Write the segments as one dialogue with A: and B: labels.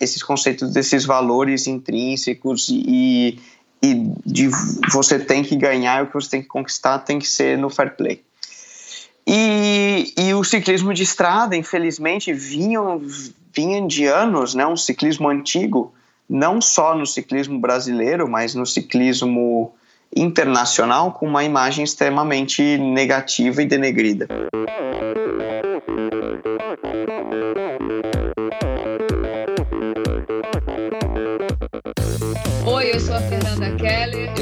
A: esses conceitos desses valores intrínsecos e, e de você tem que ganhar, o que você tem que conquistar tem que ser no fair play. E, e o ciclismo de estrada, infelizmente, vinha, vinha de anos, né, um ciclismo antigo, não só no ciclismo brasileiro, mas no ciclismo internacional, com uma imagem extremamente negativa e denegrida.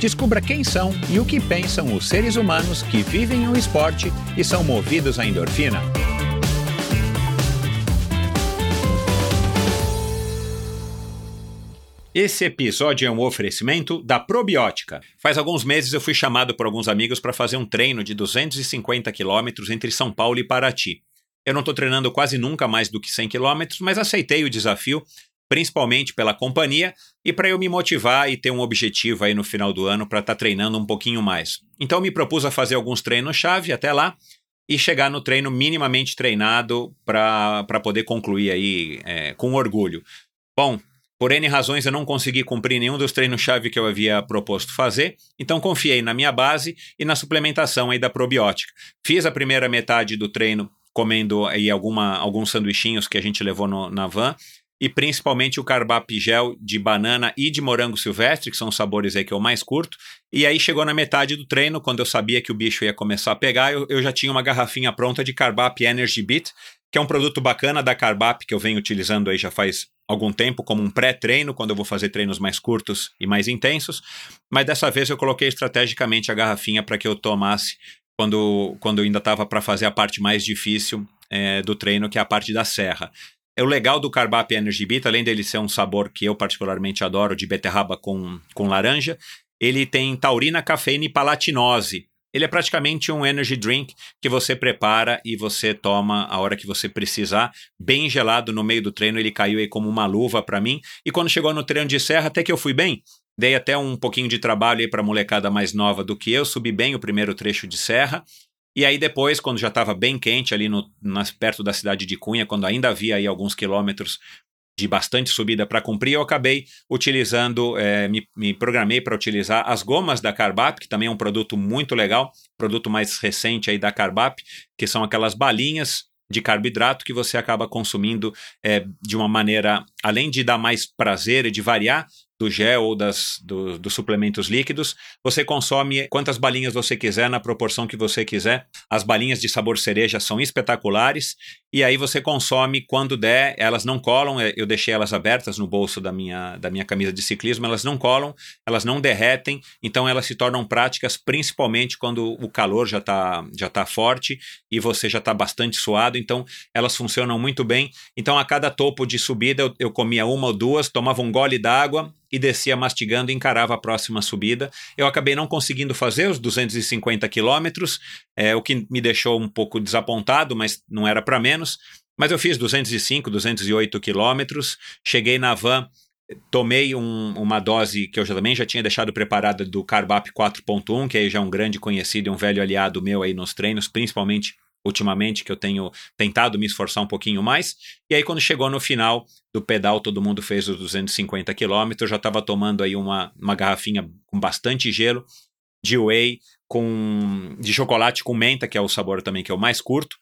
B: Descubra quem são e o que pensam os seres humanos que vivem o esporte e são movidos à endorfina. Esse episódio é um oferecimento da Probiótica. Faz alguns meses eu fui chamado por alguns amigos para fazer um treino de 250 quilômetros entre São Paulo e Paraty. Eu não estou treinando quase nunca mais do que 100 quilômetros, mas aceitei o desafio, principalmente pela companhia e para eu me motivar e ter um objetivo aí no final do ano para estar tá treinando um pouquinho mais. Então me propus a fazer alguns treinos-chave até lá e chegar no treino minimamente treinado para poder concluir aí é, com orgulho. Bom, por N razões eu não consegui cumprir nenhum dos treinos-chave que eu havia proposto fazer, então confiei na minha base e na suplementação aí da probiótica. Fiz a primeira metade do treino comendo aí alguma, alguns sanduichinhos que a gente levou no, na van, e principalmente o carbap gel de banana e de morango silvestre, que são os sabores aí que eu mais curto. E aí chegou na metade do treino, quando eu sabia que o bicho ia começar a pegar, eu, eu já tinha uma garrafinha pronta de carbap Energy Beat, que é um produto bacana da Carbap que eu venho utilizando aí já faz algum tempo como um pré-treino, quando eu vou fazer treinos mais curtos e mais intensos, mas dessa vez eu coloquei estrategicamente a garrafinha para que eu tomasse quando, quando eu ainda estava para fazer a parte mais difícil é, do treino, que é a parte da serra. É o legal do Carbap Energy Beat, além dele ser um sabor que eu particularmente adoro, de beterraba com, com laranja, ele tem taurina, cafeína e palatinose, ele é praticamente um energy drink que você prepara e você toma a hora que você precisar, bem gelado no meio do treino. Ele caiu aí como uma luva para mim. E quando chegou no treino de serra, até que eu fui bem. Dei até um pouquinho de trabalho aí para molecada mais nova do que eu, subi bem o primeiro trecho de serra. E aí depois, quando já estava bem quente ali no, nas, perto da cidade de Cunha, quando ainda havia aí alguns quilômetros de bastante subida para cumprir, eu acabei utilizando, é, me, me, programei para utilizar as gomas da Carbap, que também é um produto muito legal, produto mais recente aí da Carbap, que são aquelas balinhas de carboidrato que você acaba consumindo é, de uma maneira, além de dar mais prazer e de variar, do gel ou das, do, dos suplementos líquidos. Você consome quantas balinhas você quiser, na proporção que você quiser. As balinhas de sabor cereja são espetaculares. E aí você consome quando der, elas não colam. É, eu deixei elas abertas no bolso da minha, da minha camisa de ciclismo, elas não colam, elas não derretem, então elas se tornam práticas principalmente quando o calor já está já tá forte e você já está bastante suado. Então elas funcionam muito bem. Então a cada topo de subida eu, eu comia uma ou duas, tomava um gole d'água e descia mastigando e encarava a próxima subida. Eu acabei não conseguindo fazer os 250 quilômetros, é, o que me deixou um pouco desapontado, mas não era para menos. Mas eu fiz 205, 208 quilômetros, cheguei na van, tomei um, uma dose que eu já, também já tinha deixado preparada do Carbap 4.1, que aí já é um grande conhecido e um velho aliado meu aí nos treinos, principalmente ultimamente, que eu tenho tentado me esforçar um pouquinho mais. E aí, quando chegou no final do pedal, todo mundo fez os 250 quilômetros, já estava tomando aí uma, uma garrafinha com bastante gelo de whey, com, de chocolate com menta, que é o sabor também que eu mais curto.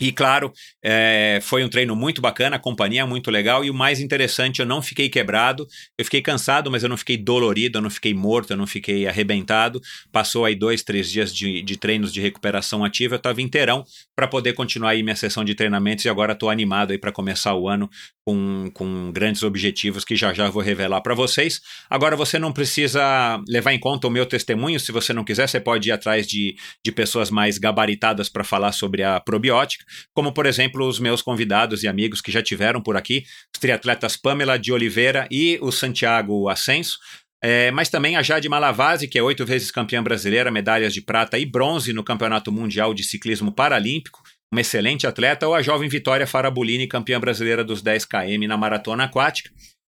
B: E claro, é, foi um treino muito bacana, a companhia é muito legal e o mais interessante, eu não fiquei quebrado, eu fiquei cansado, mas eu não fiquei dolorido, eu não fiquei morto, eu não fiquei arrebentado. Passou aí dois, três dias de, de treinos de recuperação ativa, eu estava inteirão para poder continuar aí minha sessão de treinamentos e agora estou animado aí para começar o ano com, com grandes objetivos que já já vou revelar para vocês. Agora você não precisa levar em conta o meu testemunho, se você não quiser, você pode ir atrás de, de pessoas mais gabaritadas para falar sobre a probiótica, como por exemplo os meus convidados e amigos que já tiveram por aqui, os triatletas Pamela de Oliveira e o Santiago Ascenso. É, mas também a Jade Malavase, que é oito vezes campeã brasileira, medalhas de prata e bronze no Campeonato Mundial de Ciclismo Paralímpico, uma excelente atleta, ou a jovem Vitória Farabolini, campeã brasileira dos 10 km na maratona aquática.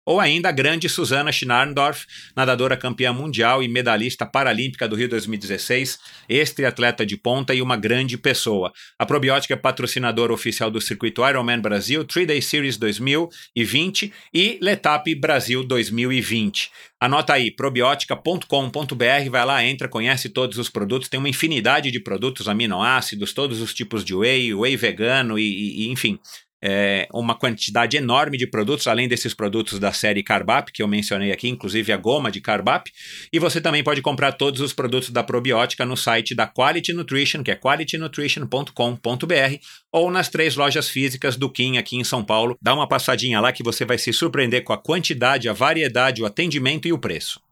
B: Ou ainda a grande Susana Schnarndorf, nadadora campeã mundial e medalhista paralímpica do Rio 2016, ex-atleta de ponta e uma grande pessoa. A Probiótica é patrocinadora oficial do circuito Ironman Brasil, 3-Day Series 2020 e Letap Brasil 2020. Anota aí, probiotica.com.br, vai lá, entra, conhece todos os produtos, tem uma infinidade de produtos, aminoácidos, todos os tipos de whey, whey vegano e, e enfim, é, uma quantidade enorme de produtos, além desses produtos da série Carbap, que eu mencionei aqui, inclusive a goma de Carbap. E você também pode comprar todos os produtos da probiótica no site da Quality Nutrition, que é qualitynutrition.com.br, ou nas três lojas físicas do Kim aqui em São Paulo. Dá uma passadinha lá que você vai se surpreender com a quantidade, a variedade, o atendimento e o preço.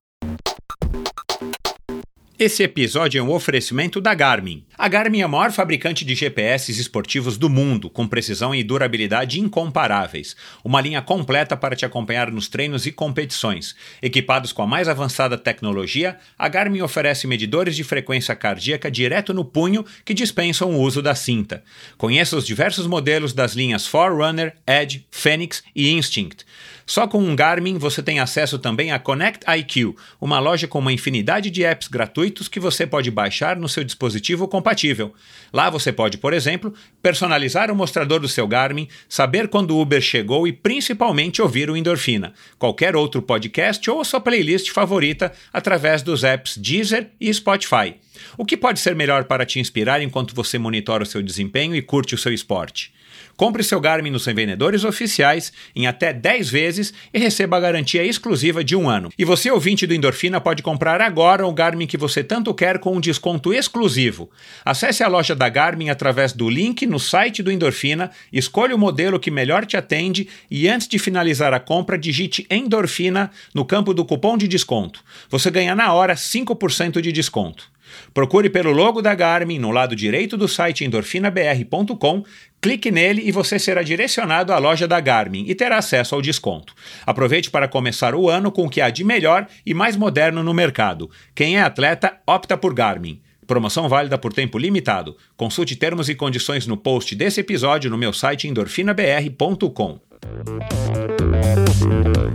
B: Esse episódio é um oferecimento da Garmin. A Garmin é a maior fabricante de GPS esportivos do mundo, com precisão e durabilidade incomparáveis. Uma linha completa para te acompanhar nos treinos e competições. Equipados com a mais avançada tecnologia, a Garmin oferece medidores de frequência cardíaca direto no punho que dispensam o uso da cinta. Conheça os diversos modelos das linhas Forerunner, Edge, Phoenix e Instinct. Só com um Garmin você tem acesso também a Connect IQ, uma loja com uma infinidade de apps gratuitos que você pode baixar no seu dispositivo compatível. Lá você pode, por exemplo, personalizar o mostrador do seu Garmin, saber quando o Uber chegou e principalmente ouvir o Endorfina, qualquer outro podcast ou sua playlist favorita através dos apps Deezer e Spotify. O que pode ser melhor para te inspirar enquanto você monitora o seu desempenho e curte o seu esporte? Compre seu Garmin nos vendedores oficiais em até 10 vezes e receba a garantia exclusiva de um ano. E você, ouvinte do Endorfina, pode comprar agora o Garmin que você tanto quer com um desconto exclusivo. Acesse a loja da Garmin através do link no site do Endorfina, escolha o modelo que melhor te atende e antes de finalizar a compra, digite Endorfina no campo do cupom de desconto. Você ganha na hora 5% de desconto. Procure pelo logo da Garmin no lado direito do site endorfinabr.com, clique nele e você será direcionado à loja da Garmin e terá acesso ao desconto. Aproveite para começar o ano com o que há de melhor e mais moderno no mercado. Quem é atleta opta por Garmin. Promoção válida por tempo limitado. Consulte termos e condições no post desse episódio no meu site endorfinabr.com.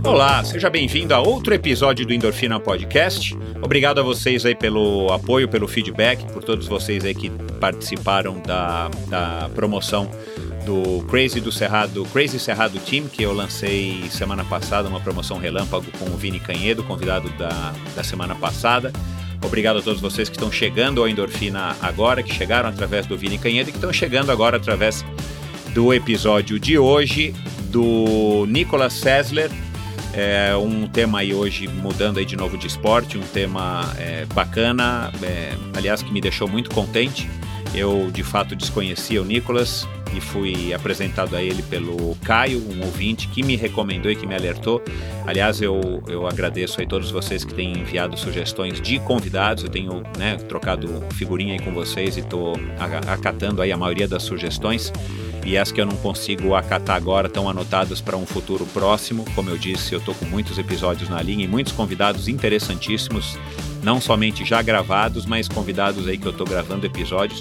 B: Olá, seja bem-vindo a outro episódio do Endorfina Podcast. Obrigado a vocês aí pelo apoio, pelo feedback, por todos vocês aí que participaram da, da promoção do Crazy do Cerrado, Crazy Cerrado Team, que eu lancei semana passada, uma promoção relâmpago com o Vini Canhedo, convidado da, da semana passada. Obrigado a todos vocês que estão chegando ao Endorfina agora, que chegaram através do Vini Canhedo e que estão chegando agora através do episódio de hoje do Nicolas Sessler. É um tema aí hoje mudando aí de novo de esporte, um tema é, bacana, é, aliás que me deixou muito contente. Eu de fato desconhecia o Nicolas e fui apresentado a ele pelo Caio, um ouvinte que me recomendou e que me alertou. Aliás, eu, eu agradeço a todos vocês que têm enviado sugestões de convidados. Eu tenho né, trocado figurinha aí com vocês e estou acatando aí a maioria das sugestões e as que eu não consigo acatar agora estão anotadas para um futuro próximo. Como eu disse, eu estou com muitos episódios na linha e muitos convidados interessantíssimos, não somente já gravados, mas convidados aí que eu estou gravando episódios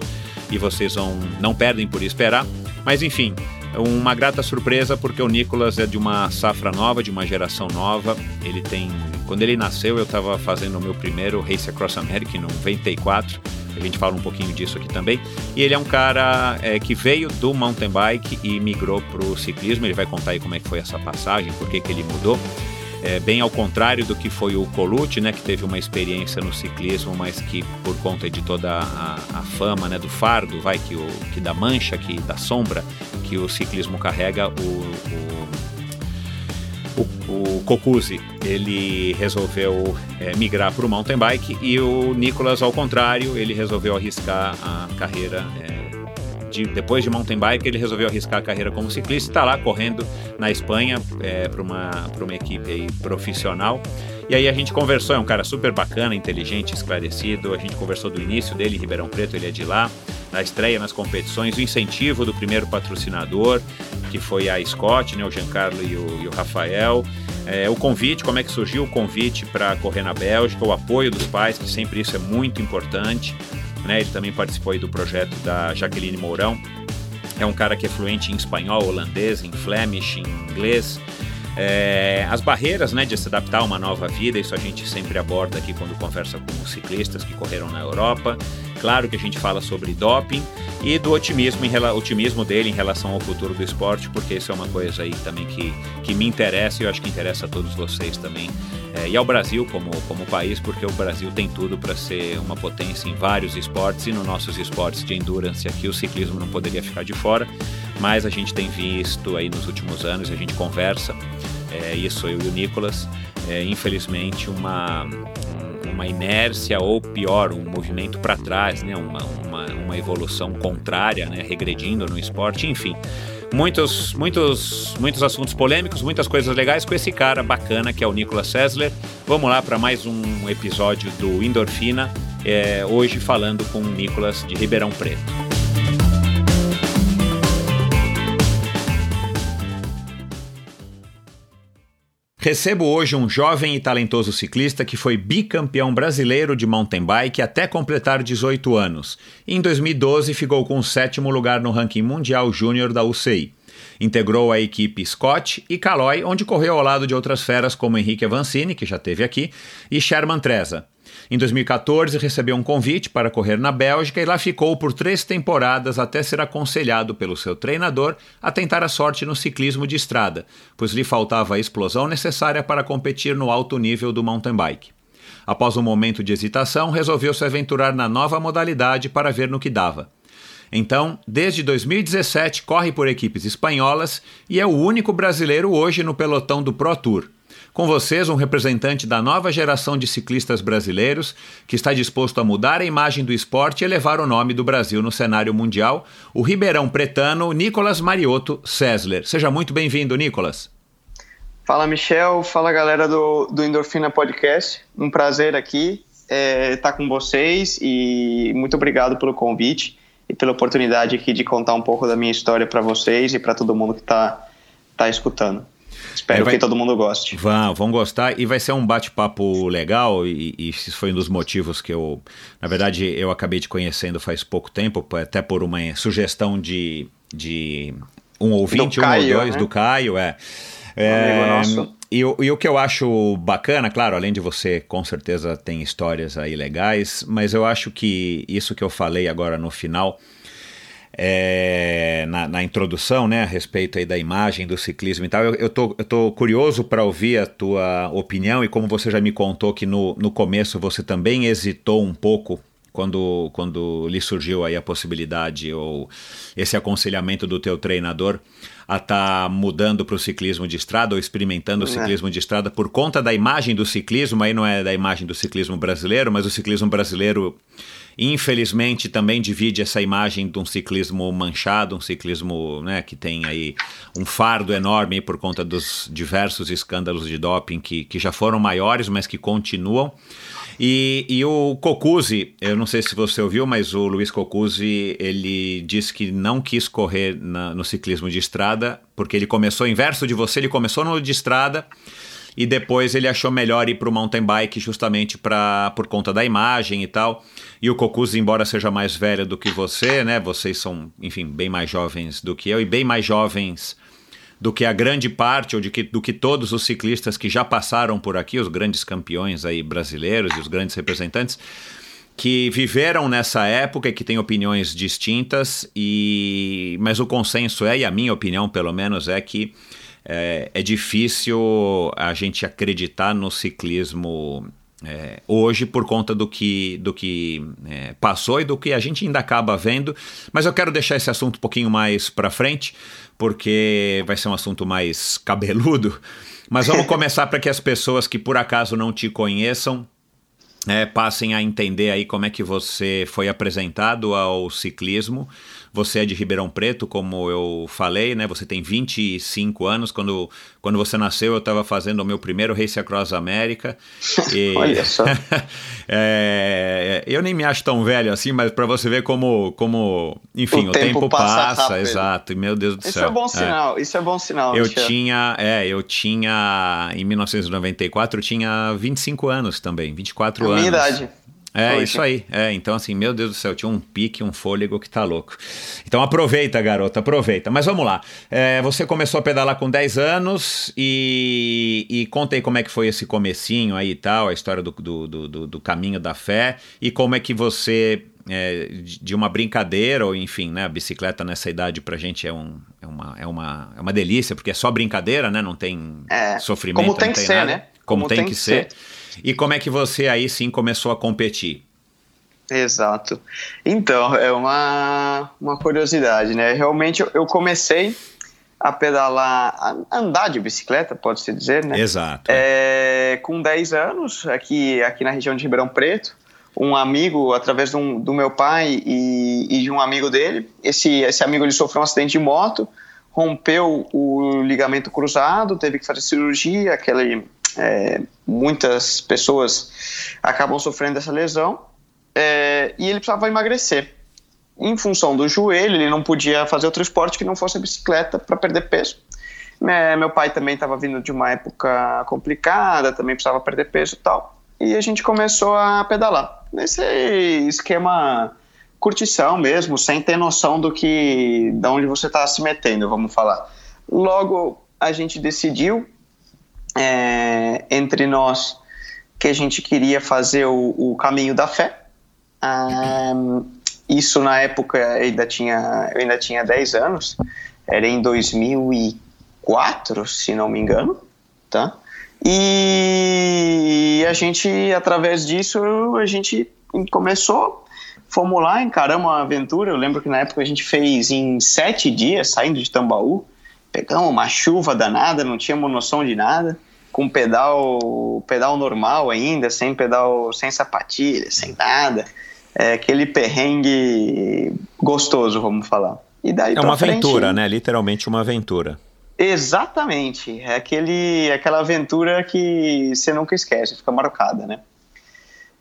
B: e vocês vão não perdem por esperar. Mas enfim, uma grata surpresa porque o Nicolas é de uma safra nova, de uma geração nova. Ele tem, quando ele nasceu, eu estava fazendo o meu primeiro Race Across America em 94 a gente fala um pouquinho disso aqui também. E ele é um cara é, que veio do mountain bike e migrou para o ciclismo. Ele vai contar aí como é que foi essa passagem, por que, que ele mudou. É, bem ao contrário do que foi o Colucci, né, que teve uma experiência no ciclismo, mas que por conta de toda a, a fama, né, do fardo, vai que o que da mancha, que da sombra que o ciclismo carrega, o, o o, o Kokuzi, ele resolveu é, migrar para o mountain bike e o Nicolas, ao contrário, ele resolveu arriscar a carreira é, de, depois de mountain bike, ele resolveu arriscar a carreira como ciclista, está lá correndo na Espanha é, para uma, uma equipe profissional. E aí a gente conversou, é um cara super bacana, inteligente, esclarecido. A gente conversou do início dele em Ribeirão Preto, ele é de lá, na estreia nas competições, o incentivo do primeiro patrocinador, que foi a Scott, né, o Giancarlo e o, e o Rafael. é, o convite, como é que surgiu o convite para correr na Bélgica, o apoio dos pais, que sempre isso é muito importante. Né? Ele também participou do projeto da Jaqueline Mourão. É um cara que é fluente em espanhol, holandês, em flemish, em inglês. É, as barreiras né, de se adaptar a uma nova vida, isso a gente sempre aborda aqui quando conversa com ciclistas que correram na Europa. Claro que a gente fala sobre doping e do otimismo, em, otimismo dele em relação ao futuro do esporte, porque isso é uma coisa aí também que, que me interessa e eu acho que interessa a todos vocês também. É, e ao Brasil como, como país, porque o Brasil tem tudo para ser uma potência em vários esportes e nos nossos esportes de endurance aqui o ciclismo não poderia ficar de fora, mas a gente tem visto aí nos últimos anos, a gente conversa é, isso eu e o Nicolas, é, infelizmente uma, uma inércia ou pior, um movimento para trás, né? uma, uma, uma evolução contrária, né? regredindo no esporte, enfim. Muitos, muitos, muitos assuntos polêmicos, muitas coisas legais com esse cara bacana que é o Nicolas Sessler. Vamos lá para mais um episódio do Endorfina, é, hoje falando com o Nicolas de Ribeirão Preto. Recebo hoje um jovem e talentoso ciclista que foi bicampeão brasileiro de mountain bike até completar 18 anos. Em 2012 ficou com o sétimo lugar no ranking mundial júnior da UCI. Integrou a equipe Scott e Caloi, onde correu ao lado de outras feras como Henrique Avancini, que já teve aqui, e Sherman Treza. Em 2014, recebeu um convite para correr na Bélgica e lá ficou por três temporadas até ser aconselhado pelo seu treinador a tentar a sorte no ciclismo de estrada, pois lhe faltava a explosão necessária para competir no alto nível do mountain bike. Após um momento de hesitação, resolveu se aventurar na nova modalidade para ver no que dava. Então, desde 2017, corre por equipes espanholas e é o único brasileiro hoje no pelotão do Pro Tour. Com vocês, um representante da nova geração de ciclistas brasileiros que está disposto a mudar a imagem do esporte e elevar o nome do Brasil no cenário mundial, o ribeirão pretano Nicolas Mariotto Sessler. Seja muito bem-vindo, Nicolas.
A: Fala, Michel. Fala, galera do, do Endorfina Podcast. Um prazer aqui é, estar com vocês e muito obrigado pelo convite e pela oportunidade aqui de contar um pouco da minha história para vocês e para todo mundo que está tá escutando. Espero vai... que todo mundo goste.
B: Vão, vão gostar e vai ser um bate-papo legal e, e isso foi um dos motivos que eu, na verdade, eu acabei te conhecendo faz pouco tempo, até por uma sugestão de, de um ouvinte, Caio, um ou dois, né? do Caio, é. é e, e, o que eu acho bacana, claro, além de você com certeza tem histórias aí legais, mas eu acho que isso que eu falei agora no final é, na, na, introdução, né, a respeito aí da imagem do ciclismo e tal. Eu, eu, tô, eu tô curioso para ouvir a tua opinião e como você já me contou que no, no começo você também hesitou um pouco quando, quando lhe surgiu aí a possibilidade ou esse aconselhamento do teu treinador a estar tá mudando para o ciclismo de estrada ou experimentando o é. ciclismo de estrada por conta da imagem do ciclismo, aí não é da imagem do ciclismo brasileiro, mas o ciclismo brasileiro infelizmente também divide essa imagem de um ciclismo manchado, um ciclismo né, que tem aí um fardo enorme por conta dos diversos escândalos de doping que, que já foram maiores, mas que continuam. E, e o Cocuzzi, eu não sei se você ouviu, mas o Luiz Cocuzzi, ele disse que não quis correr na, no ciclismo de estrada, porque ele começou inverso de você, ele começou no de estrada e depois ele achou melhor ir para o mountain bike justamente pra, por conta da imagem e tal. E o Cocuzzi, embora seja mais velho do que você, né? Vocês são, enfim, bem mais jovens do que eu e bem mais jovens do que a grande parte ou de que, do que todos os ciclistas que já passaram por aqui, os grandes campeões aí brasileiros e os grandes representantes que viveram nessa época e que têm opiniões distintas e mas o consenso é e a minha opinião pelo menos é que é, é difícil a gente acreditar no ciclismo é, hoje por conta do que, do que é, passou e do que a gente ainda acaba vendo. Mas eu quero deixar esse assunto um pouquinho mais para frente, porque vai ser um assunto mais cabeludo. Mas vamos começar para que as pessoas que por acaso não te conheçam é, passem a entender aí como é que você foi apresentado ao ciclismo. Você é de Ribeirão Preto, como eu falei, né? Você tem 25 anos. Quando, quando você nasceu, eu estava fazendo o meu primeiro Race Across América.
A: E... Olha só.
B: é, eu nem me acho tão velho assim, mas para você ver como, como enfim, o, o tempo, tempo, passa, passa exato. E meu Deus do
A: isso
B: céu.
A: Isso é bom sinal. É. Isso é bom sinal.
B: Eu tinha, é, eu tinha em 1994 eu tinha 25 anos também, 24 a anos.
A: Minha idade.
B: É, isso aí. É, então assim, meu Deus do céu, tinha um pique, um fôlego que tá louco. Então aproveita, garota, aproveita. Mas vamos lá. É, você começou a pedalar com 10 anos e, e conta aí como é que foi esse comecinho aí e tal, a história do, do, do, do caminho da fé e como é que você é, de uma brincadeira, ou enfim, né, a bicicleta nessa idade pra gente é, um, é, uma, é, uma, é uma delícia, porque é só brincadeira, né? Não tem é, sofrimento,
A: como tem
B: não
A: que
B: tem
A: ser,
B: nada.
A: né?
B: Como, como tem, tem, que, que ser. ser. E como é que você aí sim começou a competir?
A: Exato. Então, é uma, uma curiosidade, né? Realmente eu comecei a pedalar, a andar de bicicleta, pode-se dizer, né?
B: Exato.
A: É, com 10 anos, aqui, aqui na região de Ribeirão Preto, um amigo, através do, do meu pai e, e, de um amigo dele, esse, esse amigo ele sofreu um acidente de moto, rompeu o ligamento cruzado, teve que fazer cirurgia, aquele é, muitas pessoas acabam sofrendo essa lesão é, e ele precisava emagrecer. Em função do joelho, ele não podia fazer outro esporte que não fosse a bicicleta para perder peso. É, meu pai também estava vindo de uma época complicada, também precisava perder peso e tal. E a gente começou a pedalar. Nesse esquema curtição mesmo, sem ter noção do que, de onde você está se metendo, vamos falar. Logo, a gente decidiu é, entre nós que a gente queria fazer o, o caminho da fé. Um, isso na época eu ainda tinha, eu ainda tinha 10 anos, era em 2004, se não me engano, tá? E a gente, através disso, a gente começou, fomos lá, encaramos a aventura. Eu lembro que na época a gente fez em sete dias, saindo de Tambaú, pegamos uma chuva danada, não tínhamos noção de nada com pedal pedal normal ainda, sem pedal, sem sapatilha, sem nada. É aquele perrengue gostoso, vamos falar.
B: E daí é uma frente, aventura, né? Literalmente uma aventura.
A: Exatamente. É aquele, aquela aventura que você nunca esquece, fica marcada, né?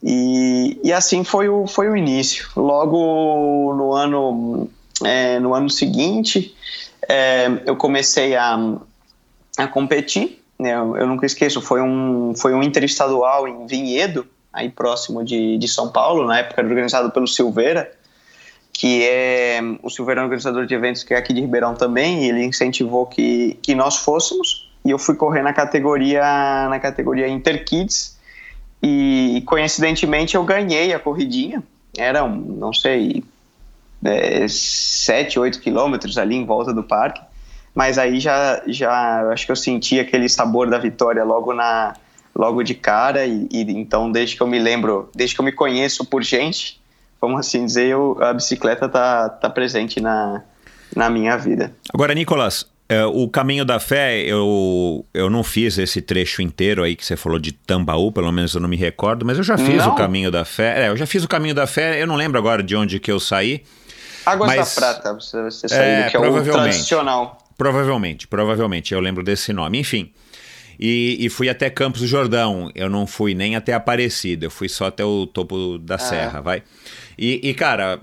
A: E, e assim foi o, foi o início. Logo no ano, é, no ano seguinte, é, eu comecei a, a competir né, eu nunca esqueço, foi um, foi um interestadual em Vinhedo, aí próximo de, de São Paulo, na época era organizado pelo Silveira, que é o Silveira é um organizador de eventos que é aqui de Ribeirão também, e ele incentivou que, que nós fôssemos, e eu fui correr na categoria na categoria Interkids, e coincidentemente eu ganhei a corridinha, eram, não sei, é, 7, 8 quilômetros ali em volta do parque, mas aí já, já acho que eu senti aquele sabor da vitória logo na logo de cara e, e, então desde que eu me lembro, desde que eu me conheço por gente, vamos assim dizer, eu, a bicicleta tá, tá presente na, na minha vida.
B: Agora, Nicolas, é, o caminho da fé, eu, eu não fiz esse trecho inteiro aí que você falou de Tambaú, pelo menos eu não me recordo, mas eu já fiz não. o caminho da fé. É, eu já fiz o caminho da fé, eu não lembro agora de onde que eu saí.
A: Águas
B: mas,
A: da Prata, você, você saiu, é, que é o tradicional.
B: Provavelmente, provavelmente, eu lembro desse nome. Enfim, e, e, fui até Campos do Jordão. Eu não fui nem até Aparecida, eu fui só até o topo da ah. serra, vai. E, e, cara,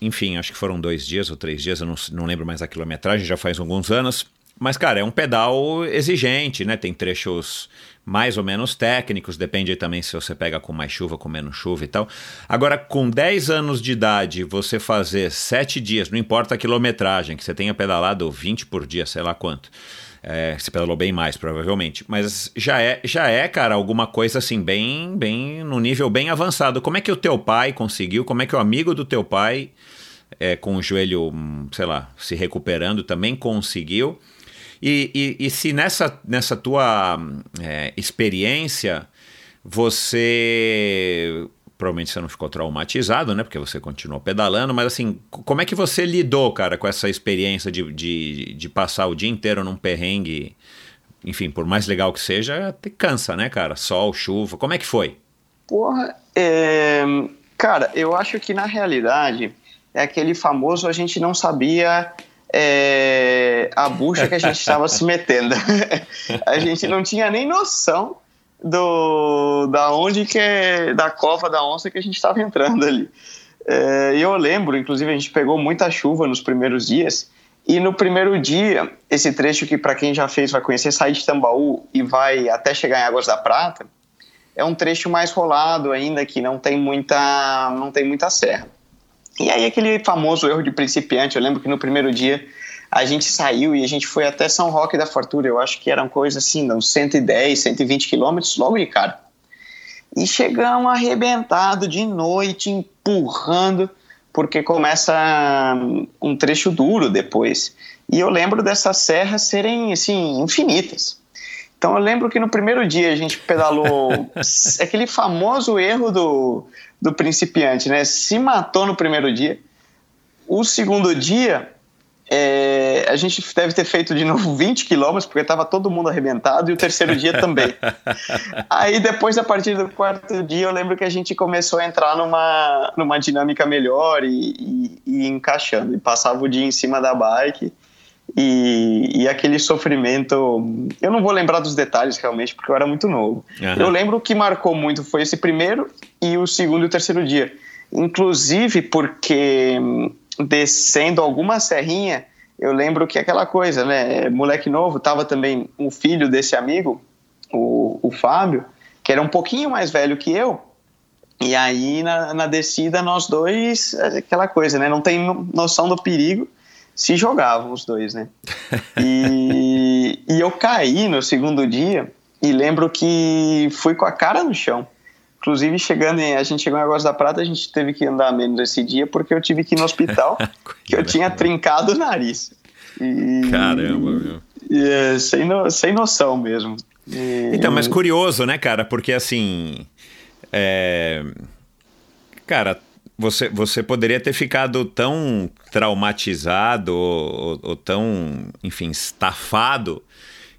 B: enfim, acho que foram dois dias ou três dias, eu não, não lembro mais a quilometragem, já faz alguns anos. Mas, cara, é um pedal exigente, né? Tem trechos mais ou menos técnicos, depende também se você pega com mais chuva, com menos chuva e tal. Agora, com 10 anos de idade, você fazer 7 dias, não importa a quilometragem, que você tenha pedalado 20 por dia, sei lá quanto. É, você pedalou bem mais, provavelmente. Mas já é, já é, cara, alguma coisa assim, bem, bem, no nível bem avançado. Como é que o teu pai conseguiu? Como é que o amigo do teu pai, é, com o joelho, hum, sei lá, se recuperando, também conseguiu? E, e, e se nessa, nessa tua é, experiência você provavelmente você não ficou traumatizado, né? Porque você continuou pedalando, mas assim, como é que você lidou, cara, com essa experiência de, de, de passar o dia inteiro num perrengue? Enfim, por mais legal que seja, te cansa, né, cara? Sol, chuva, como é que foi?
A: Porra, É, cara, eu acho que na realidade é aquele famoso a gente não sabia é, a bucha que a gente estava se metendo. a gente não tinha nem noção do da onde que é, da cova da onça que a gente estava entrando ali. É, eu lembro, inclusive a gente pegou muita chuva nos primeiros dias e no primeiro dia esse trecho que para quem já fez vai conhecer sair de Tambaú e vai até chegar em Águas da Prata é um trecho mais rolado ainda que não tem muita não tem muita serra. E aí aquele famoso erro de principiante, eu lembro que no primeiro dia a gente saiu e a gente foi até São Roque da Fortuna, eu acho que eram coisas assim, uns 110, 120 quilômetros logo de cara. E chegamos arrebentado de noite, empurrando, porque começa um trecho duro depois. E eu lembro dessas serras serem, assim, infinitas. Então eu lembro que no primeiro dia a gente pedalou aquele famoso erro do, do principiante, né? Se matou no primeiro dia. O segundo dia, é, a gente deve ter feito de novo 20 quilômetros, porque estava todo mundo arrebentado, e o terceiro dia também. Aí depois, a partir do quarto dia, eu lembro que a gente começou a entrar numa, numa dinâmica melhor e, e, e encaixando. E passava o dia em cima da bike e, e, aquele sofrimento. Eu não vou lembrar dos detalhes realmente, porque eu era muito novo. Uhum. Eu lembro que marcou muito foi esse primeiro e o segundo e o terceiro dia. Inclusive porque descendo alguma serrinha, eu lembro que aquela coisa, né? Moleque novo, tava também um filho desse amigo, o, o Fábio, que era um pouquinho mais velho que eu. E aí na, na descida nós dois, aquela coisa, né? Não tem noção do perigo se jogavam os dois, né? E, e eu caí no segundo dia e lembro que fui com a cara no chão. Inclusive, chegando em, a gente chegou em Águas da Prata, a gente teve que andar menos esse dia porque eu tive que ir no hospital, que eu tinha trincado o nariz.
B: E, Caramba, meu.
A: E, é, sem, no, sem noção mesmo.
B: E, então, mas curioso, né, cara? Porque assim. É... Cara, você, você poderia ter ficado tão traumatizado ou, ou, tão, enfim, estafado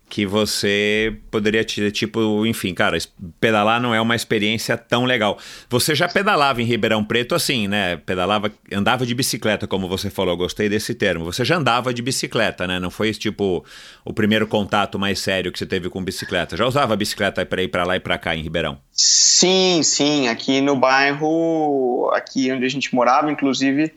B: que você poderia ter, tipo, enfim, cara, pedalar não é uma experiência tão legal. Você já pedalava em Ribeirão Preto assim, né? Pedalava, andava de bicicleta, como você falou, gostei desse termo. Você já andava de bicicleta, né? Não foi, tipo, o primeiro contato mais sério que você teve com bicicleta. Já usava bicicleta para ir para lá e para cá em Ribeirão?
A: Sim, sim. Aqui no bairro, aqui onde a gente morava, inclusive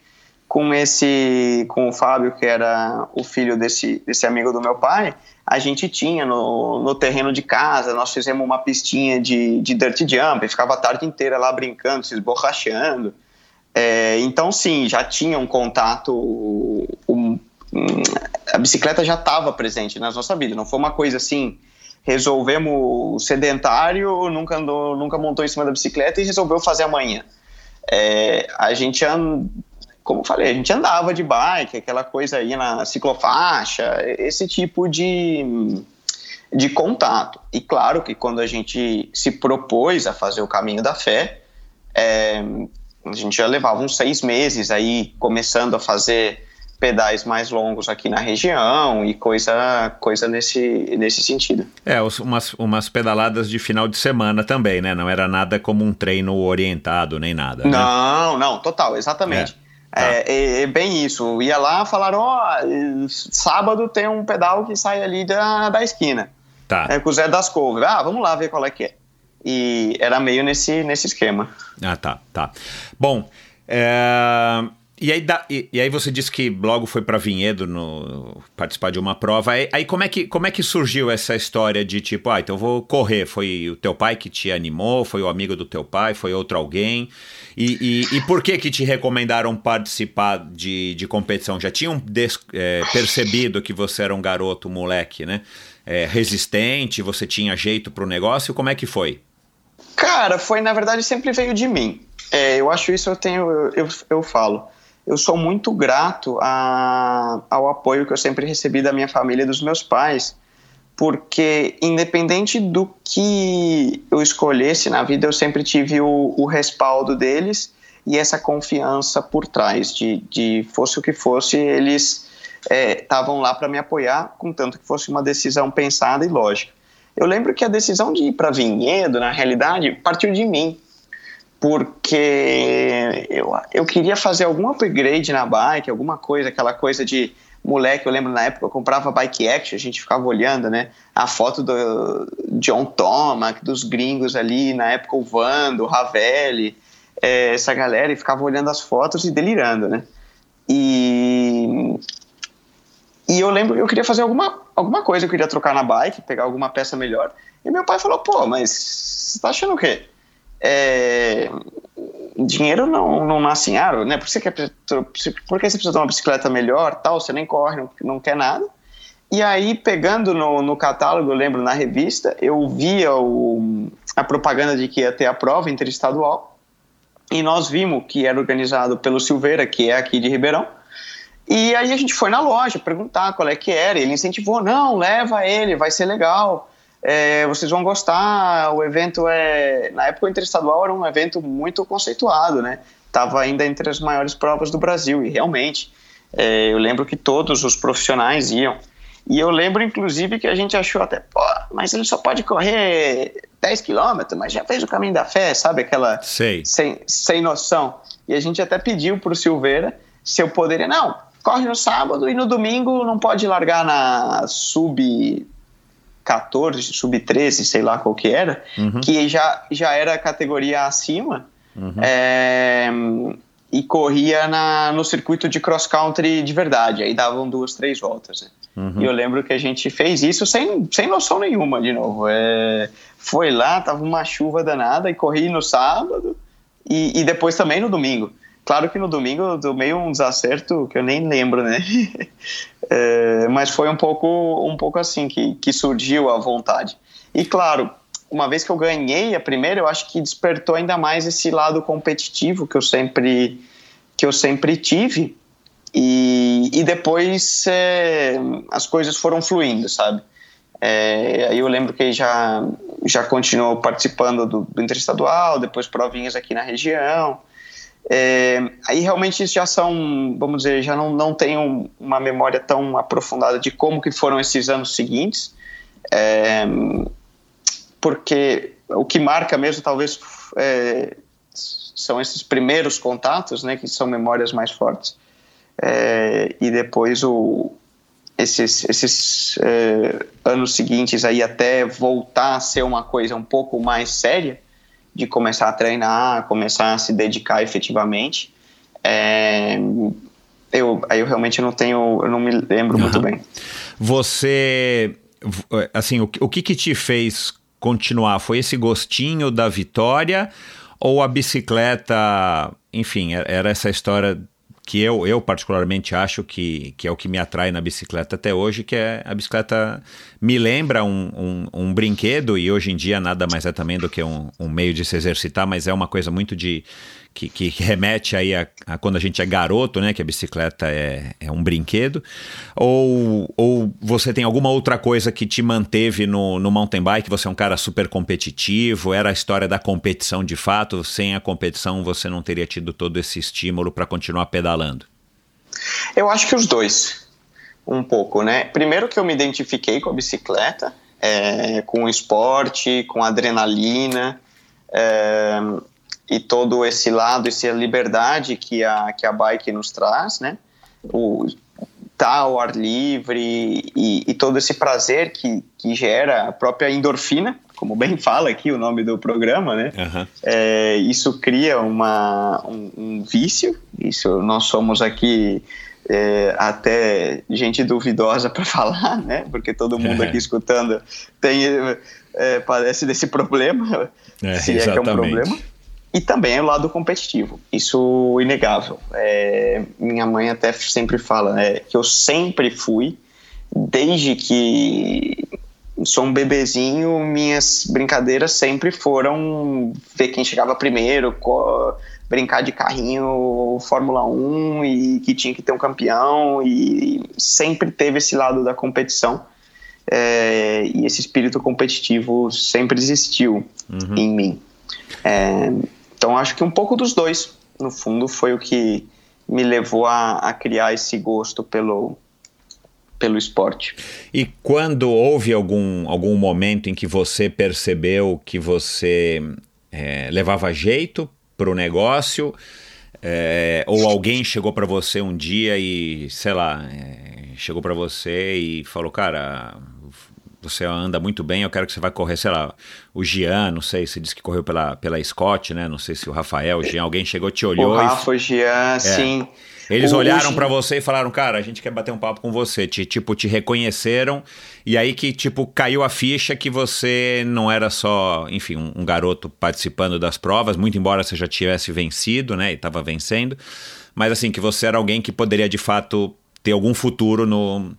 A: com esse, com o Fábio, que era o filho desse, desse amigo do meu pai, a gente tinha no, no terreno de casa, nós fizemos uma pistinha de, de dirt jump, ficava a tarde inteira lá brincando, se esborrachando. É, então, sim, já tinha um contato, um, um, a bicicleta já estava presente na nossa vida, não foi uma coisa assim, resolvemos sedentário, nunca, andou, nunca montou em cima da bicicleta e resolveu fazer amanhã. É, a gente como eu falei, a gente andava de bike, aquela coisa aí na ciclofaixa, esse tipo de, de contato. E claro que quando a gente se propôs a fazer o caminho da fé, é, a gente já levava uns seis meses aí começando a fazer pedais mais longos aqui na região e coisa, coisa nesse, nesse sentido.
B: É, umas, umas pedaladas de final de semana também, né? Não era nada como um treino orientado nem nada. Né?
A: Não, não, total, exatamente. É. Tá. É, é, é, bem isso. Ia lá, falaram, ó, oh, sábado tem um pedal que sai ali da, da esquina.
B: Tá.
A: É, com o Zé das Couves. Ah, vamos lá ver qual é que é. E era meio nesse, nesse esquema.
B: Ah, tá, tá. Bom, é... E aí, da, e, e, aí você disse que logo foi para Vinhedo no, participar de uma prova. Aí, aí, como, é que, como é que surgiu essa história de tipo, ah, então vou correr? Foi o teu pai que te animou? Foi o amigo do teu pai? Foi outro alguém? E, e, e por que que te recomendaram participar de, de competição? Já tinham des, é, percebido que você era um garoto, moleque, né? É, resistente, você tinha jeito para o negócio? Como é que foi?
A: Cara, foi, na verdade, sempre veio de mim. É, eu acho isso, eu tenho, eu, eu, eu falo eu sou muito grato a, ao apoio que eu sempre recebi da minha família e dos meus pais, porque independente do que eu escolhesse na vida, eu sempre tive o, o respaldo deles e essa confiança por trás, de, de fosse o que fosse, eles estavam é, lá para me apoiar, contanto que fosse uma decisão pensada e lógica. Eu lembro que a decisão de ir para Vinhedo, na realidade, partiu de mim, porque eu, eu queria fazer algum upgrade na bike, alguma coisa, aquela coisa de moleque, eu lembro na época eu comprava bike action, a gente ficava olhando, né, a foto do John Tomac, dos gringos ali, na época o Vando, o Ravelli, é, essa galera, e ficava olhando as fotos e delirando, né, e, e eu lembro eu queria fazer alguma, alguma coisa, eu queria trocar na bike, pegar alguma peça melhor, e meu pai falou, pô, mas você tá achando o quê? É, dinheiro não, não nasce em árvore, né? Por, que, por que você precisa de uma bicicleta melhor, tal, você nem corre, não, não quer nada. E aí, pegando no, no catálogo, eu lembro na revista, eu via o, a propaganda de que ia ter a prova interestadual, e nós vimos que era organizado pelo Silveira, que é aqui de Ribeirão, e aí a gente foi na loja perguntar qual é que era, ele incentivou, não, leva ele, vai ser legal é, vocês vão gostar. O evento é. Na época, o Interestadual era um evento muito conceituado, né? Estava ainda entre as maiores provas do Brasil, e realmente. É, eu lembro que todos os profissionais iam. E eu lembro, inclusive, que a gente achou até, pô, mas ele só pode correr 10 quilômetros, mas já fez o caminho da fé, sabe? Aquela.
B: Sei.
A: Sem, sem noção. E a gente até pediu para o Silveira se eu poderia. Não, corre no sábado e no domingo não pode largar na sub 14, sub-13, sei lá qual que era, uhum. que já, já era categoria acima, uhum. é, e corria na, no circuito de cross-country de verdade, aí davam duas, três voltas. Né? Uhum. E eu lembro que a gente fez isso sem, sem noção nenhuma, de novo. É, foi lá, tava uma chuva danada, e corri no sábado, e, e depois também no domingo. Claro que no domingo eu tomei um desacerto que eu nem lembro, né? é, mas foi um pouco, um pouco assim que, que surgiu a vontade. E claro, uma vez que eu ganhei a primeira, eu acho que despertou ainda mais esse lado competitivo que eu sempre, que eu sempre tive. E, e depois é, as coisas foram fluindo, sabe? É, aí eu lembro que já, já continuou participando do, do interestadual, depois provinhas aqui na região. É, aí realmente já são, vamos dizer, já não, não tenho uma memória tão aprofundada de como que foram esses anos seguintes, é, porque o que marca mesmo talvez é, são esses primeiros contatos, né, que são memórias mais fortes, é, e depois o, esses, esses é, anos seguintes aí até voltar a ser uma coisa um pouco mais séria, de começar a treinar, começar a se dedicar efetivamente. É, eu, aí eu realmente não tenho, eu não me lembro uhum. muito bem.
B: Você, assim, o, o que que te fez continuar? Foi esse gostinho da vitória ou a bicicleta, enfim, era essa história que eu, eu particularmente acho que, que é o que me atrai na bicicleta até hoje, que é a bicicleta me lembra um, um, um brinquedo e hoje em dia nada mais é também do que um, um meio de se exercitar, mas é uma coisa muito de que, que, remete aí a, a, quando a gente é garoto, né? Que a bicicleta é, é um brinquedo. Ou, ou você tem alguma outra coisa que te manteve no, no mountain bike? Você é um cara super competitivo? Era a história da competição de fato? Sem a competição você não teria tido todo esse estímulo para continuar pedalando?
A: Eu acho que os dois, um pouco, né? Primeiro que eu me identifiquei com a bicicleta, é, com o esporte, com a adrenalina. É, e todo esse lado, essa liberdade que a, que a bike nos traz, né? O tá ao ar livre e, e, todo esse prazer que, que gera a própria endorfina, como bem fala aqui o nome do programa, né? Uhum. É, isso cria uma, um, um, vício, isso nós somos aqui é, até gente duvidosa para falar, né? Porque todo mundo aqui escutando tem, é, padece desse problema,
B: é, se exatamente. é que é um problema.
A: E também é o lado competitivo, isso inegável. É, minha mãe até sempre fala né, que eu sempre fui, desde que sou um bebezinho, minhas brincadeiras sempre foram ver quem chegava primeiro, brincar de carrinho Fórmula 1 e que tinha que ter um campeão e sempre teve esse lado da competição. É, e esse espírito competitivo sempre existiu uhum. em mim. É, então acho que um pouco dos dois, no fundo, foi o que me levou a, a criar esse gosto pelo, pelo esporte.
B: E quando houve algum, algum momento em que você percebeu que você é, levava jeito pro negócio? É, ou alguém chegou para você um dia e, sei lá, é, chegou para você e falou, cara, você anda muito bem, eu quero que você vá correr, sei lá, o Gian, não sei, você disse que correu pela, pela Scott, né? Não sei se o Rafael, o Gian, alguém chegou, te olhou.
A: O Rafa, o Gian, sim.
B: Eles
A: O-
B: olharam pra você e falaram, cara, a gente quer bater um papo com você. Te, tipo, te reconheceram. E aí que, tipo, caiu a ficha que você não era só, enfim, um, um garoto participando das provas, muito embora você já tivesse vencido, né? E tava vencendo. Mas assim, que você era alguém que poderia, de fato, ter algum futuro no.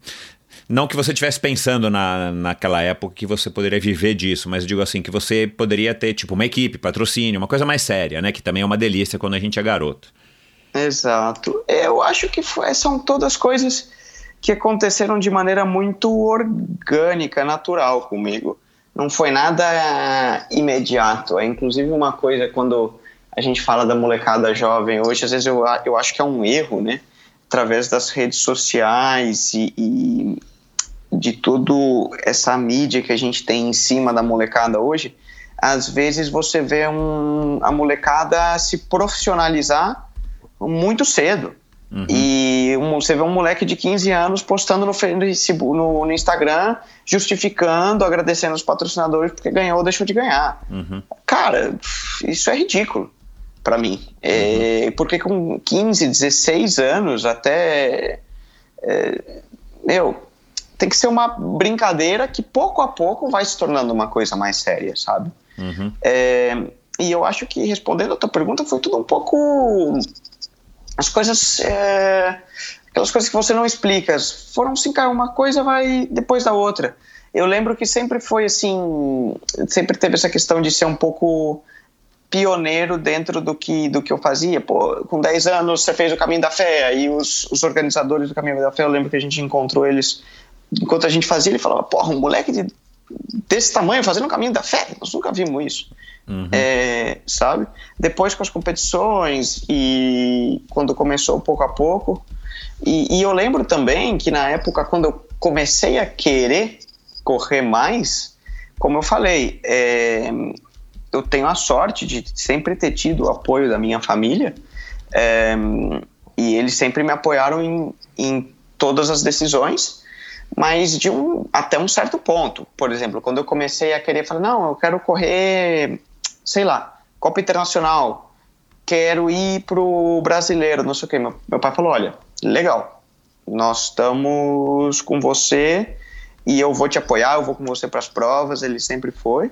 B: Não que você estivesse pensando na, naquela época que você poderia viver disso, mas digo assim, que você poderia ter, tipo, uma equipe, patrocínio, uma coisa mais séria, né? Que também é uma delícia quando a gente é garoto.
A: Exato. Eu acho que foi- são todas coisas que aconteceram de maneira muito orgânica, natural comigo. Não foi nada imediato. É inclusive uma coisa quando a gente fala da molecada jovem hoje, às vezes eu, eu acho que é um erro, né? Através das redes sociais e, e de tudo essa mídia que a gente tem em cima da molecada hoje, às vezes você vê um, a molecada se profissionalizar muito cedo. E um- você vê um moleque de 15 anos postando no, Facebook, no, no Instagram, justificando, agradecendo os patrocinadores porque ganhou ou deixou de ganhar.
B: Uhum.
A: Cara, isso é ridículo pra mim. É, porque com 15, 16 anos, até. é, meu, tem que ser uma brincadeira que pouco a pouco vai se tornando uma coisa mais séria, sabe?
B: Uhum.
A: É, e eu acho que respondendo a tua pergunta foi tudo um pouco. As coisas. é, aquelas coisas que você não explica. Foram assim, cara, uma coisa vai depois da outra. Eu lembro que sempre foi assim. Sempre teve essa questão de ser um pouco pioneiro dentro do que, do que eu fazia. Pô, com 10 anos você fez o Caminho da Fé, aí os, os organizadores do Caminho da Fé, eu lembro que a gente encontrou eles enquanto a gente fazia, ele falava, porra, um moleque de, desse tamanho fazendo o Caminho da Fé, nós nunca vimos isso.
B: Uhum.
A: É, sabe? Depois com as competições e quando começou pouco a pouco. E, e eu lembro também que na época, quando eu comecei a querer correr mais, como eu falei, é, eu tenho a sorte de sempre ter tido o apoio da minha família é, e eles sempre me apoiaram em, em todas as decisões mas de um até um certo ponto. Por exemplo, quando eu comecei a querer falar, não, eu quero correr, sei lá, Copa Internacional, quero ir pro brasileiro, não sei o quê. Meu, meu pai falou, olha, legal, nós estamos com você e eu vou te apoiar, eu vou com você para as provas, ele sempre foi.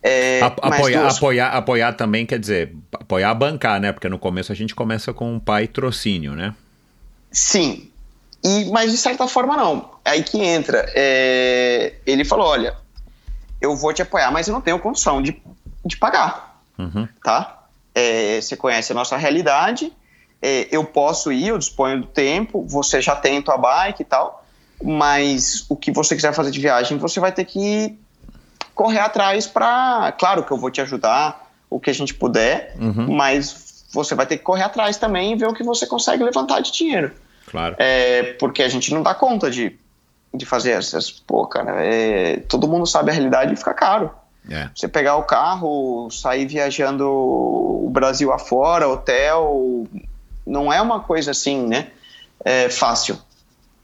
A: É,
B: apoiar,
A: duas-
B: apoiar, apoiar também quer dizer, apoiar bancar, né? Porque no começo a gente começa com um pai trocínio, né?
A: Sim. E, mas de certa forma não. Aí que entra. é, ele falou: olha, eu vou te apoiar, mas eu não tenho condição de, de pagar.
B: Uhum.
A: Tá? É, você conhece a nossa realidade. é, eu posso ir, eu disponho do tempo, você já tem tua bike e tal. Mas o que você quiser fazer de viagem, você vai ter que correr atrás para. Claro que eu vou te ajudar, o que a gente puder,
B: Uhum.
A: mas você vai ter que correr atrás também e ver o que você consegue levantar de dinheiro.
B: Claro.
A: É, porque a gente não dá conta de, de fazer essas. Pô, cara, é, todo mundo sabe a realidade e fica caro.
B: É.
A: Você pegar o carro, sair viajando o Brasil afora, hotel, não é uma coisa assim, né? É, fácil.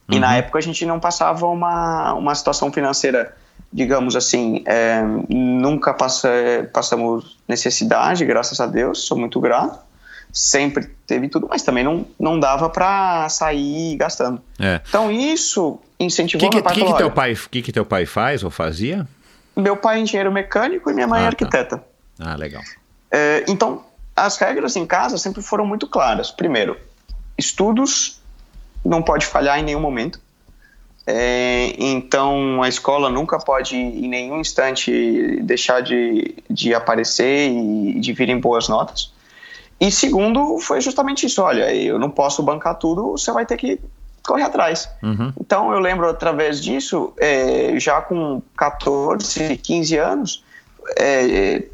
A: E na época a gente não passava uma, uma situação financeira, digamos assim, é, nunca passa, passamos necessidade, graças a Deus, sou muito grato. Sempre teve tudo, mas também não, não dava para sair gastando.
B: É.
A: Então isso
B: O
A: incentivou
B: que, que,
A: meu pai.
B: que, que
A: falou,
B: teu
A: "Olha,
B: pai, que, que teu pai faz ou fazia?
A: Meu pai é engenheiro mecânico e minha mãe é
B: Ah, tá.
A: arquiteta.
B: Ah, legal.
A: É, então, as regras em casa sempre foram muito claras. Primeiro, estudos não pode falhar em nenhum momento. É, então, a escola nunca pode, em nenhum instante, deixar de, de aparecer e de vir em boas notas. E segundo, foi justamente isso: olha, eu não posso bancar tudo, você vai ter que correr atrás.
B: Uhum.
A: Então eu lembro através disso, é, já com 14, 15 anos, é,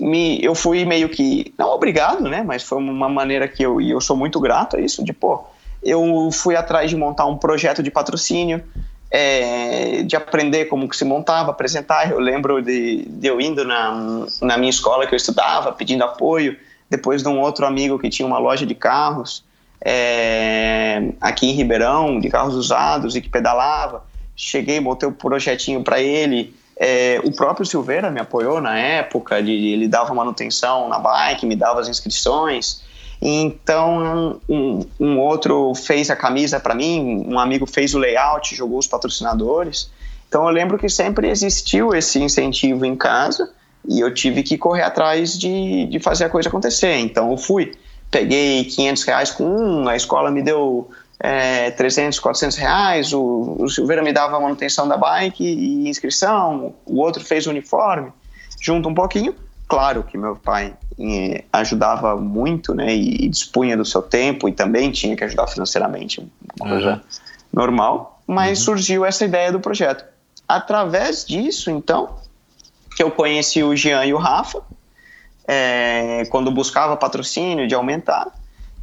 A: me, eu fui meio que, não obrigado, né? Mas foi uma maneira que eu, e eu sou muito grato a isso, de pô, eu fui atrás de montar um projeto de patrocínio, é, de aprender como que se montava, apresentar. Eu lembro de, de eu indo na, na minha escola que eu estudava, pedindo apoio, depois de um outro amigo que tinha uma loja de carros é, aqui em Ribeirão, de carros usados e que pedalava. Cheguei, botei o projetinho para ele. É, o próprio Silveira me apoiou na época, ele, ele dava manutenção na bike, me dava as inscrições. Então, um, um outro fez a camisa para mim, um amigo fez o layout, jogou os patrocinadores. Então, eu lembro que sempre existiu esse incentivo em casa e eu tive que correr atrás de, de fazer a coisa acontecer. Então, eu fui peguei 500 reais com um, a escola me deu é, 300, 400 reais, o, o Silveira me dava a manutenção da bike e inscrição, o outro fez o uniforme, junto um pouquinho. Claro que meu pai eh, ajudava muito, né, e, e, dispunha do seu tempo e também tinha que ajudar financeiramente, uma coisa uhum. normal, mas uhum. surgiu essa ideia do projeto. Através disso, então, que eu conheci o Jean e o Rafa, é, quando buscava patrocínio, de aumentar.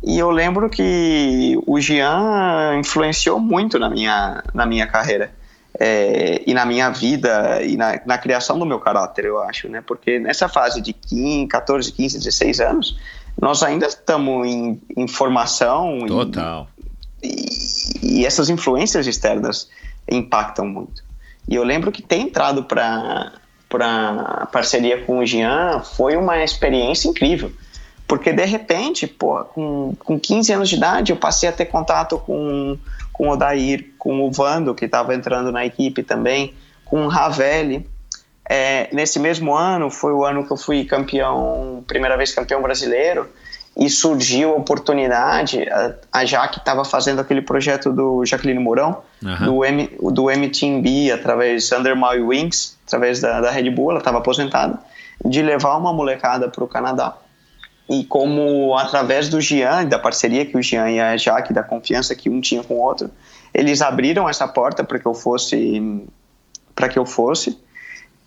A: E eu lembro que o Jean influenciou muito na minha, na minha carreira. É, e na minha vida e na, na, criação do meu caráter, eu acho, né? Porque nessa fase de 15, 14, 15, 16 anos, nós ainda estamos em, em formação.
B: Total.
A: E, e, essas influências externas impactam muito. E eu lembro que ter entrado para para parceria com o Jean foi uma experiência incrível. Porque de repente, pô, com, com 15 anos de idade, eu passei a ter contato com, com o Odair, com o Vando, que estava entrando na equipe também, com o Ravelli. É, nesse mesmo ano, foi o ano que eu fui campeão, primeira vez campeão brasileiro, e surgiu a oportunidade, a, a Jaque estava fazendo aquele projeto do Jaqueline Mourão, uhum. do, M, do MTB, através Under My Wings, através da, da Red Bull, ela estava aposentada, de levar uma molecada para o Canadá. E como através do Jean, da parceria que o Jean e a Jaque, da confiança que um tinha com o outro, eles abriram essa porta para que eu fosse para que eu fosse.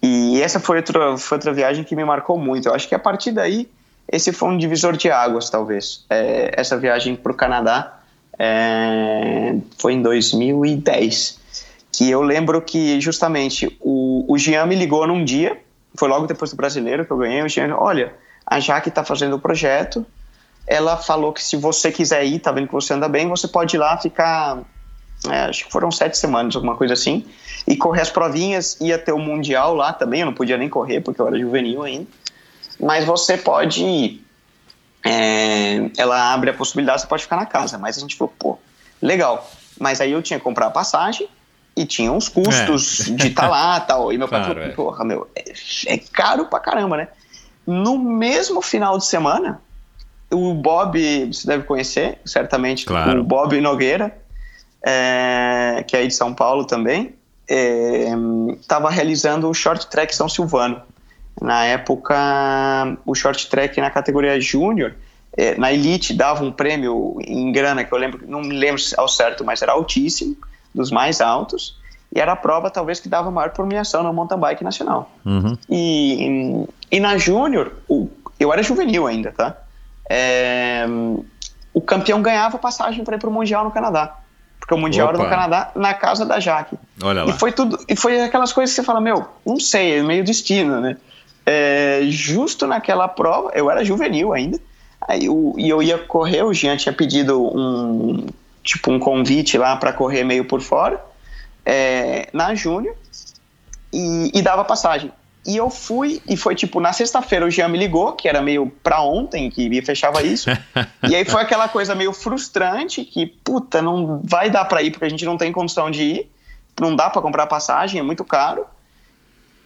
A: E essa foi outra, foi outra viagem que me marcou muito. Eu acho que a partir daí, esse foi um divisor de águas, talvez. É, essa viagem para o Canadá é, foi em 2010 que eu lembro que justamente o, o Jean me ligou num dia, foi logo depois do brasileiro que eu ganhei, o Jean, olha, a Jaque está fazendo o projeto, ela falou que se você quiser ir, tá vendo que você anda bem, você pode ir lá ficar, é, acho que foram sete semanas, alguma coisa assim, e correr as provinhas, ia ter o Mundial lá também, eu não podia nem correr porque eu era juvenil ainda, mas você pode ir, é, ela abre a possibilidade, você pode ficar na casa, mas a gente falou, pô, legal, mas aí eu tinha que comprar a passagem, e tinha uns custos é. de estar tá lá tal. E meu pai claro, falou, é. porra, meu, é, é, caro pra caramba, né? No mesmo final de semana, o Bob, você deve conhecer, certamente, claro. o Bob Nogueira, é, que é aí de São Paulo também, estava é, realizando o Short Track São Silvano. Na época, o Short Track na categoria Júnior, é, na Elite dava um prêmio em grana, que eu lembro, não me lembro ao certo, mas era altíssimo dos mais altos, e era a prova talvez que dava maior premiação no mountain bike nacional. Uhum. E, e na Júnior, eu era juvenil ainda, tá? É, o campeão ganhava passagem para ir para o Mundial no Canadá. Porque o Mundial Opa. era no Canadá, na casa da Jaque.
B: Olha lá.
A: E foi tudo, e foi aquelas coisas que você fala, meu, não sei, é meio destino, né? É, justo naquela prova, eu era juvenil ainda, aí o, e eu ia correr, o Jean tinha pedido um tipo um convite lá para correr meio por fora, é, na Júnior, e, e, dava passagem. E eu fui, e foi tipo, na sexta-feira o Jean me ligou, que era meio pra ontem, que me fechava isso. e aí foi aquela coisa meio frustrante, que, puta, não vai dar pra ir, porque a gente não tem condição de ir, não dá para comprar passagem, é muito caro.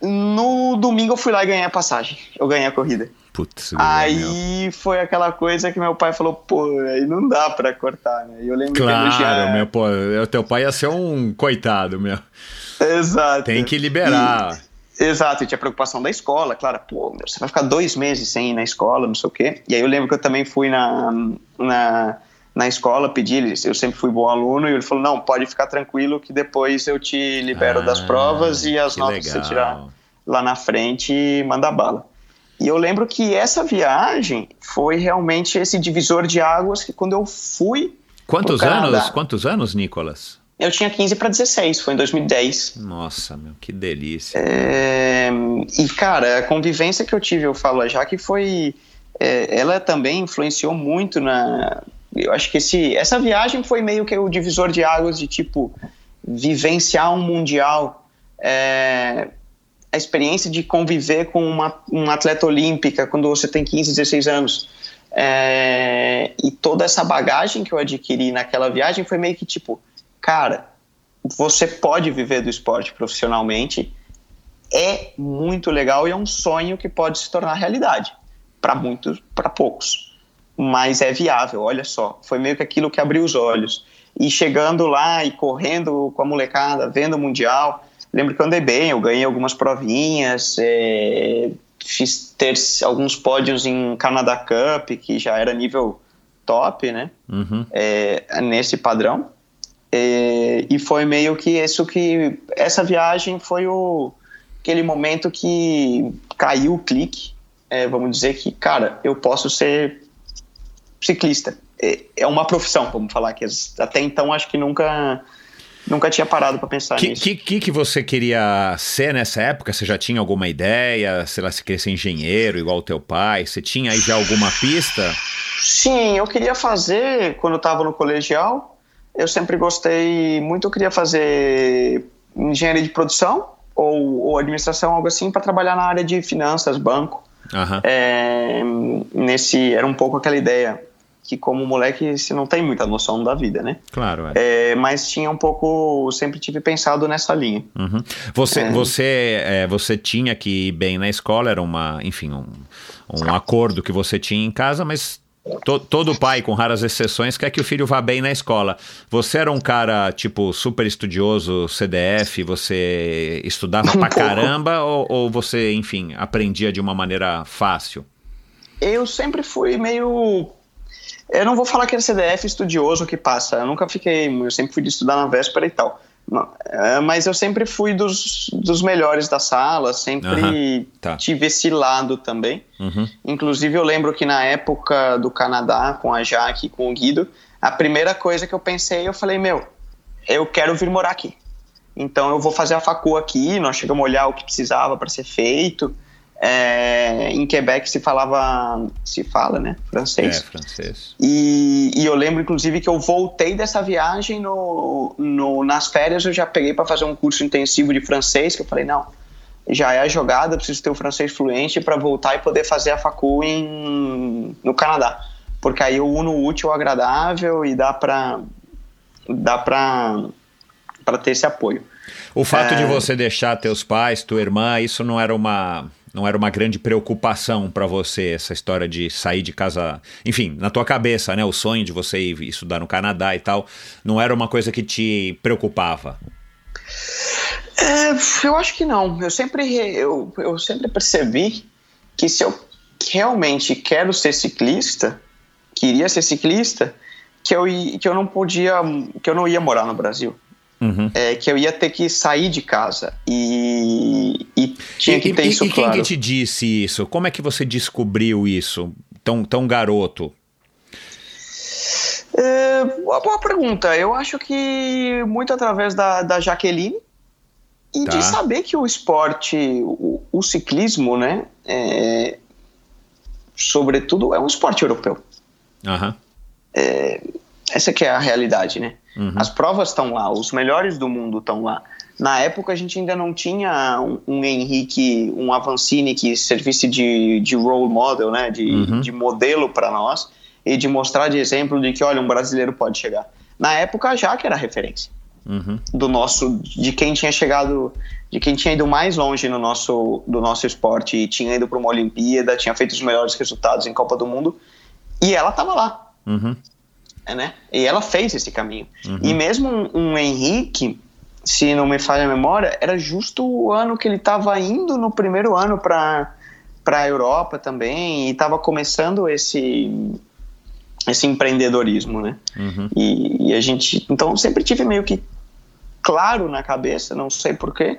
A: No domingo eu fui lá e ganhei a passagem, eu ganhei a corrida.
B: Putz,
A: aí meu. foi aquela coisa que meu pai falou, pô, aí não dá pra cortar, né? E eu lembro
B: claro,
A: que
B: Claro, meu, pô, o teu pai ia ser um coitado, meu.
A: Exato.
B: Tem que liberar.
A: E, exato, e tinha preocupação da escola, claro, pô, meu, você vai ficar dois meses sem ir na escola, não sei o quê. E aí eu lembro que eu também fui na, na, na escola, pedi, eu sempre fui bom aluno, e ele falou, não, pode ficar tranquilo que depois eu te libero ah, das provas e as notas legal. que você tirar lá na frente, manda bala. E eu lembro que essa viagem foi realmente esse divisor de águas que quando eu fui.
B: Quantos anos? Quantos anos, Nicolas?
A: Eu tinha 15 para 16, foi em 2010.
B: Nossa, meu, que delícia.
A: É... E, cara, a convivência que eu tive, eu falo já que foi é, ela também influenciou muito na. Eu acho que esse, essa viagem foi meio que o divisor de águas de tipo vivenciar um mundial, é, a experiência de conviver com uma, uma atleta olímpica quando você tem 15, 16 anos. É, e toda essa bagagem que eu adquiri naquela viagem foi meio que tipo, cara, você pode viver do esporte profissionalmente, é muito legal e é um sonho que pode se tornar realidade para muitos, para poucos, mas é viável. Olha só, foi meio que aquilo que abriu os olhos. E chegando lá e correndo com a molecada, vendo o mundial, lembro que eu andei bem, eu ganhei algumas provinhas, é, fiz ter alguns pódios em Canada Cup, que já era nível top, né?
B: Uhum.
A: É, nesse padrão. É, e foi meio que isso que. Essa viagem foi o, aquele momento que caiu o clique. É, vamos dizer que, cara, eu posso ser ciclista. É, é uma profissão, vamos falar que até então acho que nunca Nunca tinha parado para pensar
B: que,
A: nisso.
B: O que, que, que você queria ser nessa época? Você já tinha alguma ideia? Sei lá, você queria ser engenheiro igual o teu pai? Você tinha aí já alguma pista?
A: Sim, eu queria fazer, quando eu estava no colegial, eu sempre gostei muito, eu queria fazer engenharia de produção ou, ou administração, algo assim, para trabalhar na área de finanças, banco.
B: Aham.
A: É, nesse, era um pouco aquela ideia que como moleque você não tem muita noção da vida, né?
B: Claro, é.
A: É, mas tinha um pouco, sempre tive pensado nessa linha.
B: Uhum. Você,
A: É.
B: você, é, você tinha que ir bem na escola, era uma, enfim, um, um acordo que você tinha em casa, mas to- todo pai, com raras exceções, quer que o filho vá bem na escola. Você era um cara, tipo, super estudioso, CDF, você estudava
A: Um
B: pra
A: pouco.
B: caramba, ou, ou você, enfim, aprendia de uma maneira fácil?
A: Eu sempre fui meio. Eu não vou falar que era CDF estudioso que passa. Eu nunca fiquei. Eu sempre fui de estudar na véspera e tal. É, Mas eu sempre fui dos, dos melhores da sala, sempre
B: Aham, tá.
A: tive esse lado também.
B: Uhum.
A: Inclusive, eu lembro que na época do Canadá, com a Jaque e com o Guido, a primeira coisa que eu pensei, eu falei: Meu, eu quero vir morar aqui. Então, eu vou fazer a facu aqui. Nós chegamos a olhar o que precisava para ser feito. É, em Quebec se falava, se fala, né?
B: É,
A: Francês.
B: francês.
A: E, e eu lembro, inclusive, que eu voltei dessa viagem no, no- nas férias. Eu já peguei para fazer um curso intensivo de francês. Que eu falei, não, já é a jogada. Preciso ter o francês fluente para voltar e poder fazer a facu em, no Canadá, porque aí eu uno o útil ao agradável e dá para dá para para ter esse apoio.
B: O fato
A: É.
B: de você deixar teus pais, tua irmã, isso não era uma não era uma grande preocupação pra você essa história de sair de casa, enfim, na tua cabeça, né, o sonho de você ir estudar no Canadá e tal, não era uma coisa que te preocupava.
A: É, eu acho que não. Eu sempre, re- eu, eu sempre percebi que se eu realmente quero ser ciclista, queria ser ciclista, que eu, que eu não podia, que eu não ia morar no Brasil.
B: Uhum.
A: É, que eu ia ter que sair de casa e, e tinha que
B: e,
A: ter
B: e-
A: isso
B: e quem
A: claro.
B: que te disse isso? Como é que você descobriu isso tão, tão garoto?
A: É, uma boa pergunta. Eu acho que muito através da, da Jaqueline e
B: Tá.
A: de saber que o esporte, o, o ciclismo, né, é, sobretudo, é um esporte europeu.
B: Aham.
A: Essa que é a realidade, né?
B: Uhum.
A: As provas estão lá, os melhores do mundo estão lá. Na época a gente ainda não tinha um, um Henrique, um Avancini que servisse de, de role model, né? De,
B: Uhum.
A: de modelo para nós e de mostrar de exemplo de que, olha, um brasileiro pode chegar. Na época já que era referência
B: Uhum.
A: do nosso, de quem tinha chegado, de quem tinha ido mais longe no nosso, do nosso esporte e tinha ido para uma Olimpíada, tinha feito os melhores resultados em Copa do Mundo e ela estava lá
B: Uhum.
A: É, né? E ela fez esse caminho. E mesmo um, um Henrique, se não me falha a memória, era justo o ano que ele estava indo no primeiro ano para para a Europa também e estava começando esse esse empreendedorismo, né?
B: Uhum.
A: E, e a gente, então, sempre tive meio que claro na cabeça, não sei porquê,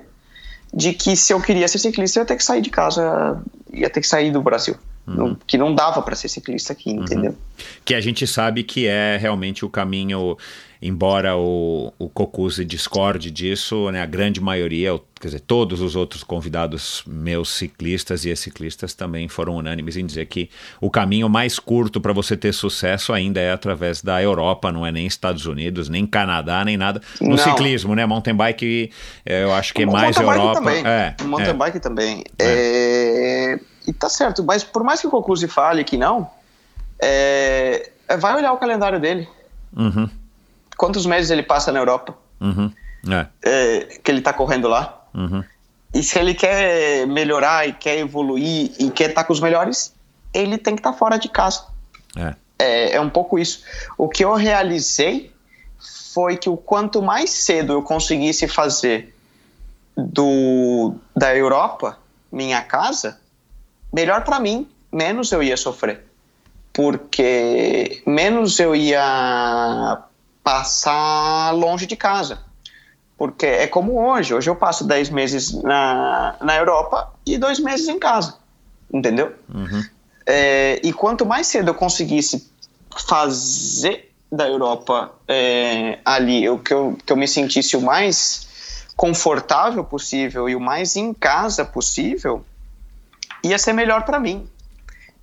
A: de que se eu queria ser ciclista, eu ia ter que sair de casa, ia ter que sair do Brasil. Não- que não dava para ser ciclista aqui, entendeu?
B: Que a gente sabe que é realmente o caminho, embora o, o Cocuzzi discorde disso, né, a grande maioria, quer dizer, todos os outros convidados meus ciclistas e ex-ciclistas também foram unânimes em dizer que o caminho mais curto para você ter sucesso ainda é através da Europa, não é nem Estados Unidos, nem Canadá, nem nada. No
A: Não.
B: ciclismo, né? Mountain bike, eh, eu acho que é mais Europa.
A: Também.
B: É,
A: mountain
B: é.
A: bike também. É, E tá certo, mas por mais que o Cocuzzi fale que não, é, vai olhar o calendário dele.
B: Uhum,
A: Quantos meses ele passa na Europa?
B: uhum, é,
A: é, que ele tá correndo lá?
B: uhum.
A: E se ele quer melhorar e quer evoluir e quer estar com os melhores, ele tem que estar fora de casa.
B: É.
A: É, é um pouco isso. O que eu realizei foi que o quanto mais cedo eu conseguisse fazer do da Europa minha casa, melhor para mim, menos eu ia sofrer. Porque menos eu ia passar longe de casa. Porque é como hoje. Hoje eu passo 10 meses na, na Europa e dois meses em casa. Entendeu? É, e quanto mais cedo eu conseguisse fazer da Europa é, ali o que eu, que eu me sentisse o mais confortável possível e o mais em casa possível, ia ser melhor para mim.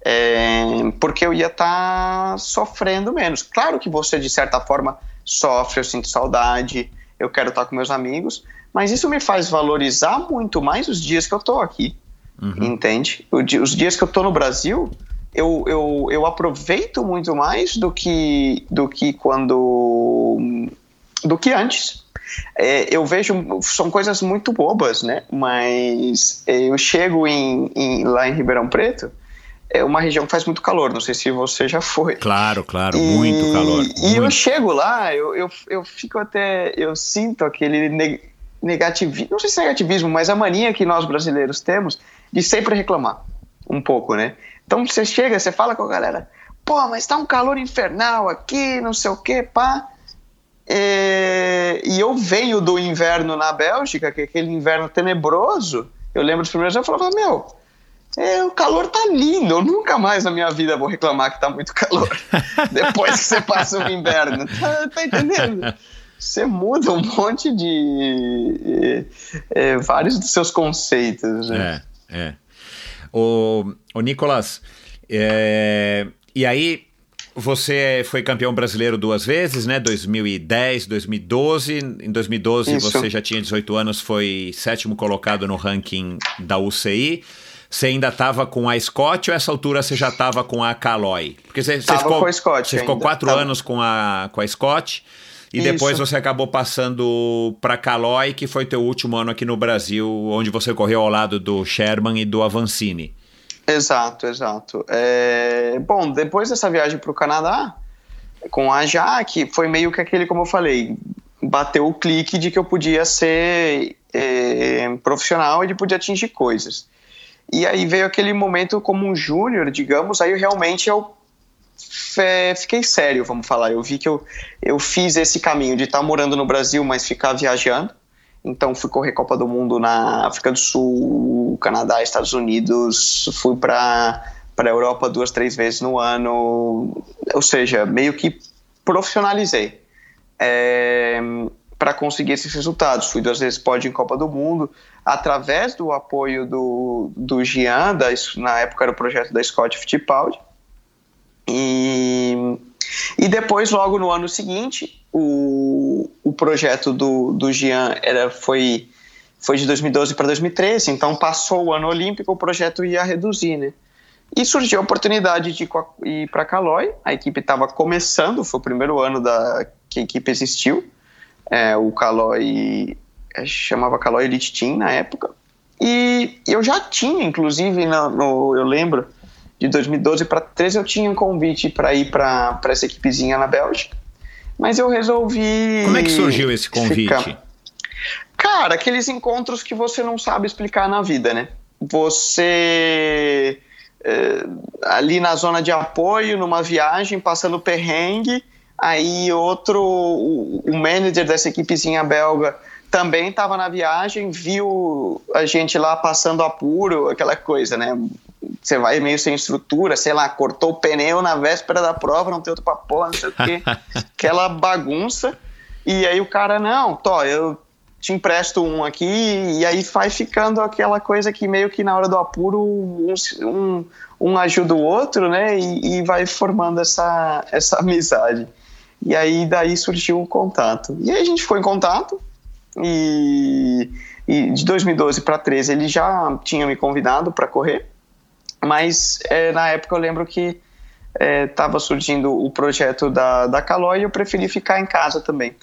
A: É, porque eu ia estar sofrendo menos. Claro que você, de certa forma, sofre, eu sinto saudade, eu quero estar com meus amigos, mas isso me faz valorizar muito mais os dias que eu estou aqui. Entende? O di- Os dias que eu tô no Brasil, eu, eu, eu aproveito muito mais do que, do que quando. do que antes. É, eu vejo. São coisas muito bobas, né? Mas eu chego em, em- lá em Ribeirão Preto, é uma região que faz muito calor. Não sei se você já foi.
B: Claro, claro,
A: E-
B: muito calor.
A: E eu
B: muito.
A: chego lá, eu, eu, eu fico até. Eu sinto aquele ne- negativismo. Não sei se é negativismo, mas a mania que nós brasileiros temos de sempre reclamar. Um pouco, né? Então você chega, você fala com a galera, pô, mas tá um calor infernal aqui, não sei o que, pá. É, E eu venho do inverno na Bélgica, que é aquele inverno tenebroso. Eu lembro dos primeiros anos, eu falava, meu, é, o calor tá lindo, eu nunca mais na minha vida vou reclamar que tá muito calor. Depois que você passa o inverno, tá, tá entendendo? Você muda um monte de. é, é, vários dos seus conceitos, né?
B: É, é. O, o Nicolas, é, e aí você foi campeão brasileiro duas vezes, né? 2010, 2012. Em 2012
A: Isso.
B: você já tinha 18 anos, foi sétimo colocado no ranking da UCI. Você ainda estava com a Scott ou essa altura você já estava com a Caloi? Porque você, você ficou,
A: com a Scott
B: Você ficou quatro
A: tava.
B: anos com a, com a Scott. E
A: Isso.
B: depois você acabou passando para Caloi, que foi teu último ano aqui no Brasil, onde você correu ao lado do Sherman e do Avancini.
A: Exato, exato. É, bom, depois dessa viagem para o Canadá, com a Jaque, foi meio que aquele, como eu falei, bateu o clique de que eu podia ser é, profissional e de podia atingir coisas. E aí veio aquele momento como um júnior, digamos, aí realmente eu fe- fiquei sério, vamos falar. Eu vi que eu, eu fiz esse caminho de estar morando no Brasil, mas ficar viajando. Então fui correr Copa do Mundo na África do Sul, Canadá, Estados Unidos, fui para para a Europa duas, três vezes no ano, ou seja, meio que profissionalizei para conseguir esses resultados. Fui duas vezes pódio em Copa do Mundo, através do apoio do, do Gian, da, na época era o projeto da Scott Fittipaldi, e, e depois, logo no ano seguinte, o, o projeto do, do Gian era, foi, foi de 2012 para 2013, então passou o ano olímpico, o projeto ia reduzir, né? E surgiu a oportunidade de ir para Calói, a equipe estava começando, foi o primeiro ano da, que a equipe existiu, é, o Calói é, chamava Calói Elite Team na época, e eu já tinha, inclusive, no, no eu lembro, de 2012 para 13 eu tinha um convite para ir para essa equipezinha na Bélgica. Mas eu resolvi.
B: Como é que surgiu esse convite?
A: Ficar... Cara, aqueles encontros que você não sabe explicar na vida, né? Você. É, ali na zona de apoio, numa viagem, passando perrengue, aí outro. O, o manager dessa equipezinha belga também estava na viagem, viu a gente lá passando apuro, aquela coisa, né? Você vai meio sem estrutura, sei lá, cortou o pneu na véspera da prova, não tem outro pra porra, não sei o quê. Aquela bagunça. E aí o cara, não, tô, eu te empresto um aqui, e aí vai ficando aquela coisa que meio que na hora do apuro um, um, um ajuda o outro, né? E, e, vai formando essa, essa amizade. E aí daí surgiu o contato. E aí a gente foi em contato, e, e de 2012 para 13 ele já tinha me convidado para correr, mas é, na época eu lembro que estava é, surgindo o projeto da, da Calói e eu preferi ficar em casa também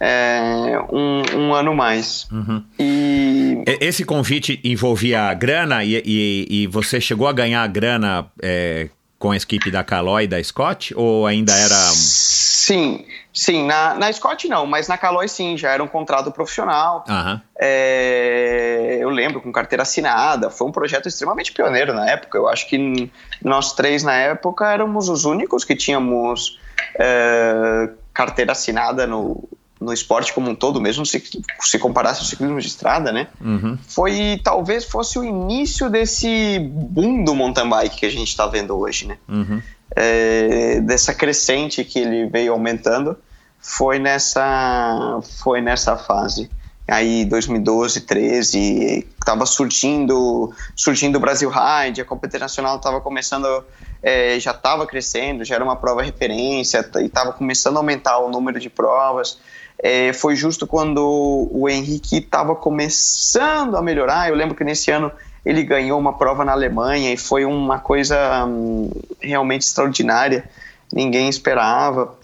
A: é, um, um, ano mais.
B: Uhum. E... Esse convite envolvia grana e, e, e, você chegou a ganhar grana é, com a equipe da Caloi e da Scott? Ou ainda era.
A: Sim, sim. Na, na Scott não, mas na Caloi sim, já era um contrato profissional.
B: Uhum.
A: É, eu lembro, com carteira assinada. Foi um projeto extremamente pioneiro na época. Eu acho que nós três na época éramos os únicos que tínhamos é, carteira assinada no, no esporte como um todo, mesmo se, se comparasse ao ciclismo de estrada, né?
B: Uhum.
A: Foi talvez fosse o início desse boom do mountain bike que a gente está vendo hoje, né?
B: Uhum.
A: É, dessa crescente que ele veio aumentando, foi nessa foi nessa fase. Aí 2012, 13, estava surgindo surgindo o Brasil Ride, a competição nacional estava começando é, já estava crescendo, já era uma prova referência e estava começando a aumentar o número de provas é, foi justo quando o Henrique estava começando a melhorar. Eu lembro que nesse ano ele ganhou uma prova na Alemanha e foi uma coisa hum, realmente extraordinária. Ninguém esperava.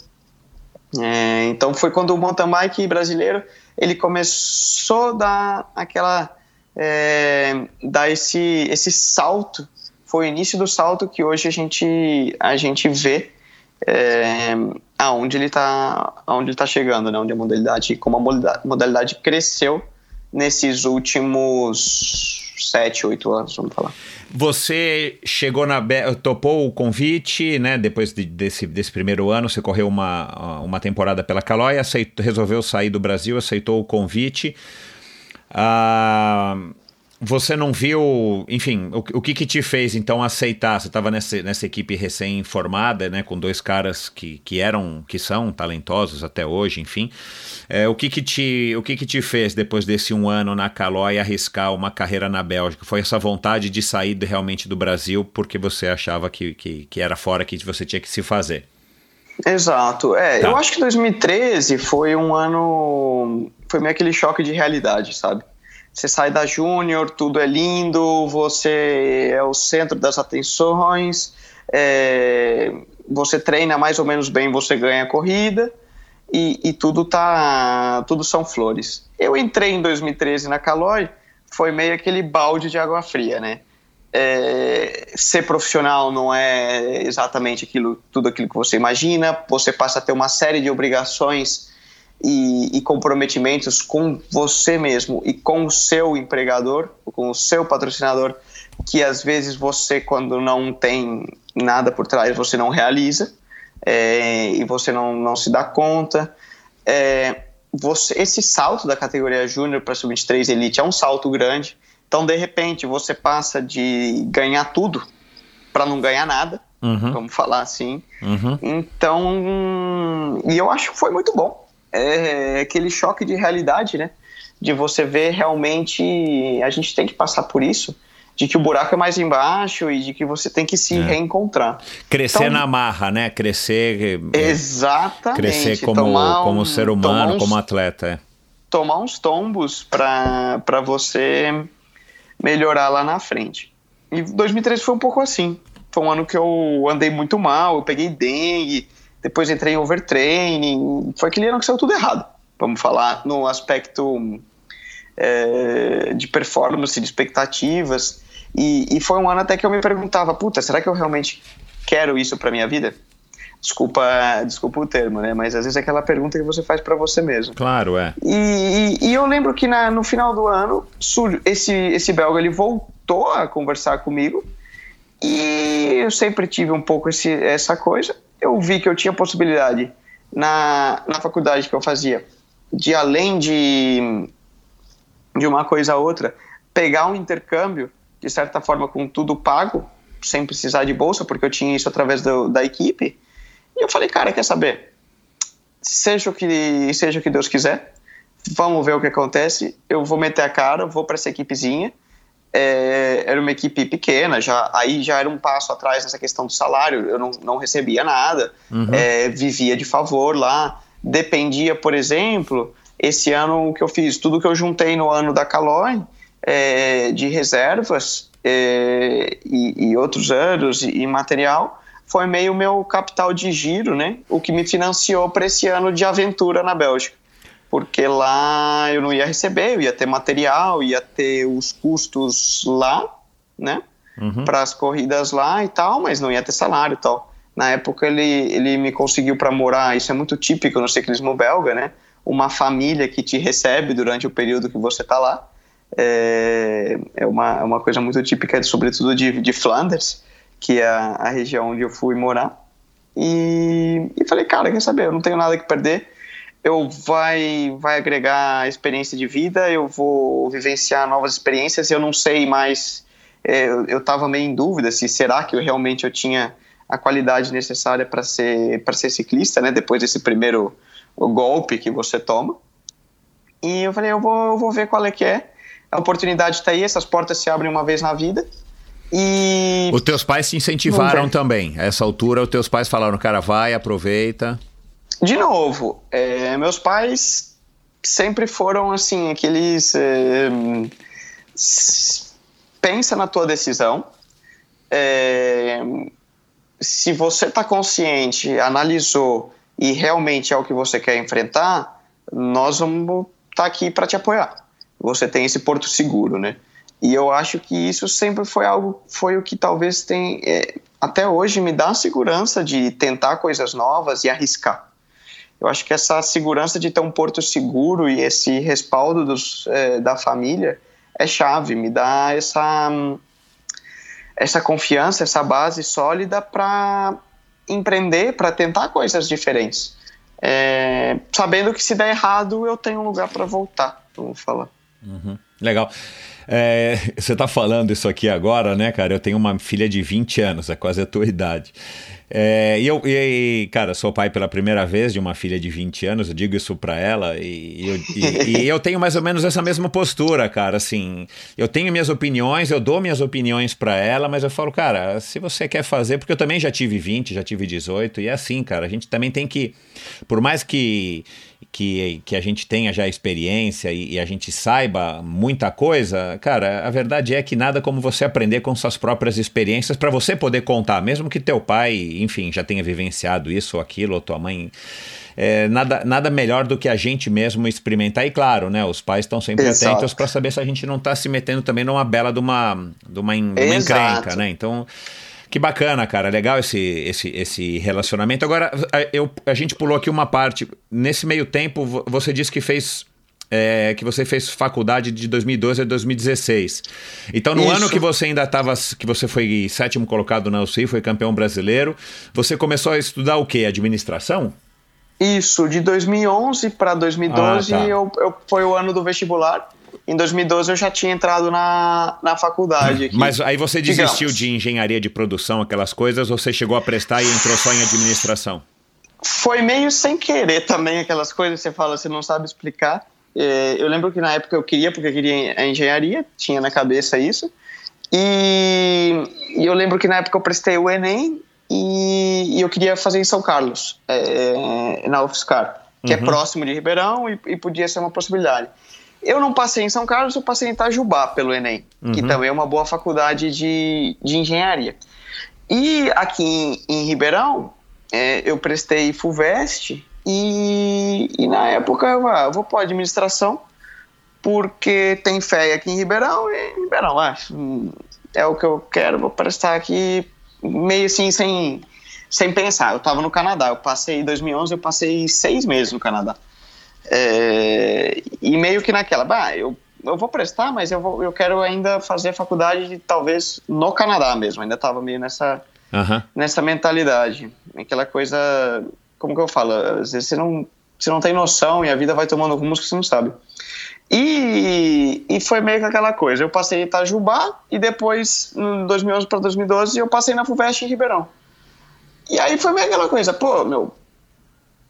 A: É, então foi quando o mountain bike brasileiro ele começou a dar aquela é, dar esse esse salto. Foi o início do salto que hoje a gente a gente vê é, aonde ele está aonde ele tá chegando, né? Onde a modalidade, como a modalidade, cresceu nesses últimos sete, oito anos, vamos falar.
B: Você chegou na topou o convite, né? Depois de, desse, desse primeiro ano, você correu uma, uma temporada pela Calói, aceitou, resolveu sair do Brasil, aceitou o convite. Ah, você não viu, enfim, o, o que que te fez então aceitar? Você estava nessa, nessa equipe recém-formada, né, com dois caras que, que eram, que são talentosos até hoje, enfim. É, o que que te, o que que te fez depois desse um ano na Calói arriscar uma carreira na Bélgica? Foi essa vontade de sair realmente do Brasil porque você achava que, que, que era fora que você tinha que se fazer?
A: Exato. É, tá. eu acho que 2013 foi um ano, foi meio aquele choque de realidade, sabe? Você sai da Júnior, tudo é lindo, você é o centro das atenções, é, você treina mais ou menos bem, você ganha a corrida e, e, tudo tá, tudo são flores. Eu entrei em 2013 na Caloi, foi meio aquele balde de água fria, né? É, ser profissional não é exatamente aquilo, tudo aquilo que você imagina. Você passa a ter uma série de obrigações e, e, comprometimentos com você mesmo e com o seu empregador, com o seu patrocinador, que às vezes você, quando não tem nada por trás, você não realiza é, e você não, não se dá conta. É, você, esse salto da categoria júnior para sub-23 elite é um salto grande. Então, de repente, você passa de ganhar tudo para não ganhar nada, uhum. vamos falar assim.
B: Uhum.
A: Então, e eu acho que foi muito bom é aquele choque de realidade, né? De você ver realmente. A gente tem que passar por isso de que o buraco é mais embaixo e de que você tem que se é. reencontrar.
B: Crescer então, na marra, né? Crescer.
A: É, exatamente.
B: Crescer como, um, como ser humano, uns, como atleta. É.
A: Tomar uns tombos para você melhorar lá na frente. E 2013 foi um pouco assim. Foi um ano que eu andei muito mal, eu peguei dengue, depois entrei em overtraining, foi aquele ano que saiu tudo errado, vamos falar no aspecto é, de performance, de expectativas, e, e, foi um ano até que eu me perguntava, puta, será que eu realmente quero isso para minha vida? Desculpa, desculpa o termo, né? Mas às vezes é aquela pergunta que você faz para você mesmo.
B: Claro, é.
A: E, e, e eu lembro que na, no final do ano, esse, esse belga ele voltou a conversar comigo e eu sempre tive um pouco esse, essa coisa eu vi que eu tinha possibilidade na, na faculdade que eu fazia de além de, de uma coisa a outra, pegar um intercâmbio, de certa forma, com tudo pago, sem precisar de bolsa, porque eu tinha isso através do, da equipe. E eu falei, cara, quer saber? Seja o que seja o que Deus quiser, vamos ver o que acontece. Eu vou meter a cara, vou para essa equipezinha. É, era uma equipe pequena, já aí já era um passo atrás nessa questão do salário. Eu não, não recebia nada,
B: Uhum.
A: é, vivia de favor lá. Dependia, por exemplo, esse ano o que eu fiz, tudo que eu juntei no ano da Caloi é, de reservas é, e, e outros anos e, e material foi meio meu capital de giro, né? O que me financiou para esse ano de aventura na Bélgica. Porque lá eu não ia receber, eu ia ter material, ia ter os custos lá, né?
B: Uhum.
A: Para as corridas lá e tal, mas não ia ter salário e tal. Na época ele, ele me conseguiu para morar, isso é muito típico no ciclismo belga, né? Uma família que te recebe durante o período que você está lá. É, é uma, é uma coisa muito típica, sobretudo de, de Flanders, que é a, a região onde eu fui morar. E, e falei, cara, quer saber? Eu não tenho nada que perder. Eu vai, vai agregar experiência de vida, eu vou vivenciar novas experiências. Eu não sei mais, é, eu estava meio em dúvida se será que eu realmente eu tinha a qualidade necessária para ser para ser ciclista, né? Depois desse primeiro golpe que você toma. E eu falei, eu vou, eu vou ver qual é que é. A oportunidade está aí, essas portas se abrem uma vez na vida. E
B: Os teus pais te incentivaram também. A essa altura, os teus pais falaram, cara, vai, aproveita.
A: De novo, é, meus pais sempre foram assim, aqueles. é, pensa na tua decisão. é, se você está consciente, analisou e realmente é o que você quer enfrentar, nós vamos estar aqui para te apoiar. Você tem esse porto seguro, né? E eu acho que isso sempre foi algo, foi o que talvez tem, é, até hoje me dá a segurança de tentar coisas novas e arriscar. Eu acho que essa segurança de ter um porto seguro e esse respaldo dos, eh, da família é chave, me dá essa, hum, essa confiança, essa base sólida para empreender, para tentar coisas diferentes. É, sabendo que se der errado, eu tenho um lugar para voltar, vamos falar.
B: Legal. É, você tá falando isso aqui agora, né, cara? Eu tenho uma filha de 20 anos, é quase a tua idade. É, e eu, e, cara, sou pai pela primeira vez de uma filha de 20 anos, eu digo isso pra ela, e, eu, e- e eu tenho mais ou menos essa mesma postura, cara. Assim, eu tenho minhas opiniões, eu dou minhas opiniões pra ela, mas eu falo, cara, se você quer fazer, porque eu também já tive 20, já tive 18, e é assim, cara, a gente também tem que, por mais que que, que a gente tenha já experiência e, e a gente saiba muita coisa, cara, a verdade é que nada como você aprender com suas próprias experiências para você poder contar, mesmo que teu pai, enfim, já tenha vivenciado isso ou aquilo, ou tua mãe. é, nada, nada melhor do que a gente mesmo experimentar. E claro, né? Os pais estão sempre
A: Exato.
B: atentos para saber se a gente não está se metendo também numa bela de uma, de uma, de uma encrenca, né? Então. Que bacana, cara. Legal esse, esse, esse relacionamento. Agora, a- eu, a gente pulou aqui uma parte. Nesse meio tempo, vo- você disse que fez. é, que você fez faculdade de 2012 a 2016. Então, no
A: Isso.
B: ano que você ainda estava. que você foi sétimo colocado na UCI, foi campeão brasileiro, você começou a estudar o quê? Administração?
A: Isso, de 2011 para 2012
B: Ah, tá.
A: eu, eu, foi o ano do vestibular. Em 2012 eu já tinha entrado na, na faculdade. Aqui.
B: Mas aí você desistiu
A: Digamos.
B: de engenharia de produção, aquelas coisas, ou você chegou a prestar e entrou só em administração?
A: Foi meio sem querer também aquelas coisas você fala, você não sabe explicar. É, eu lembro que na época eu queria, porque eu queria a engenharia, tinha na cabeça isso. E, e eu lembro que na época eu prestei o Enem e, e eu queria fazer em São Carlos, é, na UFSCar, que é
B: Uhum.
A: próximo de Ribeirão e, e podia ser uma possibilidade. Eu não passei em São Carlos, eu passei em Itajubá pelo Enem, que
B: Uhum.
A: também é uma boa faculdade de, de engenharia. E aqui em, em Ribeirão, é, eu prestei FUVEST e, e na época eu, ah, eu vou para administração porque tem fé aqui em Ribeirão e Ribeirão, ah, é o que eu quero, vou prestar aqui meio assim sem, sem pensar. Eu estava no Canadá, eu passei em 2011, eu passei seis meses no Canadá. É, e meio que naquela, bah, eu, eu vou prestar, mas eu, vou, eu quero ainda fazer faculdade talvez no Canadá mesmo, ainda estava meio nessa, nessa mentalidade. Aquela coisa, como que eu falo, às vezes você não, você não tem noção e a vida vai tomando rumos que você não sabe. E, e foi meio que aquela coisa. Eu passei em Itajubá e depois, em 2011 para 2012, eu passei na FUVEST em Ribeirão. E aí foi meio aquela coisa, pô, meu,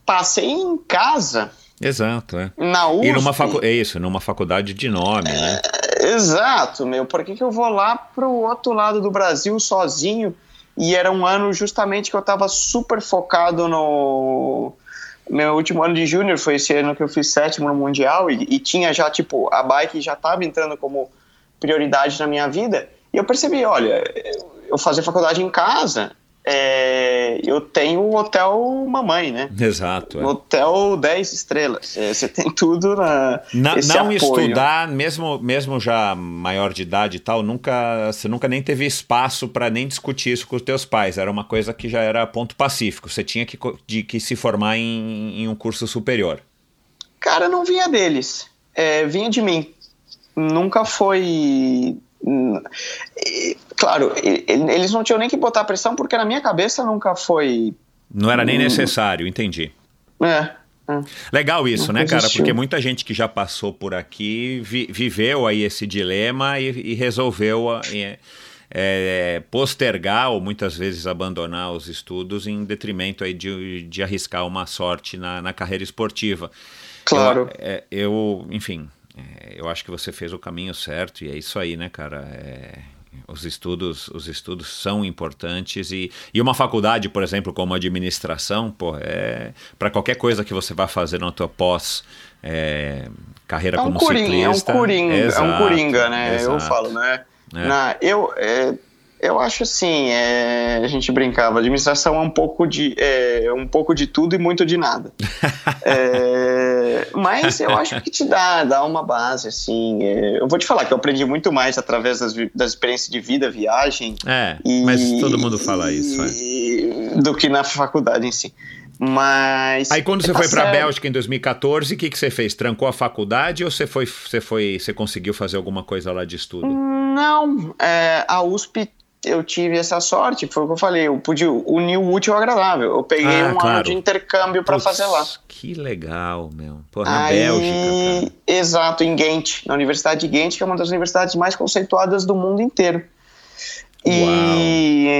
A: passei em casa,
B: Exato, é.
A: na USP.
B: E numa facu... É isso, numa faculdade de nome, né?
A: Exato, meu. Por que, que eu vou lá pro outro lado do Brasil sozinho? E era um ano justamente que eu tava super focado no. Meu último ano de júnior foi esse ano que eu fiz sétimo no Mundial e, e tinha já, tipo, a bike já tava entrando como prioridade na minha vida. E eu percebi, olha, eu fazer faculdade em casa, é, eu tenho o hotel mamãe, né?
B: Exato. é.
A: Hotel 10 estrelas. É, Você tem tudo na.
B: Na- não
A: apoio.
B: estudar, mesmo, mesmo já maior de idade e tal, nunca, você nunca nem teve espaço para nem discutir isso com os teus pais. Era uma coisa que já era ponto pacífico. Você tinha que, de, que se formar em, em um curso superior.
A: Cara, não vinha deles. É, vinha de mim. Nunca foi. E, Claro, eles não tinham nem que botar pressão, porque na minha cabeça nunca foi.
B: Não era nem necessário, entendi.
A: É, é.
B: Legal isso,
A: Nunca
B: né, cara?
A: existiu.
B: Porque muita gente que já passou por aqui vi- viveu aí esse dilema e, e resolveu é, é, postergar ou muitas vezes abandonar os estudos em detrimento aí de, de arriscar uma sorte na, na carreira esportiva.
A: Claro.
B: Eu, é, eu, enfim, é, eu acho que você fez o caminho certo e é isso aí, né, cara? É, os estudos, os estudos são importantes e, e uma faculdade, por exemplo, como administração, pô, é para qualquer coisa que você vá fazer na tua pós é, carreira
A: É um
B: como
A: coringa, é um
B: ciclista.
A: coringa, é um coringa, né? Eu
B: exato.
A: falo, né?
B: É.
A: Na, eu, é, eu acho assim, é, a gente brincava, administração é um pouco de é, um pouco de tudo e muito de nada. É, mas eu acho que te dá, dá uma base, assim. é, eu vou te falar que eu aprendi muito mais através das, das experiências de vida, viagem.
B: É,
A: e-
B: mas todo mundo fala isso. é.
A: e- Do que na faculdade em si. Mas.
B: Aí quando você
A: tá
B: foi para a. Bélgica em 2014, o que, que você fez? Trancou a faculdade ou você foi, você foi, você conseguiu fazer alguma coisa lá de estudo?
A: Não, é, a USP eu tive essa sorte, foi o que eu falei, eu pude unir o útil ao agradável. Eu peguei
B: Ah,
A: um ano
B: claro.
A: de intercâmbio para fazer lá.
B: Que legal, meu. Porra, na
A: Aí,
B: Bélgica, cara.
A: exato, em Ghent, na Universidade de Ghent, que é uma das universidades mais conceituadas do mundo inteiro. E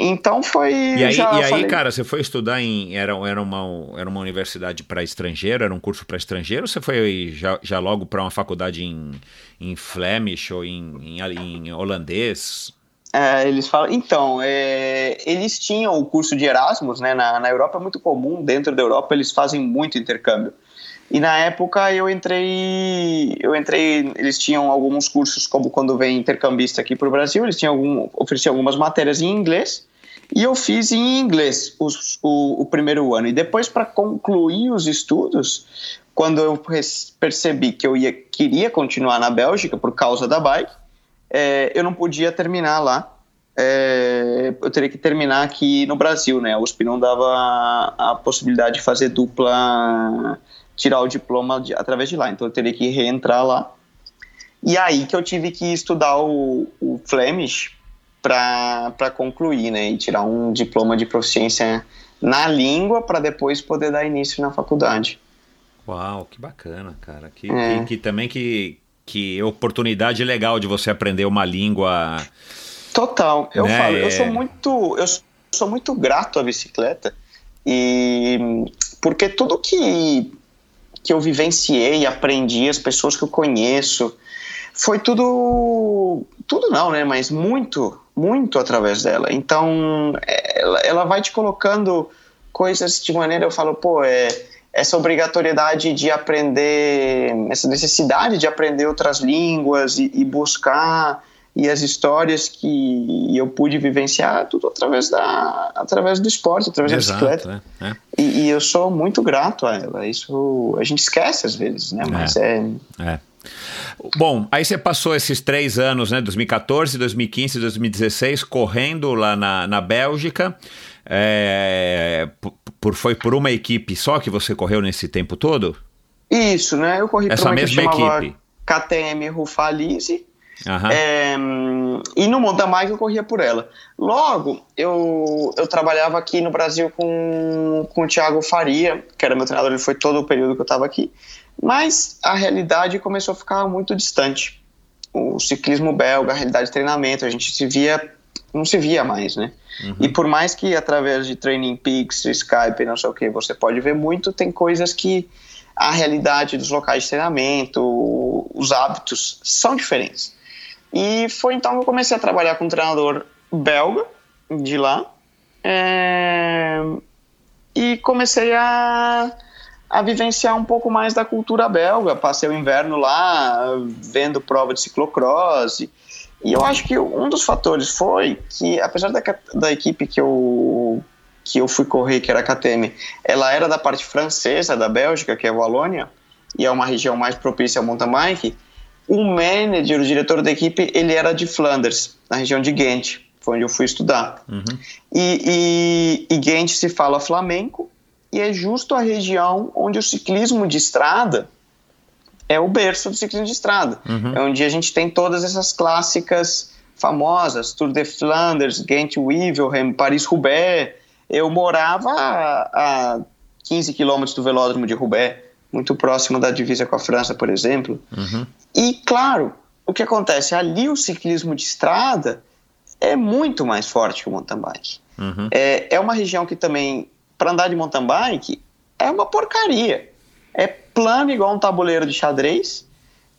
A: então foi.
B: E aí,
A: já
B: e aí
A: falei-
B: cara, você foi estudar em. Era, era, uma, era uma universidade para estrangeiro? Era um curso para estrangeiro? Ou você foi já, já logo para uma faculdade em, em Flemish ou em, em, em holandês?
A: É, eles falam. Então, é, eles tinham o curso de Erasmus, né? Na, na Europa é muito comum, dentro da Europa eles fazem muito intercâmbio. E na época eu entrei, eu entrei, eles tinham alguns cursos, como quando vem intercambista aqui para o Brasil, eles tinham algum, ofereciam algumas matérias em inglês, e eu fiz em inglês os, o, o primeiro ano. E depois, para concluir os estudos, quando eu percebi que eu ia, queria continuar na Bélgica por causa da bike, é, eu não podia terminar lá. É, eu teria que terminar aqui no Brasil, né? A USP não dava a, a possibilidade de fazer dupla, tirar o diploma de- através de lá. Então eu teria que reentrar lá. E aí que eu tive que estudar o, o Flemish para concluir, né? E tirar um diploma de proficiência na língua para depois poder dar início na faculdade.
B: Uau, que bacana, cara. Que,
A: É.
B: que, que também que, que oportunidade legal de você aprender uma língua.
A: Total. Eu
B: Né,
A: falo, eu
B: é.
A: sou muito, eu sou muito grato à bicicleta e porque tudo que que eu vivenciei, aprendi, as pessoas que eu conheço, foi tudo, tudo não, né? Mas muito, muito através dela. Então, ela, ela vai te colocando coisas de maneira, eu falo, pô, é essa obrigatoriedade de aprender, essa necessidade de aprender outras línguas e, e buscar e as histórias que eu pude vivenciar tudo através da através do esporte através da bicicleta
B: né? É.
A: e, e eu sou muito grato a ela isso a gente esquece às vezes né mas é,
B: É. Bom, aí você passou esses três anos, né? 2014, 2015, 2016, correndo lá na, na Bélgica. É, por, por- foi por uma equipe só que você correu nesse tempo todo?
A: isso né eu corri
B: Essa
A: para uma
B: mesma equipe.
A: KTM Rufalise
B: Aham.
A: É, e no mountain bike eu corria por ela. Logo, eu, eu trabalhava aqui no Brasil com, com o Thiago Faria, que era meu treinador, ele foi todo o período que eu estava aqui, mas a realidade começou a ficar muito distante. O ciclismo belga, a realidade de treinamento, a gente se via, não se via mais, né? Uhum. E por mais que através de Training Peaks, Skype, não sei o que, você pode ver muito, tem coisas que a realidade dos locais de treinamento, os hábitos são diferentes. E foi então que eu comecei a trabalhar com um treinador belga de lá. É, e comecei a, a vivenciar um pouco mais da cultura belga. Passei o inverno lá, vendo prova de ciclocross. E, eu acho que um dos fatores foi que, apesar da, da equipe que eu, que eu fui correr, que era a KTM, ela era da parte francesa da Bélgica, que é a Wallonia, e é uma região mais propícia ao mountain bike o manager, o diretor da equipe, ele era de Flanders, na região de Ghent, foi onde eu fui estudar. Uhum. E, e, e Ghent se fala flamenco, e é justo a região onde o ciclismo de estrada é o berço do ciclismo de estrada. Uhum. É onde a gente tem todas essas clássicas famosas, Tour de Flanders, Ghent-Wevelgem, Paris-Roubaix. Eu morava a, a 15 quilômetros do velódromo de Roubaix muito próximo da divisa com a França, por exemplo. Uhum. E, claro, o que acontece? Ali o ciclismo de estrada é muito mais forte que o mountain bike. Uhum. É, é uma região que também, para andar de mountain bike, é uma porcaria. É plano igual um tabuleiro de xadrez,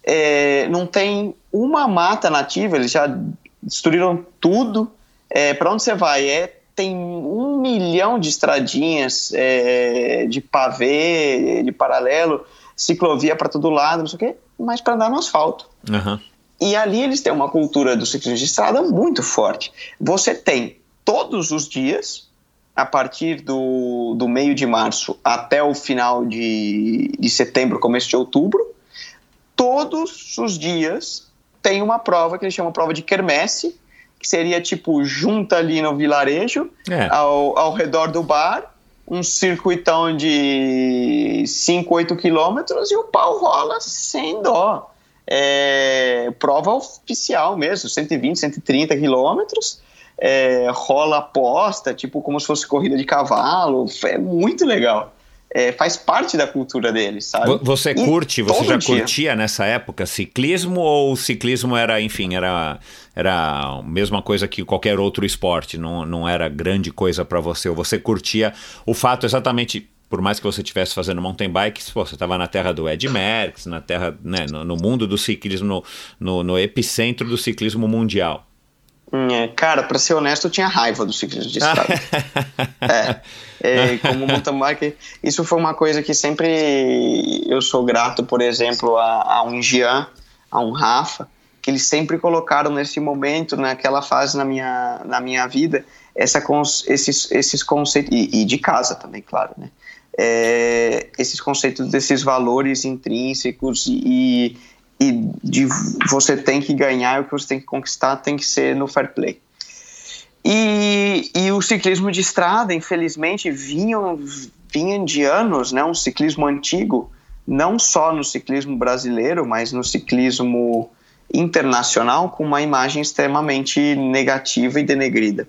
A: é, não tem uma mata nativa, eles já destruíram tudo. É, para onde você vai? É tem um milhão de estradinhas é, de pavê, de paralelo, ciclovia para todo lado, não sei o quê, mas para andar no asfalto. Uhum. E ali eles têm uma cultura do ciclismo de estrada muito forte. Você tem todos os dias, a partir do, do meio de março até o final de, de setembro, começo de outubro, todos os dias tem uma prova que eles chamam prova de quermesse, que seria tipo junta ali no vilarejo, é. ao, ao redor do bar, um circuitão de 5, 8 quilômetros e o pau rola sem dó. É, prova oficial mesmo, 120, 130 quilômetros. É, rola aposta, tipo como se fosse corrida de cavalo. É muito legal é, faz parte da cultura deles, sabe?
B: Você curte, você já dia. curtia nessa época ciclismo ou o ciclismo era, enfim, era, era a mesma coisa que qualquer outro esporte, não, não era grande coisa para você? Ou você curtia o fato exatamente por mais que você estivesse fazendo mountain bike, pô, você estava na terra do Ed Merckx, na terra, né, no, no mundo do ciclismo, no, no, no, epicentro do ciclismo mundial.
A: É, cara, para ser honesto, eu tinha raiva do ciclismo de estrada. é, é, como mountain bike, isso foi uma coisa que sempre eu sou grato, por exemplo, a, a um Jean, a um Rafa, que eles sempre colocaram nesse momento, naquela fase na minha, na minha vida, essa, esses, esses conceitos, e, e de casa também, claro, né? É, esses conceitos desses valores intrínsecos e, e de você tem que ganhar, o que você tem que conquistar tem que ser no fair play. E, e o ciclismo de estrada, infelizmente, vinha, vinha de anos, né, um ciclismo antigo, não só no ciclismo brasileiro, mas no ciclismo internacional, com uma imagem extremamente negativa e denegrida.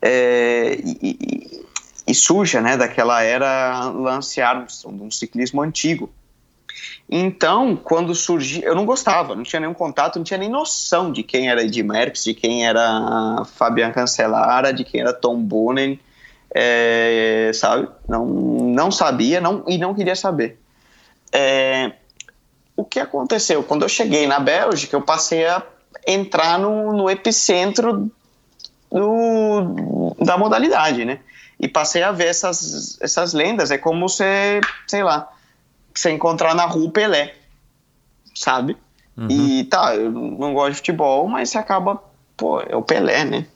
A: É, e, e, e, suja, né, daquela era Lance Armstrong, de um ciclismo antigo. Então, quando surgiu, eu não gostava, não tinha nenhum contato, não tinha nem noção de quem era Ed Merckx, de quem era Fabian Cancellara, de quem era Tom Boonen, é, sabe? Não, não sabia não, e não queria saber. É, o que aconteceu? Quando eu cheguei na Bélgica, eu passei a entrar no, no epicentro do, da modalidade, né? E passei a ver essas, essas lendas. É como você, sei lá, você encontrar na rua o Pelé, sabe? Uhum. E tá, eu não gosto de futebol, mas você acaba, pô, é o Pelé, né?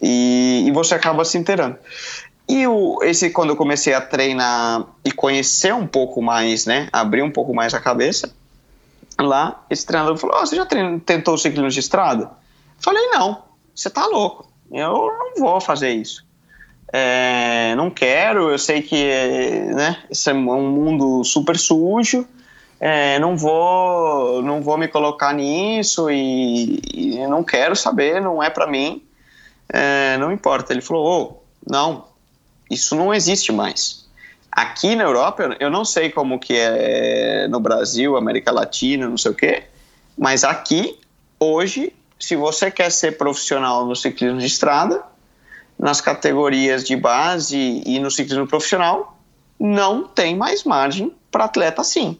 A: E, e você acaba se inteirando. E o, esse, quando eu comecei a treinar e conhecer um pouco mais, né? Abrir um pouco mais a cabeça, lá, esse treinador falou: oh, Você já treinou, tentou ciclismo de estrada? Falei: Não, você tá louco. Eu não vou fazer isso é, não quero, eu sei que né, esse é um mundo super sujo, é, não vou não vou me colocar nisso e, e não quero saber, não é para mim, é, não importa. Ele falou, oh, não, isso não existe mais. Aqui na Europa, eu não sei como que é no Brasil, América Latina, não sei o quê, mas aqui, hoje, se você quer ser profissional no ciclismo de estrada, nas categorias de base e no ciclismo profissional, não tem mais margem para atleta assim.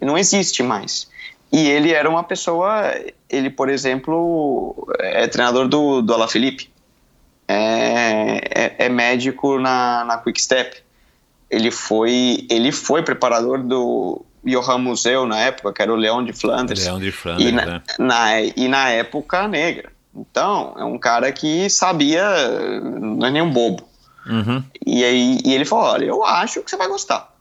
A: Não existe mais. E ele era uma pessoa, ele, por exemplo, é treinador do, do Alaphilippe, é, é, é médico na, na Quick Step ele foi ele foi preparador do Johan Museu na época, que era o Leão de Flandres.
B: Leão de Flandres,
A: e na,
B: né?
A: na, e na época negra. Então, é um cara que sabia, não é nenhum bobo.
B: Uhum.
A: E aí e ele falou: olha, eu acho que você vai gostar.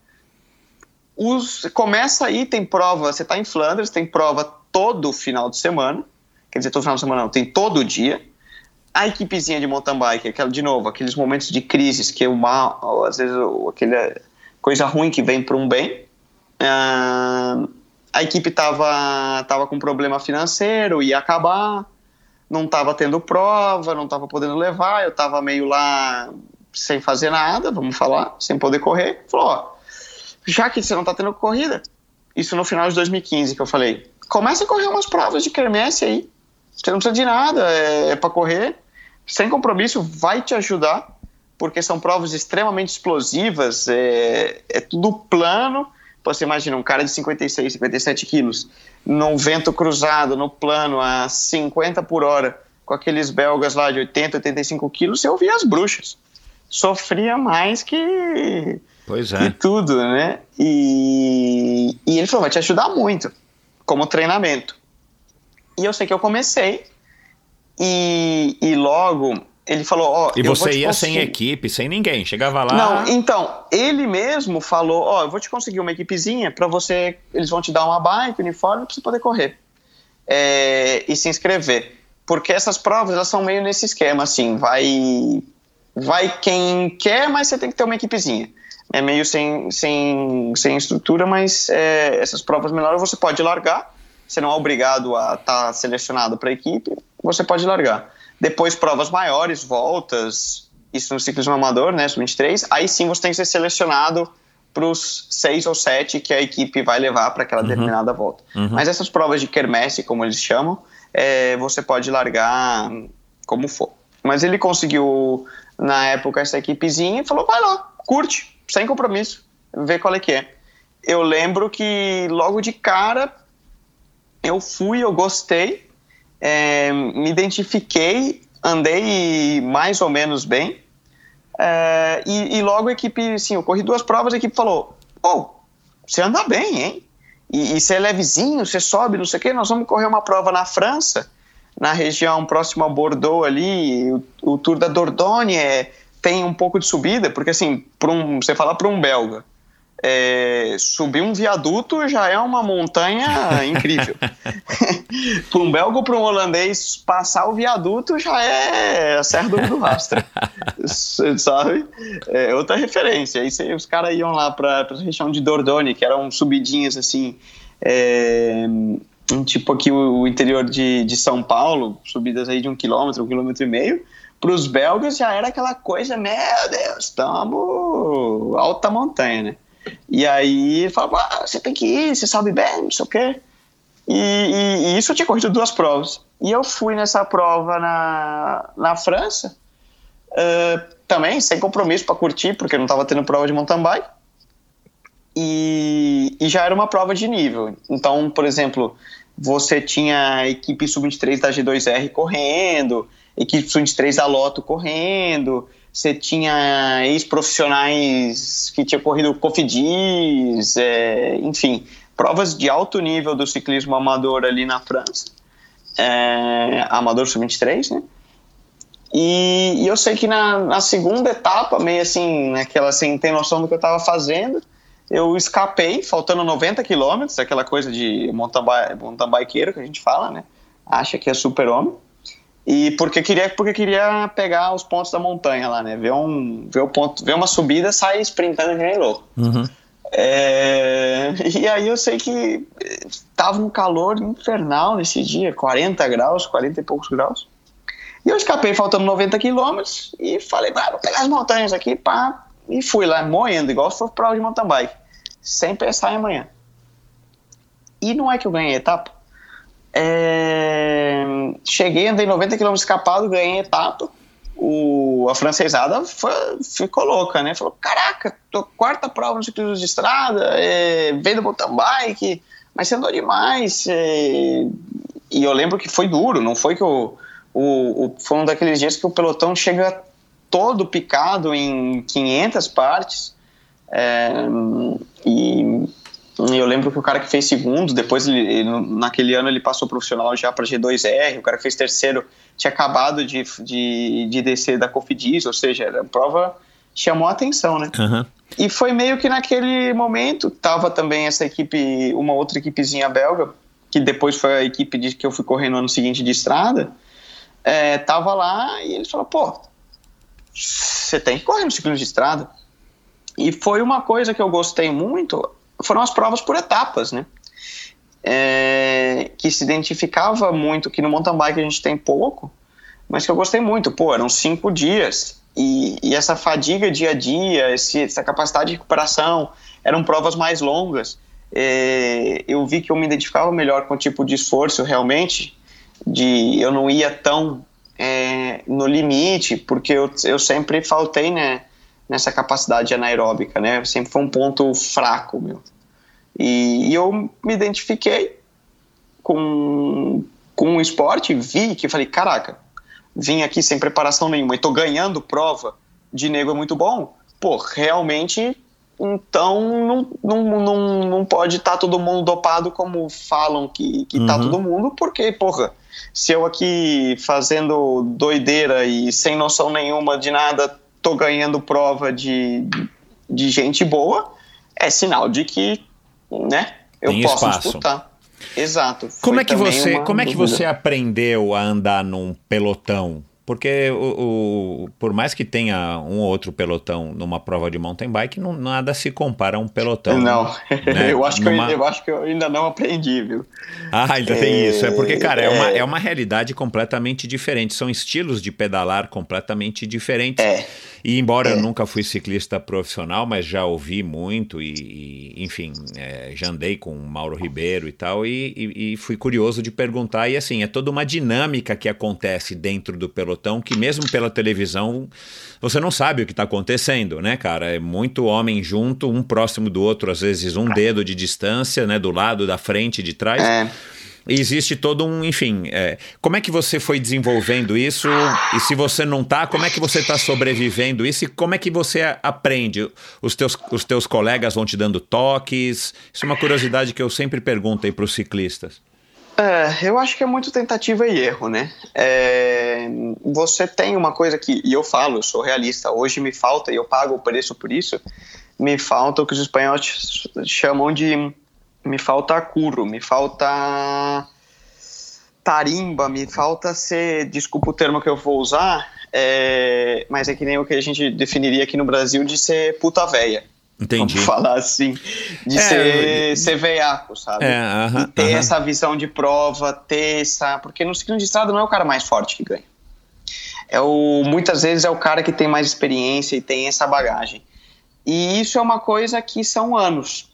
A: Os, começa aí, tem prova, você está em Flandres, tem prova todo final de semana. Quer dizer, todo final de semana não, tem todo dia a equipezinha de mountain bike, aquela, de novo, aqueles momentos de crises que uma, às vezes aquela coisa ruim que vem para um bem. Uh, a equipe tava, tava com problema financeiro, ia acabar, não tava tendo prova, não tava podendo levar, eu tava meio lá sem fazer nada, vamos falar, sem poder correr. Falou, ó, já que você não tá tendo corrida, isso no final de 2015 que eu falei, começa a correr umas provas de quermesse aí, você não precisa de nada, é, é para correr, sem compromisso vai te ajudar, porque são provas extremamente explosivas, é, é tudo plano. Você imagina um cara de 56, 57 quilos, num vento cruzado, no plano, a 50 por hora, com aqueles belgas lá de 80, 85 quilos, você ouvia as bruxas. Sofria mais que,
B: pois é.
A: que tudo, né? E, e ele falou, vai te ajudar muito, como treinamento. E eu sei que eu comecei, e, e logo ele falou: Ó,
B: e você ia sem equipe, sem ninguém, chegava lá.
A: Não, então, ele mesmo falou: Ó, eu vou te conseguir uma equipezinha para você. Eles vão te dar uma bike, uniforme, para você poder correr é, e se inscrever. Porque essas provas elas são meio nesse esquema, assim: vai, vai quem quer, mas você tem que ter uma equipezinha. É meio sem, sem, sem estrutura, mas é, essas provas menores você pode largar. Você não é obrigado a estar tá selecionado para a equipe, você pode largar. Depois, provas maiores, voltas, isso no ciclismo amador, né, sub-23, aí sim você tem que ser selecionado para os seis ou sete que a equipe vai levar para aquela uhum. determinada volta. Uhum. Mas essas provas de quermesse, como eles chamam, é, você pode largar como for. Mas ele conseguiu, na época, essa equipezinha e falou, vai lá, curte, sem compromisso, vê qual é que é. Eu lembro que logo de cara eu fui, eu gostei, é, me identifiquei, andei mais ou menos bem. É, e, e, logo a equipe, assim, eu corri duas provas, a equipe falou: Pô, você anda bem, hein? E, e você é levezinho, você sobe, não sei o quê. Nós vamos correr uma prova na França, na região próxima a Bordeaux ali. O, o Tour da Dordogne é, tem um pouco de subida, porque assim, um, você fala para um belga é, subir um viaduto já é uma montanha incrível. para um belga ou para um holandês, passar o viaduto já é a Serra do, Rastro. sabe? É outra referência. Aí os caras iam lá para a região de Dordogne, que eram subidinhas assim. É, tipo aqui o, o interior de, de São Paulo, subidas aí de um quilômetro, um quilômetro e meio para os belgas já era aquela coisa, meu Deus, estamos alta montanha, né? E aí ele falava, ah, você tem que ir, você sabe bem, não sei o quê. E, e, e, isso eu tinha corrido duas provas. E eu fui nessa prova na, na França, uh, também sem compromisso para curtir, porque não estava tendo prova de mountain bike. E, e, já era uma prova de nível. Então, por exemplo, você tinha a equipe sub-23 da G2R correndo, equipe sub-23 da Loto correndo, você tinha ex-profissionais que tinham corrido Cofidis, é, enfim, provas de alto nível do ciclismo amador ali na França, é, amador sub-23, né? E, e, eu sei que na, na, segunda etapa, meio assim, naquela sem ter noção do que eu estava fazendo, eu escapei, faltando 90 quilômetros, aquela coisa de mountain bikeiro que a gente fala, né? Acha que é super-homem. E porque queria, porque queria pegar os pontos da montanha lá, né? Ver, um, ver, o ponto, ver uma subida, sair sprintando que nem louco.
B: Uhum.
A: É, e aí eu sei que tava um calor infernal nesse dia, 40 graus, 40 e poucos graus. E eu escapei faltando 90 quilômetros e falei, ah, vou pegar as montanhas aqui, pá. E fui lá, moendo, igual se fosse prova de mountain bike, sem pensar em amanhã. E não é que eu ganhei etapa. É... Cheguei, andei 90 km escapado, ganhei etapa. O... A francesada foi... ficou louca, né? Falou: Caraca, tô quarta prova no ciclismo de estrada, é... veio do mountain bike, mas você andou demais. É... E eu lembro que foi duro, não foi que o... o. Foi um daqueles dias que o pelotão chega todo picado em 500 partes. É... E eu lembro que o cara que fez segundo, depois ele, ele, naquele ano ele passou profissional já para G2R, o cara que fez terceiro tinha acabado de, de, de descer da Cofidis, ou seja, a prova chamou a atenção, né?
B: Uhum.
A: E foi meio que naquele momento, tava também essa equipe, uma outra equipezinha belga, que depois foi a equipe de, que eu fui correndo no ano seguinte de estrada, é, tava lá e eles falaram, pô, você tem que correr no ciclismo de estrada. E foi uma coisa que eu gostei muito, foram as provas por etapas, né? É, que se identificava muito, que no mountain bike a gente tem pouco, mas que eu gostei muito. Pô, eram cinco dias e, e essa fadiga dia a dia, esse, essa capacidade de recuperação, eram provas mais longas. É, eu vi que eu me identificava melhor com o tipo de esforço realmente, de eu não ia tão é, no limite, porque eu, eu sempre faltei, né? Nessa capacidade anaeróbica, né? Sempre foi um ponto fraco meu. E, e eu me identifiquei com, com o esporte, vi que falei, caraca, vim aqui sem preparação nenhuma e tô ganhando prova de nego é muito bom. Pô, realmente, então não, não, não, não pode estar tá todo mundo dopado como falam que, que tá uhum. todo mundo, porque, porra, se eu aqui fazendo doideira e sem noção nenhuma de nada tô ganhando prova de, de gente boa, é sinal de que, né, eu
B: Tem
A: posso
B: espaço.
A: disputar. Exato.
B: Como é que você, como é que você aprendeu a andar num pelotão? Porque o, o, por mais que tenha um ou outro pelotão numa prova de mountain bike, não, nada se compara a um pelotão.
A: Não, né? eu, acho numa... que eu, eu, acho que eu ainda não aprendi, viu?
B: Ah, ainda é... tem isso. É porque, cara, é... é, uma, é uma realidade completamente diferente. São estilos de pedalar completamente diferentes.
A: É.
B: E embora é. eu nunca fui ciclista profissional, mas já ouvi muito e, e enfim, é, já andei com o Mauro Ribeiro e tal, e, e, e fui curioso de perguntar. E assim, é toda uma dinâmica que acontece dentro do pelotão que mesmo pela televisão você não sabe o que está acontecendo, né, cara? É muito homem junto, um próximo do outro, às vezes um dedo de distância, né, do lado, da frente, de trás.
A: É
B: existe todo um, enfim, é, como é que você foi desenvolvendo isso? E se você não tá, como é que você está sobrevivendo isso? E como é que você aprende? Os teus, os teus colegas vão te dando toques? Isso é uma curiosidade que eu sempre pergunto aí para os ciclistas.
A: É, eu acho que é muito tentativa e erro, né? É, você tem uma coisa que, e eu falo, eu sou realista, hoje me falta, e eu pago o preço por isso, me falta o que os espanhóis chamam de me falta curro, me falta tarimba, me falta ser, desculpa o termo que eu vou usar, é, mas é que nem o que a gente definiria aqui no Brasil de ser puta véia.
B: Entendi.
A: Vamos falar assim, de é, ser, ser veiaco, sabe?
B: É, uh -huh,
A: ter
B: uh -huh.
A: essa visão de prova, ter essa. Porque no ciclismo de estrada não é o cara mais forte que ganha. É o, muitas vezes é o cara que tem mais experiência e tem essa bagagem. E isso é uma coisa que são anos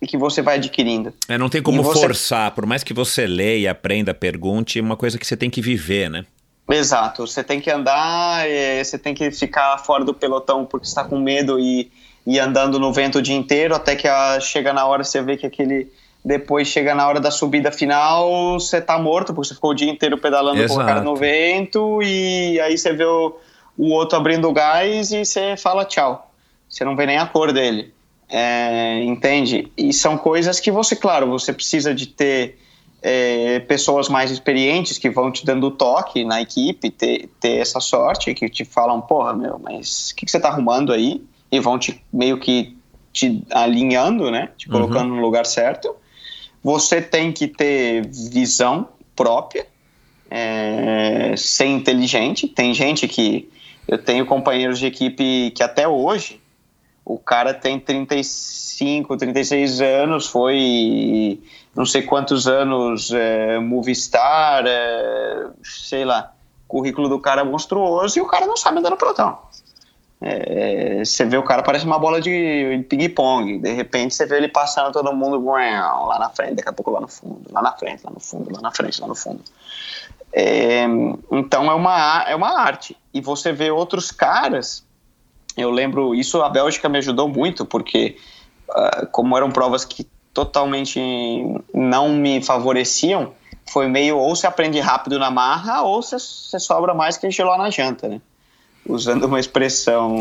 A: e que você vai adquirindo.
B: É, não tem como você... forçar, por mais que você leia, aprenda, pergunte, é uma coisa que você tem que viver, né?
A: Exato, você tem que andar, é, você tem que ficar fora do pelotão porque está com medo e, e andando no vento o dia inteiro, até que a, chega na hora você vê que aquele. Depois chega na hora da subida final, você tá morto, porque você ficou o dia inteiro pedalando Exato. com o cara no vento, e aí você vê o, o outro abrindo o gás e você fala tchau. Você não vê nem a cor dele. É, entende? E são coisas que você, claro, você precisa de ter é, pessoas mais experientes que vão te dando toque na equipe, ter, ter essa sorte, que te falam, porra, meu, mas o que, que, você tá arrumando aí? E vão te meio que te alinhando, né? Te uhum. colocando uhum. no lugar certo. Você tem que ter visão própria, é, ser inteligente. Tem gente que. Eu tenho companheiros de equipe que até hoje O cara tem 35, 36 anos, foi não sei quantos anos é, Movistar, é, sei lá. Currículo do cara é monstruoso e o cara não sabe andar no pelotão. É, você vê o cara parece uma bola de ping-pong. De repente você vê ele passando todo mundo lá na frente, daqui a pouco lá no fundo, lá na frente, lá no fundo, lá na frente, lá no fundo. É, então é uma, é uma arte. E você vê outros caras. Eu lembro, isso a Bélgica me ajudou muito, porque uh, como eram provas que totalmente não me favoreciam, foi meio ou se aprende rápido na marra ou você sobra mais que geló na janta, né? Usando uma expressão.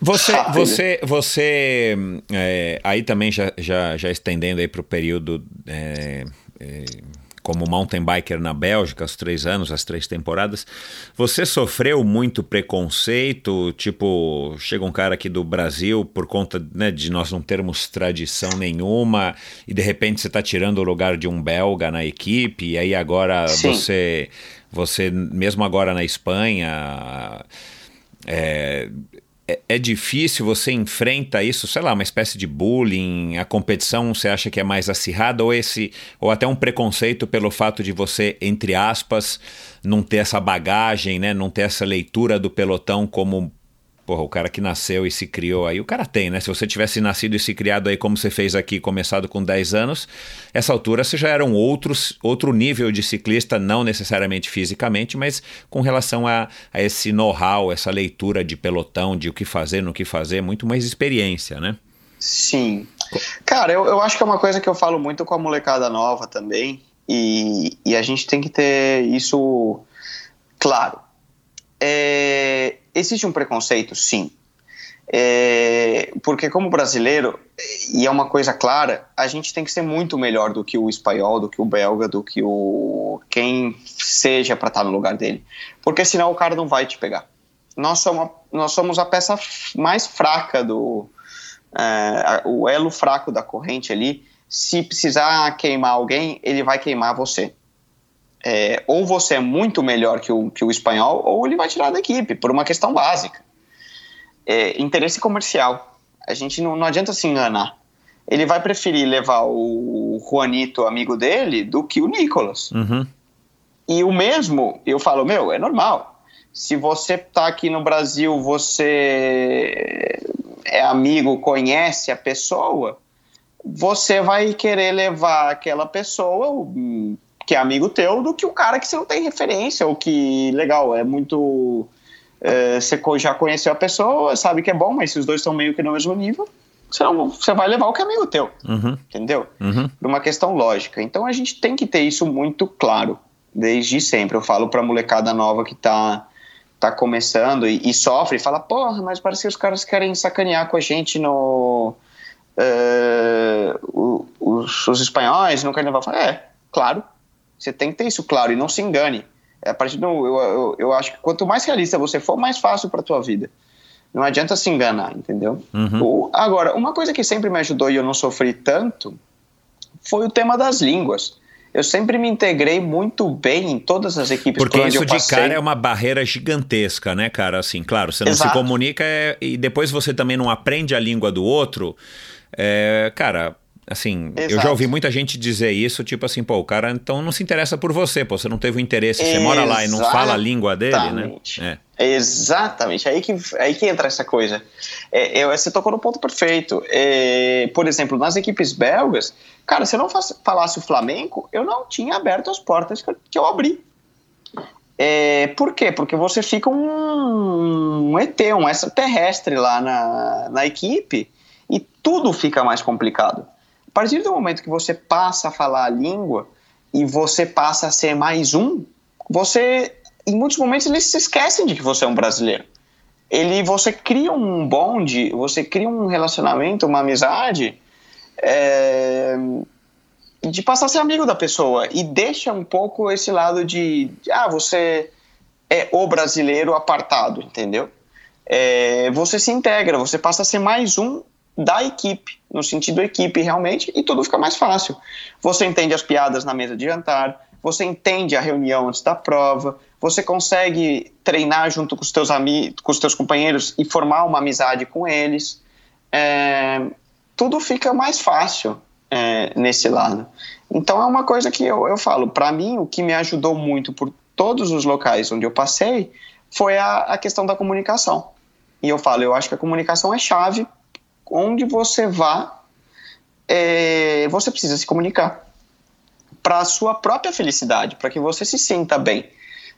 B: Você,
A: rápida.
B: você, você, é, aí também já, já, já estendendo aí para o período é, é, como mountain biker na Bélgica, os três anos, as três temporadas, você sofreu muito preconceito? Tipo, chega um cara aqui do Brasil por conta né, de nós não termos tradição nenhuma e de repente você está tirando o lugar de um belga na equipe e aí agora
A: Sim.
B: você, você mesmo agora na Espanha é, é, é, difícil, você enfrenta isso, sei lá, uma espécie de bullying, a competição você acha que é mais acirrada ou esse ou até um preconceito pelo fato de você, entre aspas, não ter essa bagagem, né, não ter essa leitura do pelotão como Porra, o cara que nasceu e se criou aí, o cara tem, né? Se você tivesse nascido e se criado aí como você fez aqui, começado com 10 anos, essa altura você já era um outros, outro nível de ciclista, não necessariamente fisicamente, mas com relação a, a esse know-how, essa leitura de pelotão, de o que fazer, no que fazer, muito mais experiência, né?
A: Sim. Cara, eu, eu acho que é uma coisa que eu falo muito com a molecada nova também, e, e a gente tem que ter isso claro. É, existe um preconceito, sim. É, porque como brasileiro, e é uma coisa clara, a gente tem que ser muito melhor do que o espanhol, do que o belga, do que o quem seja para estar no lugar dele. Porque senão o cara não vai te pegar. Nós somos, nós somos a peça mais fraca do é, o elo fraco da corrente ali. Se precisar queimar alguém, ele vai queimar você é, ou você é muito melhor que o, que o espanhol, ou ele vai tirar da equipe, por uma questão básica. É, interesse comercial. A gente não, não adianta se enganar. Ele vai preferir levar o Juanito, amigo dele, do que o Nicolas.
B: Uhum.
A: E o mesmo, eu falo, meu, é normal. Se você tá aqui no Brasil, você é amigo, conhece a pessoa, você vai querer levar aquela pessoa que é amigo teu do que o cara que você não tem referência, ou que, legal, é muito. É, você já conheceu a pessoa, sabe que é bom, mas se os dois estão meio que no mesmo nível, você, não, você vai levar o que é amigo teu.
B: Uhum.
A: Entendeu?
B: Uhum.
A: Por uma questão lógica. Então a gente tem que ter isso muito claro, desde sempre. Eu falo pra molecada nova que tá, tá começando e, e sofre, e fala, porra, mas parece que os caras querem sacanear com a gente no. Uh, os, os espanhóis não querem levar. É, claro, você tem que ter isso claro e não se engane. É, a partir do, eu, eu, eu acho que quanto mais realista você for, mais fácil para tua vida. Não adianta se enganar, entendeu?
B: Uhum.
A: agora, uma coisa que sempre me ajudou e eu não sofri tanto foi o tema das línguas. Eu sempre me integrei muito bem em todas as equipes
B: Porque
A: por onde
B: isso
A: eu
B: de cara é uma barreira gigantesca, né, cara? Assim, claro, você não
A: Exato.
B: se comunica é, e depois você também não aprende a língua do outro. É, cara, assim, eu já
A: Exato.
B: ouvi muita gente dizer isso, tipo assim, pô, o cara então não se interessa por você, pô, você não teve o interesse, você mora lá e não fala a língua dele, né?
A: Exatamente.
B: É.
A: Exatamente, aí que, aí que entra essa coisa. É, eu, você tocou no ponto perfeito. É, por exemplo, nas equipes belgas, cara, se eu não falasse o flamenco, eu não tinha aberto as portas que eu, que eu abri. É, por quê? Porque você fica um, um ET, um extraterrestre lá na, na equipe e tudo fica mais complicado. A partir do momento que você passa a falar a língua e você passa a ser mais um, você, em muitos momentos, eles se esquecem de que você é um brasileiro. Ele, você cria um bonde, você cria um relacionamento, uma amizade, é, de passar a ser amigo da pessoa e deixa um pouco esse lado de, ah, você é o brasileiro apartado, entendeu? É, você se integra, você passa a ser mais um da equipe, no sentido equipe realmente, e tudo fica mais fácil. Você entende as piadas na mesa de jantar, você entende a reunião antes da prova, você consegue treinar junto com os teus amigos, com os teus companheiros e formar uma amizade com eles. é, tudo fica mais fácil é, nesse lado. Então é uma coisa que eu, eu falo, para mim o que me ajudou muito por todos os locais onde eu passei foi a, a questão da comunicação. E eu falo, eu acho que a comunicação é chave. Onde você vá, é, você precisa se comunicar para a sua própria felicidade, para que você se sinta bem.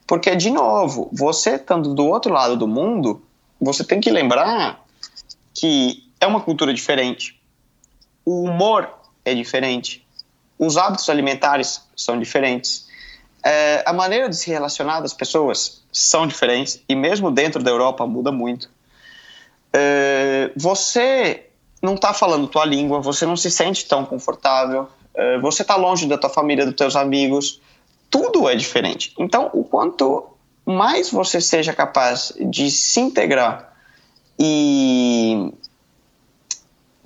A: Porque, de novo, você estando do outro lado do mundo, você tem que lembrar que é uma cultura diferente. O humor é diferente. Os hábitos alimentares são diferentes. É, a maneira de se relacionar das pessoas são diferentes. E mesmo dentro da Europa muda muito. É, você não está falando tua língua, você não se sente tão confortável. Eh, você está longe da tua família, dos teus amigos, tudo é diferente. Então, o quanto mais você seja capaz de se integrar e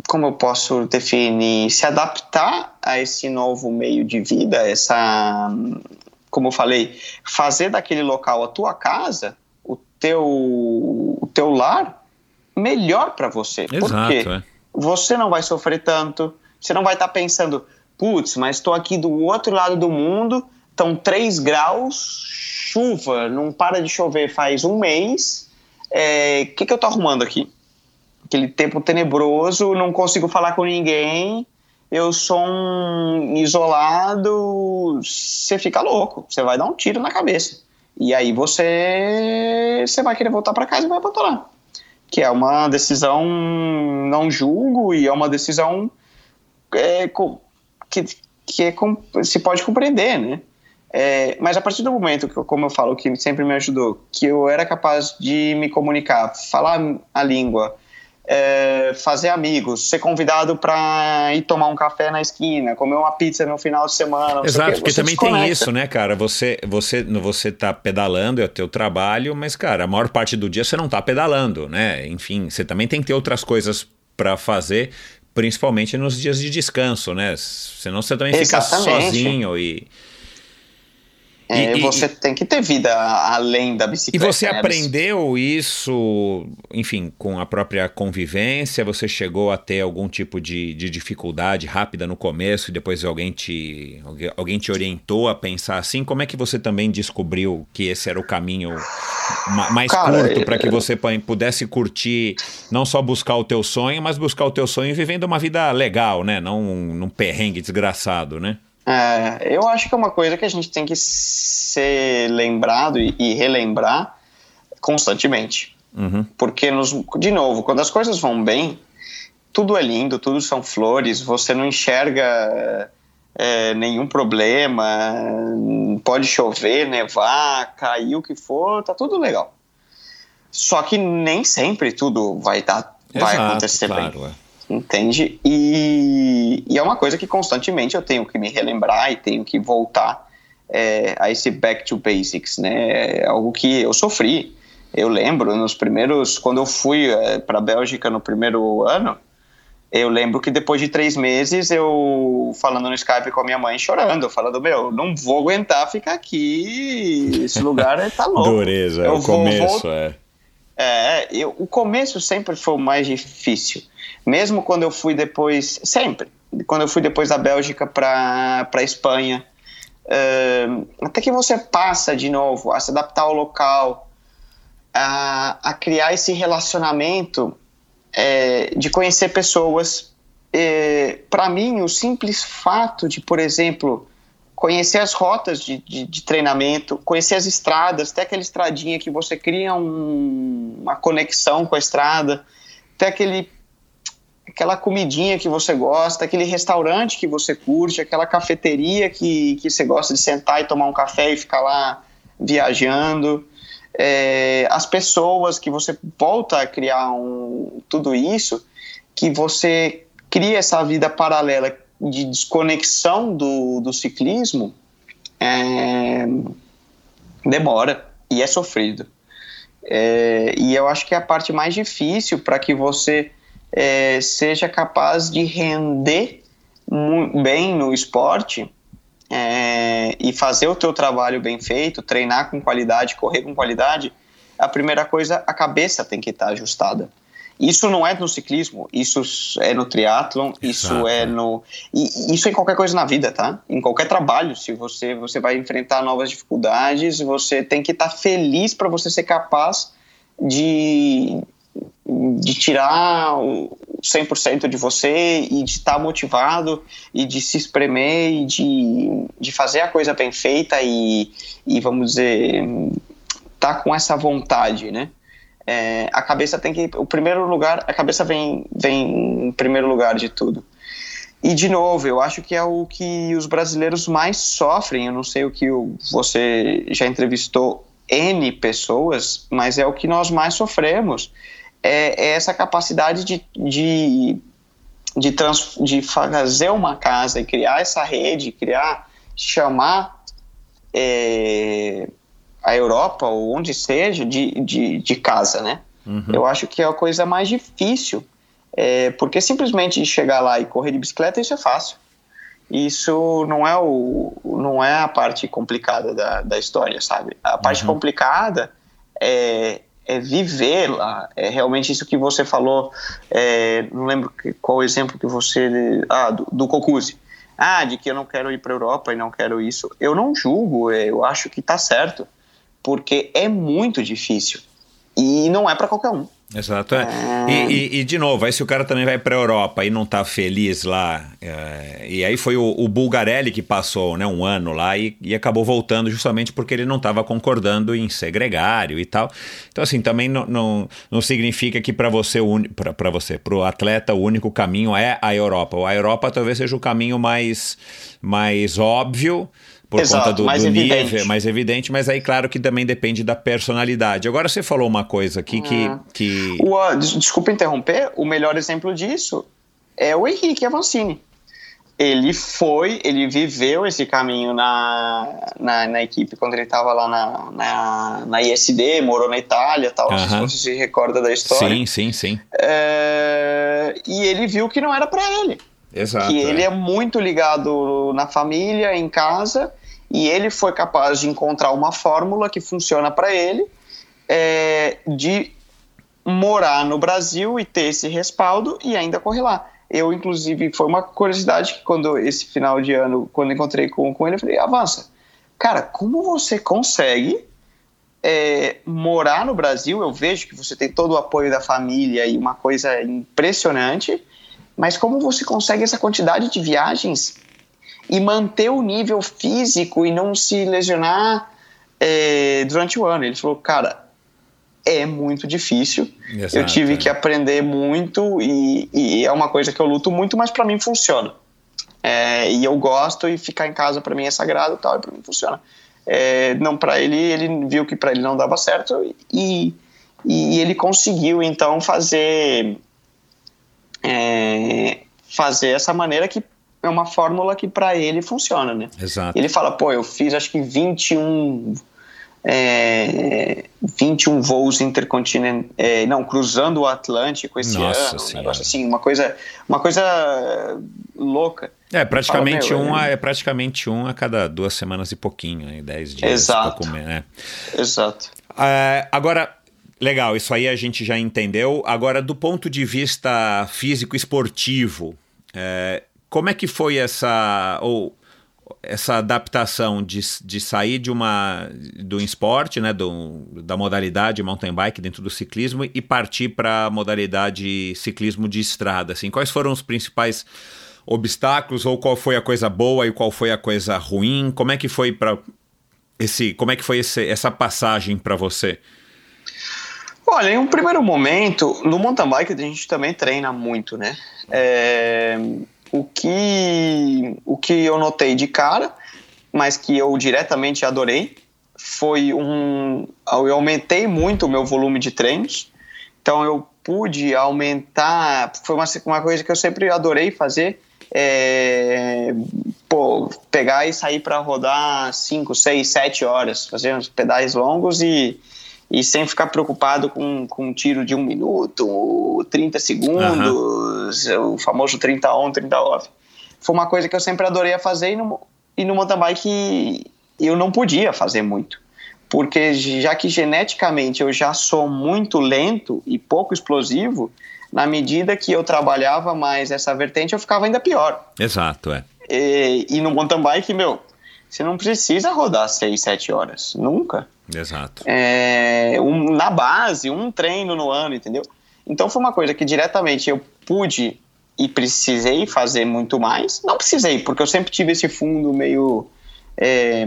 A: como eu posso definir, se adaptar a esse novo meio de vida, essa, como eu falei, fazer daquele local a tua casa, o teu, o teu lar, melhor para você.
B: Exato,
A: porque
B: é.
A: você não vai sofrer tanto, você não vai estar tá pensando, putz, mas estou aqui do outro lado do mundo, estão 3 graus, chuva, não para de chover faz um mês, o é, que, que eu estou arrumando aqui? Aquele tempo tenebroso, não consigo falar com ninguém, eu sou um isolado, você fica louco, você vai dar um tiro na cabeça. E aí você, você vai querer voltar para casa e vai abandonar. Que é uma decisão, não julgo, e é uma decisão é, que, que é, se pode compreender, né? É, mas a partir do momento que, como eu falo, que sempre me ajudou, que eu era capaz de me comunicar, falar a língua, é, fazer amigos, ser convidado para ir tomar um café na esquina, comer uma pizza no final de semana.
B: Exato, porque também tem isso, né, cara? Você, você, você tá pedalando, é o teu trabalho, mas, cara, a maior parte do dia você não tá pedalando, né? Enfim, você também tem que ter outras coisas para fazer principalmente nos dias de descanso, né? Senão você também Exatamente. fica sozinho e.
A: É, e, você e, tem que ter vida além da bicicleta.
B: E você né? aprendeu isso, enfim, com a própria convivência? Você chegou a ter algum tipo de, de dificuldade rápida no começo e depois alguém te, alguém te orientou a pensar assim? Como é que você também descobriu que esse era o caminho mais Cara, curto para que você pudesse curtir, não só buscar o teu sonho, mas buscar o teu sonho vivendo uma vida legal, né? Não num perrengue desgraçado, né?
A: É, eu acho que é uma coisa que a gente tem que ser lembrado e, e relembrar constantemente.
B: Uhum.
A: Porque, nos, de novo, quando as coisas vão bem, tudo é lindo, tudo são flores, você não enxerga é, nenhum problema, pode chover, nevar, cair o que for, tá tudo legal. Só que nem sempre tudo vai, dar, vai acontecer claro, bem. É entende? E, e, é uma coisa que constantemente eu tenho que me relembrar e tenho que voltar é, a esse back to basics, né? É algo que eu sofri. Eu lembro nos primeiros, quando eu fui é, para a Bélgica no primeiro ano, eu lembro que depois de três meses eu falando no Skype com a minha mãe chorando, falando meu, não vou aguentar ficar aqui, esse lugar tá louco.
B: Dureza, eu o vou, começo é.
A: É, eu, o começo sempre foi o mais difícil. Mesmo quando eu fui depois, sempre, quando eu fui depois da Bélgica para a Espanha, uh, até que você passa de novo a se adaptar ao local, a, a criar esse relacionamento é, de conhecer pessoas. É, para mim, o simples fato de, por exemplo, conhecer as rotas de, de, de, treinamento, conhecer as estradas, ter aquela estradinha que você cria um, uma conexão com a estrada, ter aquele aquela comidinha que você gosta, aquele restaurante que você curte, aquela cafeteria que, que você gosta de sentar e tomar um café e ficar lá viajando, é, as pessoas que você volta a criar um, tudo isso, que você cria essa vida paralela de desconexão do, do ciclismo, é, demora e é sofrido. É, e eu acho que é a parte mais difícil para que você é, seja capaz de render bem no esporte é, e fazer o teu trabalho bem feito, treinar com qualidade, correr com qualidade, a primeira coisa, a cabeça tem que estar ajustada. Isso não é no ciclismo, isso é no triatlon, isso
B: Exato.
A: é no. E isso é em qualquer coisa na vida, tá? Em qualquer trabalho. Se você, você vai enfrentar novas dificuldades, você tem que estar feliz para você ser capaz de, de tirar o 100% de você e de estar motivado e de se espremer e de, de fazer a coisa bem feita e, e vamos dizer, tá com essa vontade, né? É, a cabeça tem que. O primeiro lugar, a cabeça vem, vem em primeiro lugar de tudo. E, de novo, eu acho que é o que os brasileiros mais sofrem. Eu não sei o que você já entrevistou N pessoas, mas é o que nós mais sofremos. É, é essa capacidade de, de, de, trans, de fazer uma casa e criar essa rede, criar, chamar. É, a Europa ou onde seja de, de, de casa, né?
B: Uhum.
A: Eu acho que é a coisa mais difícil, é, porque simplesmente chegar lá e correr de bicicleta isso é fácil. Isso não é o não é a parte complicada da, da história, sabe? A parte
B: Uhum.
A: complicada é, é viver lá, é realmente isso que você falou. é, não lembro qual o exemplo que você ah do, do Cocuzzi. Ah, de que eu não quero ir para Europa e não quero isso. Eu não julgo, é, eu acho que tá certo porque é muito difícil e não é para qualquer um.
B: Exato. é. E, e- e, de novo, aí se o cara também vai para a Europa e não tá feliz lá, é, e aí foi o, o Bulgarelli que passou né, um ano lá e, e acabou voltando justamente porque ele não estava concordando em ser gregário e tal. Então, assim, também não, não, não significa que para você, para você, para o atleta, o único caminho é a Europa. A Europa talvez seja o caminho mais, mais óbvio, por
A: Exato,
B: conta do,
A: mais
B: do
A: evidente.
B: nível, mais evidente, mas aí, claro, que também depende da personalidade. Agora, você falou uma coisa aqui que. que...
A: O, ah, des- desculpa interromper, o melhor exemplo disso é o Henrique Avancini. Ele foi, ele viveu esse caminho na, na, na equipe quando ele estava lá na, na, na ISD, morou na Itália tal, não sei se você se recorda da história.
B: Sim, sim, sim.
A: É, e ele viu que não era para ele.
B: Exato.
A: que ele
B: é.
A: é muito ligado na família, em casa, e ele foi capaz de encontrar uma fórmula que funciona para ele, é, de morar no Brasil e ter esse respaldo e ainda correr lá. Eu, inclusive, foi uma curiosidade que quando esse final de ano, quando encontrei com, com ele, eu falei, avança. Cara, como você consegue é, morar no Brasil? Eu vejo que você tem todo o apoio da família e uma coisa impressionante, mas como você consegue essa quantidade de viagens e manter o nível físico e não se lesionar é, durante o ano? Ele falou, cara, é muito difícil.
B: Exato,
A: eu tive
B: é.
A: que aprender muito e, e é uma coisa que eu luto muito, mas para mim funciona. É, e eu gosto e ficar em casa para mim é sagrado tal, e para mim funciona. É, não para ele, ele viu que para ele não dava certo e, e ele conseguiu então fazer é, fazer essa maneira que é uma fórmula que para ele funciona, né?
B: Exato.
A: Ele fala, pô, eu fiz acho que 21 é, 21 voos intercontinentais, é, não, cruzando o Atlântico esse
B: Nossa
A: ano, um
B: Senhora.
A: negócio assim, uma coisa, uma coisa louca.
B: É, praticamente,
A: Fala,
B: um,
A: é-
B: é praticamente um a cada duas semanas e pouquinho, né? dez dias.
A: Exato.
B: pouco né?
A: Exato.
B: É, agora, legal, isso aí a gente já entendeu. Agora, do ponto de vista físico esportivo, é, como é que foi essa ou essa adaptação de, de sair de uma do esporte, né, do, da modalidade mountain bike dentro do ciclismo e partir para a modalidade ciclismo de estrada? Assim, quais foram os principais obstáculos ou qual foi a coisa boa e qual foi a coisa ruim? Como é que foi para esse, como é que foi esse, essa passagem para você?
A: Olha, em um primeiro momento, no mountain bike a gente também treina muito, né? É, o, que, o que eu notei de cara, mas que eu diretamente adorei, foi um. Eu aumentei muito o meu volume de treinos, então eu pude aumentar. Foi uma, uma coisa que eu sempre adorei fazer. É, pô, pegar e sair para rodar 5, 6, 7 horas, fazer uns pedais longos e, e sem ficar preocupado com, com um tiro de um minuto, 30 segundos, o famoso 30 on, 30 off. Foi uma coisa que eu sempre adorei a fazer e no, e no mountain bike eu não podia fazer muito. porque já que geneticamente eu já sou muito lento e pouco explosivo, na medida que eu trabalhava mais essa vertente, eu ficava ainda pior.
B: Exato, é.
A: E, e no mountain bike, meu, você não precisa rodar 6, 7 horas. Nunca.
B: Exato.
A: É, um, na base, um treino no ano, entendeu? Então foi uma coisa que diretamente eu pude e precisei fazer muito mais. Não precisei, porque eu sempre tive esse fundo meio é,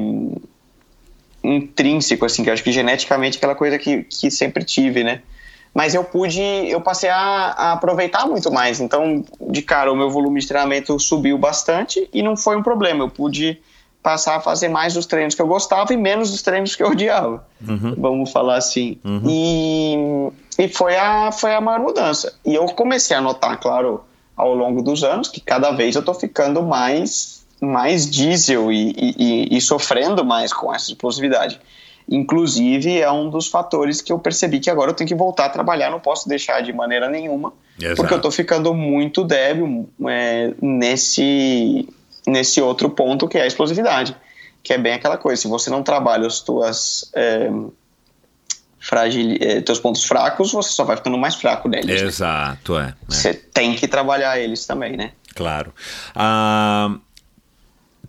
A: intrínseco, assim, que eu acho que geneticamente é aquela coisa que, que sempre tive, né? Mas eu pude, eu passei a, a, aproveitar muito mais. Então, de cara, o meu volume de treinamento subiu bastante e não foi um problema. Eu pude passar a fazer mais dos treinos que eu gostava e menos dos treinos que eu odiava. Uhum. Vamos falar assim. Uhum. E, e foi, a, foi a maior mudança. E eu comecei a notar, claro, ao longo dos anos, que cada vez eu estou ficando mais mais diesel e, e, e, sofrendo mais com essa explosividade. Inclusive, é um dos fatores que eu percebi que agora eu tenho que voltar a trabalhar, não posso deixar de maneira nenhuma, Exato. porque eu estou ficando muito débil é, nesse, nesse outro ponto que é a explosividade, que é bem aquela coisa, se você não trabalha as tuas... É, fragil, é, teus pontos fracos, você só vai ficando mais fraco neles.
B: Né? Exato, né?
A: é. Você tem que trabalhar eles também, né?
B: Claro. Ah,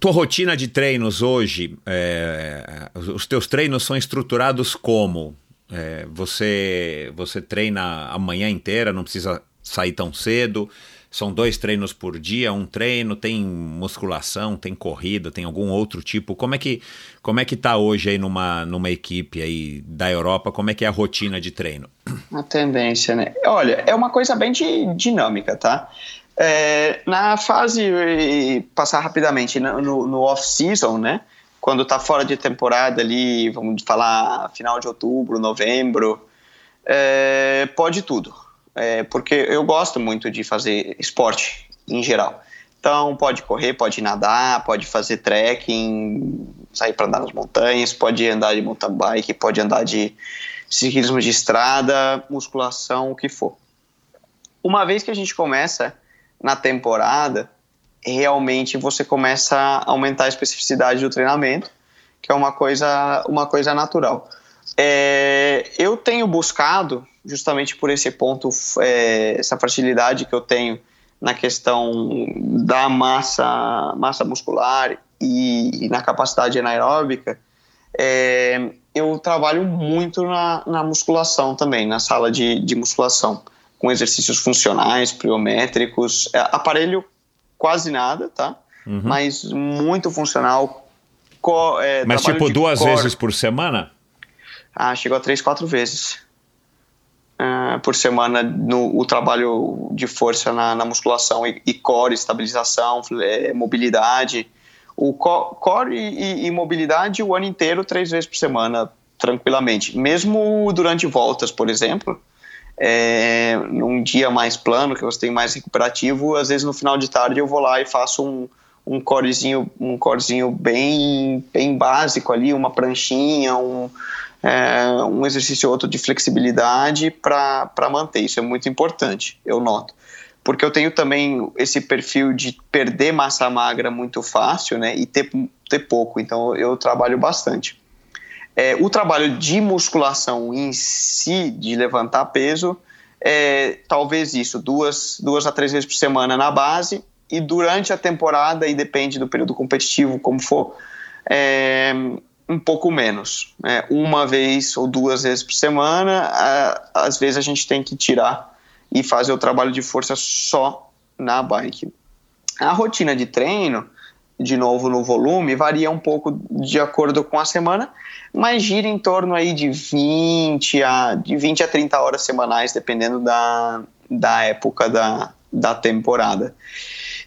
B: tua rotina de treinos hoje, é, os teus treinos são estruturados como? É, você, você treina a manhã inteira, não precisa sair tão cedo. São dois treinos por dia, um treino, tem musculação, tem corrida, tem algum outro tipo. Como é que como é que tá hoje aí numa, numa equipe aí da Europa? Como é que é a rotina de treino?
A: A tendência, né? Olha, é uma coisa bem dinâmica, tá? É, na fase, passar rapidamente, no, no off-season, né? Quando tá fora de temporada ali, vamos falar final de outubro, novembro, é, pode tudo. É, porque eu gosto muito de fazer esporte em geral. Então, pode correr, pode nadar, pode fazer trekking, sair para andar nas montanhas, pode andar de mountain bike, pode andar de ciclismo de estrada, musculação, o que for. Uma vez que a gente começa na temporada, realmente você começa a aumentar a especificidade do treinamento, que é uma coisa, uma coisa natural. É, eu tenho buscado, justamente por esse ponto, é, essa fragilidade que eu tenho na questão da massa, massa muscular e, e na capacidade anaeróbica, é, eu trabalho muito na, na musculação também, na sala de, de musculação com exercícios funcionais, pliométricos, é, aparelho quase nada, tá? Uhum. Mas muito funcional. Co, é,
B: Mas tipo duas core. vezes por semana?
A: Ah, chegou a três, quatro vezes. Uh, por semana no o trabalho de força na, na musculação e, e, core, estabilização, é, mobilidade. O co, core e, e, mobilidade o ano inteiro, três vezes por semana, tranquilamente. Mesmo durante voltas, por exemplo, é, num dia mais plano, que você tem mais recuperativo, às vezes no final de tarde eu vou lá e faço um, um corezinho, um corezinho bem, bem básico ali, uma pranchinha, um, é, um exercício outro de flexibilidade para manter. Isso é muito importante, eu noto. Porque eu tenho também esse perfil de perder massa magra muito fácil né, e ter, ter pouco, então eu trabalho bastante. É, o trabalho de musculação em si, de levantar peso, é talvez isso, duas, duas a três vezes por semana na base, e durante a temporada, e depende do período competitivo, como for, é, um pouco menos. Né? Uma vez ou duas vezes por semana, às vezes a gente tem que tirar e fazer o trabalho de força só na bike. A rotina de treino, de novo no volume, varia um pouco de acordo com a semana, mas gira em torno aí de 20 a, de 20 a 30 horas semanais, dependendo da, da época da, da temporada.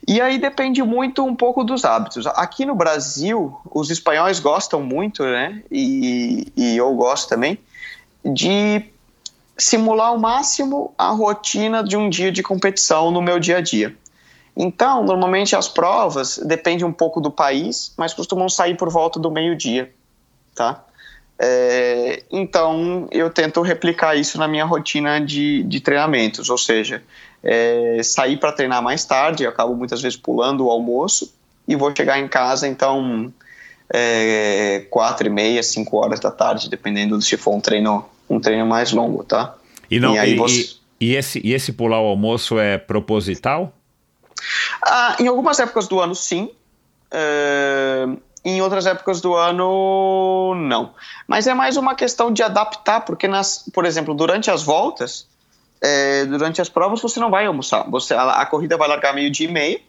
A: E aí depende muito um pouco dos hábitos. Aqui no Brasil, os espanhóis gostam muito, né? E, e eu gosto também, de simular ao máximo a rotina de um dia de competição no meu dia a dia. Então, normalmente as provas depende um pouco do país, mas costumam sair por volta do meio-dia, tá? É, então, eu tento replicar isso na minha rotina de, de treinamentos, ou seja, é, sair para treinar mais tarde, eu acabo muitas vezes pulando o almoço e vou chegar em casa, então, é, quatro e meia, cinco horas da tarde, dependendo se for um treino, um treino mais longo, tá?
B: E, não,
A: E aí
B: e,
A: você-
B: e- esse, e esse pular o almoço é proposital?
A: Ah, em algumas épocas do ano, sim. É, em outras épocas do ano, não. Mas é mais uma questão de adaptar, porque, nas, por exemplo, durante as voltas, é, durante as provas, você não vai almoçar. Você, a, a corrida vai largar meio-dia e meio,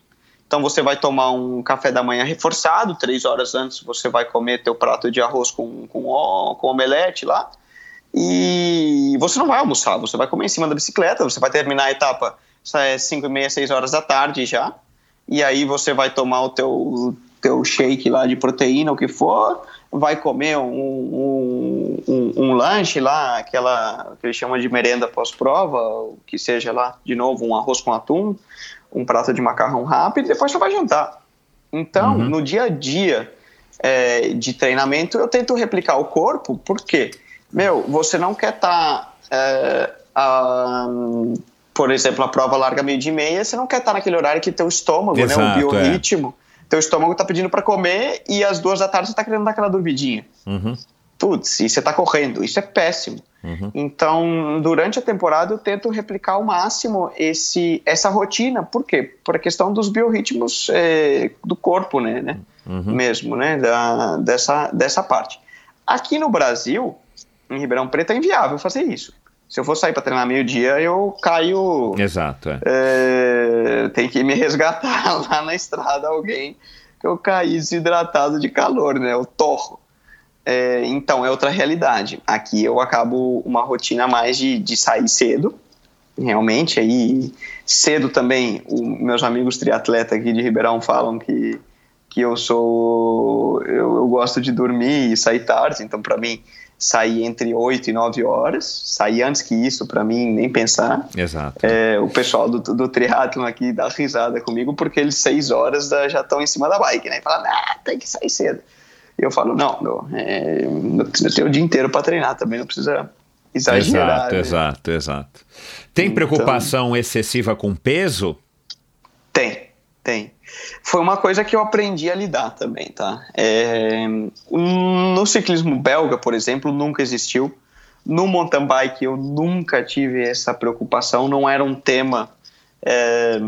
A: então você vai tomar um café da manhã reforçado, três horas antes você vai comer teu prato de arroz com, com, com omelete lá, e você não vai almoçar, você vai comer em cima da bicicleta, você vai terminar a etapa é 5 e meia, 6 horas da tarde já, e aí você vai tomar o teu, teu shake lá de proteína, o que for, vai comer um, um, um, um lanche lá, aquela que eles chamam de merenda pós-prova, o que seja lá, de novo, um arroz com atum, um prato de macarrão rápido, e depois você vai jantar. Então,
B: Uhum.
A: no dia a dia é, de treinamento, eu tento replicar o corpo, porque, meu, você não quer estar, por exemplo, a prova larga meio dia e meia, você não quer estar naquele horário que teu estômago,
B: Exato,
A: né,
B: é.
A: o biorritmo, teu estômago tá pedindo para comer e às duas da tarde você tá querendo dar aquela dormidinha.
B: Uhum,
A: Putz, e você tá correndo, isso é péssimo.
B: uhum.
A: Então, durante a temporada, eu tento replicar ao máximo esse, essa rotina. Por quê? Por a questão dos biorritmos eh, do corpo, né? né?
B: Uhum.
A: Mesmo, né? Da, dessa, dessa parte. Aqui no Brasil, em Ribeirão Preto, é inviável fazer isso. Se eu for sair para treinar meio-dia, eu caio.
B: Exato, é.
A: É, tem que me resgatar lá na estrada alguém que eu caí desidratado de calor, né? Eu torro. É, então é outra realidade. Aqui eu acabo uma rotina mais de, de sair cedo, realmente. Aí cedo também, o- meus amigos triatletas aqui de Ribeirão falam que, que eu sou. Eu, eu gosto de dormir e sair tarde, então para mim sair entre 8 e 9 horas, sair antes que isso, para mim, nem pensar.
B: Exato.
A: É, o pessoal do, do triatlon aqui dá risada comigo porque eles seis horas da- já estão em cima da bike, né? E falam, ah, tem que sair cedo. E eu falo, não, não, é, eu tenho o dia inteiro para treinar também, não precisa exagerar.
B: Exato,
A: né?
B: exato, exato. Tem
A: Então-
B: preocupação excessiva com peso?
A: Tem, tem. Foi uma coisa que eu aprendi a lidar também, tá? É, no ciclismo belga, por exemplo, nunca existiu. No mountain bike eu nunca tive essa preocupação, não era um tema é,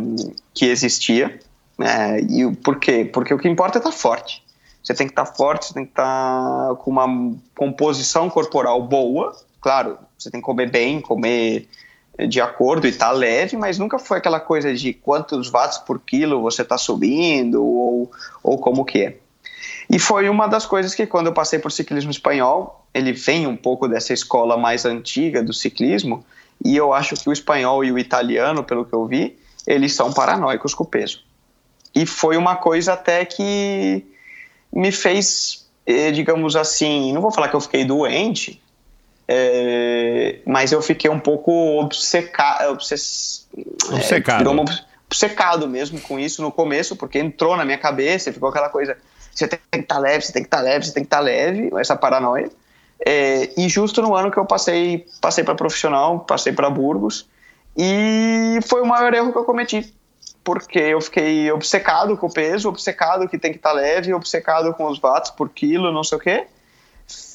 A: que existia. É, e por quê? Porque o que importa é estar forte. Você tem que estar forte, você tem que estar com uma composição corporal boa. Claro, você tem que comer bem, comer de acordo e tá leve, mas nunca foi aquela coisa de quantos watts por quilo você está subindo ou, ou como que é. E foi uma das coisas que quando eu passei por ciclismo espanhol, ele vem um pouco dessa escola mais antiga do ciclismo, e eu acho que o espanhol e o italiano, pelo que eu vi, eles são paranoicos com o peso. E foi uma coisa até que me fez, eh, digamos assim, não vou falar que eu fiquei doente, é, mas eu fiquei um pouco obceca,
B: Obcecado.
A: É, uma obs- obcecado mesmo com isso no começo, porque entrou na minha cabeça ficou aquela coisa: você tem que estar leve, você tem que estar leve, você tem que estar leve, essa paranoia. É, e justo no ano que eu passei, passei para profissional, passei para Burgos, e foi o maior erro que eu cometi. Porque eu fiquei obcecado com o peso, obcecado que tem que estar leve, obcecado com os watts por quilo, não sei o quê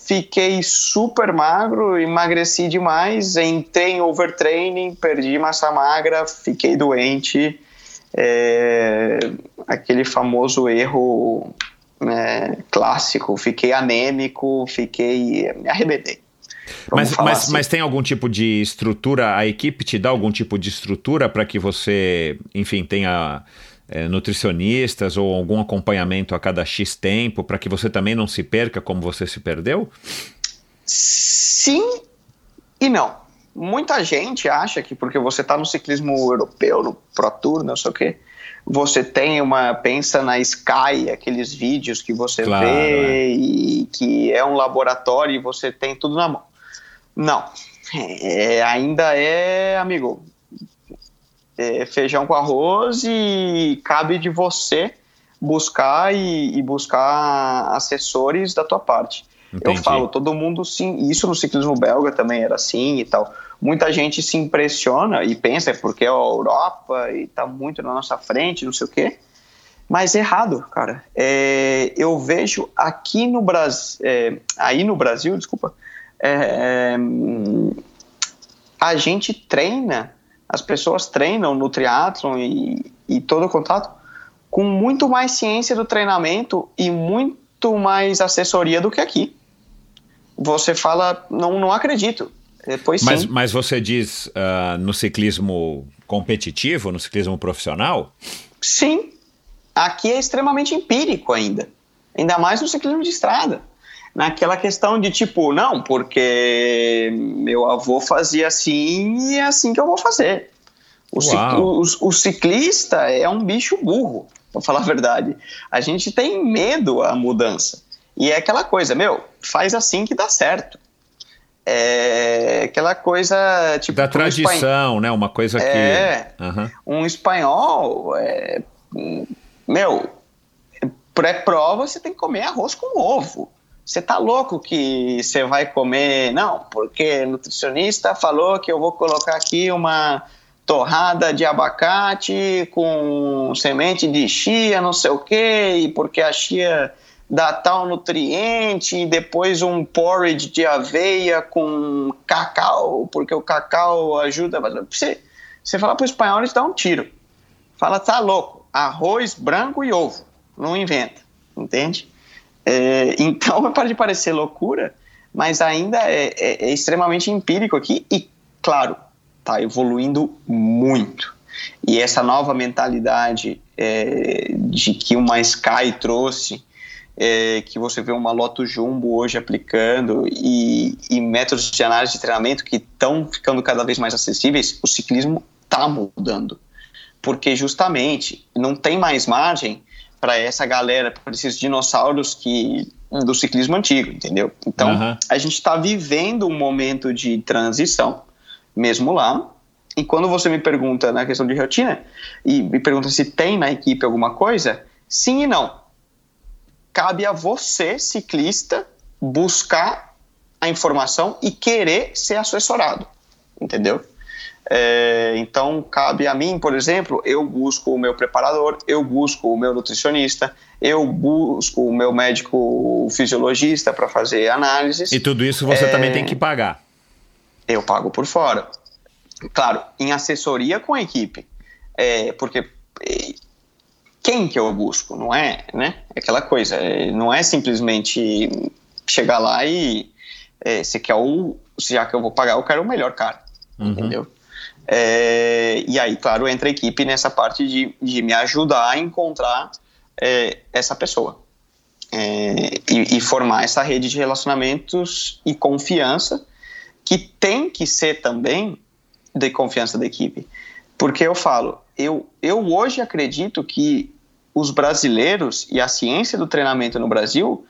A: fiquei super magro, emagreci demais, entrei em overtraining, perdi massa magra, fiquei doente. É, aquele famoso erro né, clássico, fiquei anêmico, fiquei. me arrebentei.
B: Mas, mas,
A: assim.
B: mas tem algum tipo de estrutura? A equipe te dá algum tipo de estrutura para que você, enfim, tenha é, nutricionistas ou algum acompanhamento a cada X tempo para que você também não se perca como você se perdeu?
A: Sim e não. Muita gente acha que porque você está no ciclismo europeu, no Pro Tour, não sei o quê, você tem uma. pensa na Sky, aqueles vídeos que você
B: Claro,
A: vê e que é um laboratório e você tem tudo na mão. Não. É, ainda é, amigo, é feijão com arroz e cabe de você buscar e, e buscar assessores da tua parte.
B: Entendi.
A: Eu falo, todo mundo sim, isso no ciclismo belga também era assim e tal. Muita gente se impressiona e pensa "É porque é a Europa e tá muito na nossa frente, não sei o quê. Mas errado, cara. É, eu vejo aqui no Brasil, é, aí no Brasil, desculpa, é, a gente treina, as pessoas treinam no triatlon e, e todo o contato com muito mais ciência do treinamento e muito mais assessoria do que aqui. Você fala, não, não acredito. Depois
B: Mas,
A: sim.
B: mas você diz uh, no ciclismo competitivo, no ciclismo profissional?
A: Sim. Aqui é extremamente empírico ainda. Ainda mais no ciclismo de estrada. Naquela questão de tipo, não, porque meu avô fazia assim e é assim que eu vou fazer. O, cic- o, o ciclista é um bicho burro, pra falar a verdade. A gente tem medo à mudança. E é aquela coisa, meu, faz assim que dá certo. É aquela coisa tipo.
B: Da
A: um espan-
B: tradição, né? Uma coisa que.
A: É.
B: Aham.
A: Um espanhol, é, meu, pré-prova você tem que comer arroz com ovo. Você tá louco que você vai comer. Não, porque o nutricionista falou que eu vou colocar aqui uma torrada de abacate com semente de chia, não sei o quê, e porque a chia dá tal nutriente, e depois um porridge de aveia com cacau, porque o cacau ajuda. Você, você falar pro espanhol, eles dão um tiro. Fala, tá louco, arroz branco e ovo. Não inventa, entende? É, então, pode parecer loucura, mas ainda é, é- é extremamente empírico aqui e, claro, está evoluindo muito. E essa nova mentalidade é, de que uma Sky trouxe, é, que você vê uma Loto Jumbo hoje aplicando e, e métodos de análise de treinamento que estão ficando cada vez mais acessíveis, o ciclismo está mudando. Porque justamente não tem mais margem para essa galera, para esses dinossauros que do ciclismo antigo, entendeu? Então,
B: Aham.
A: a gente está vivendo um momento de transição, mesmo lá. E quando você me pergunta na questão de rotina, e me pergunta se tem na equipe alguma coisa, sim e não. Cabe a você, ciclista, buscar a informação e querer ser assessorado, entendeu? É, então, cabe a mim, por exemplo, eu busco o meu preparador, eu busco o meu nutricionista, eu busco o meu médico fisiologista para fazer análises.
B: E tudo isso você
A: É.
B: também tem que pagar.
A: Eu pago por fora. Claro, em assessoria com a equipe. É, porque quem que eu busco? Não é, né? É aquela coisa. é, não é simplesmente chegar lá e é, você quer o. Já que eu vou pagar, eu quero o melhor cara.
B: Uhum.
A: Entendeu? É, e aí, claro, entra a equipe nessa parte de, de me ajudar a encontrar é, essa pessoa. É, e, e formar essa rede de relacionamentos e confiança que tem que ser também de confiança da equipe. Porque eu falo, eu, eu hoje acredito que os brasileiros e a ciência do treinamento no Brasil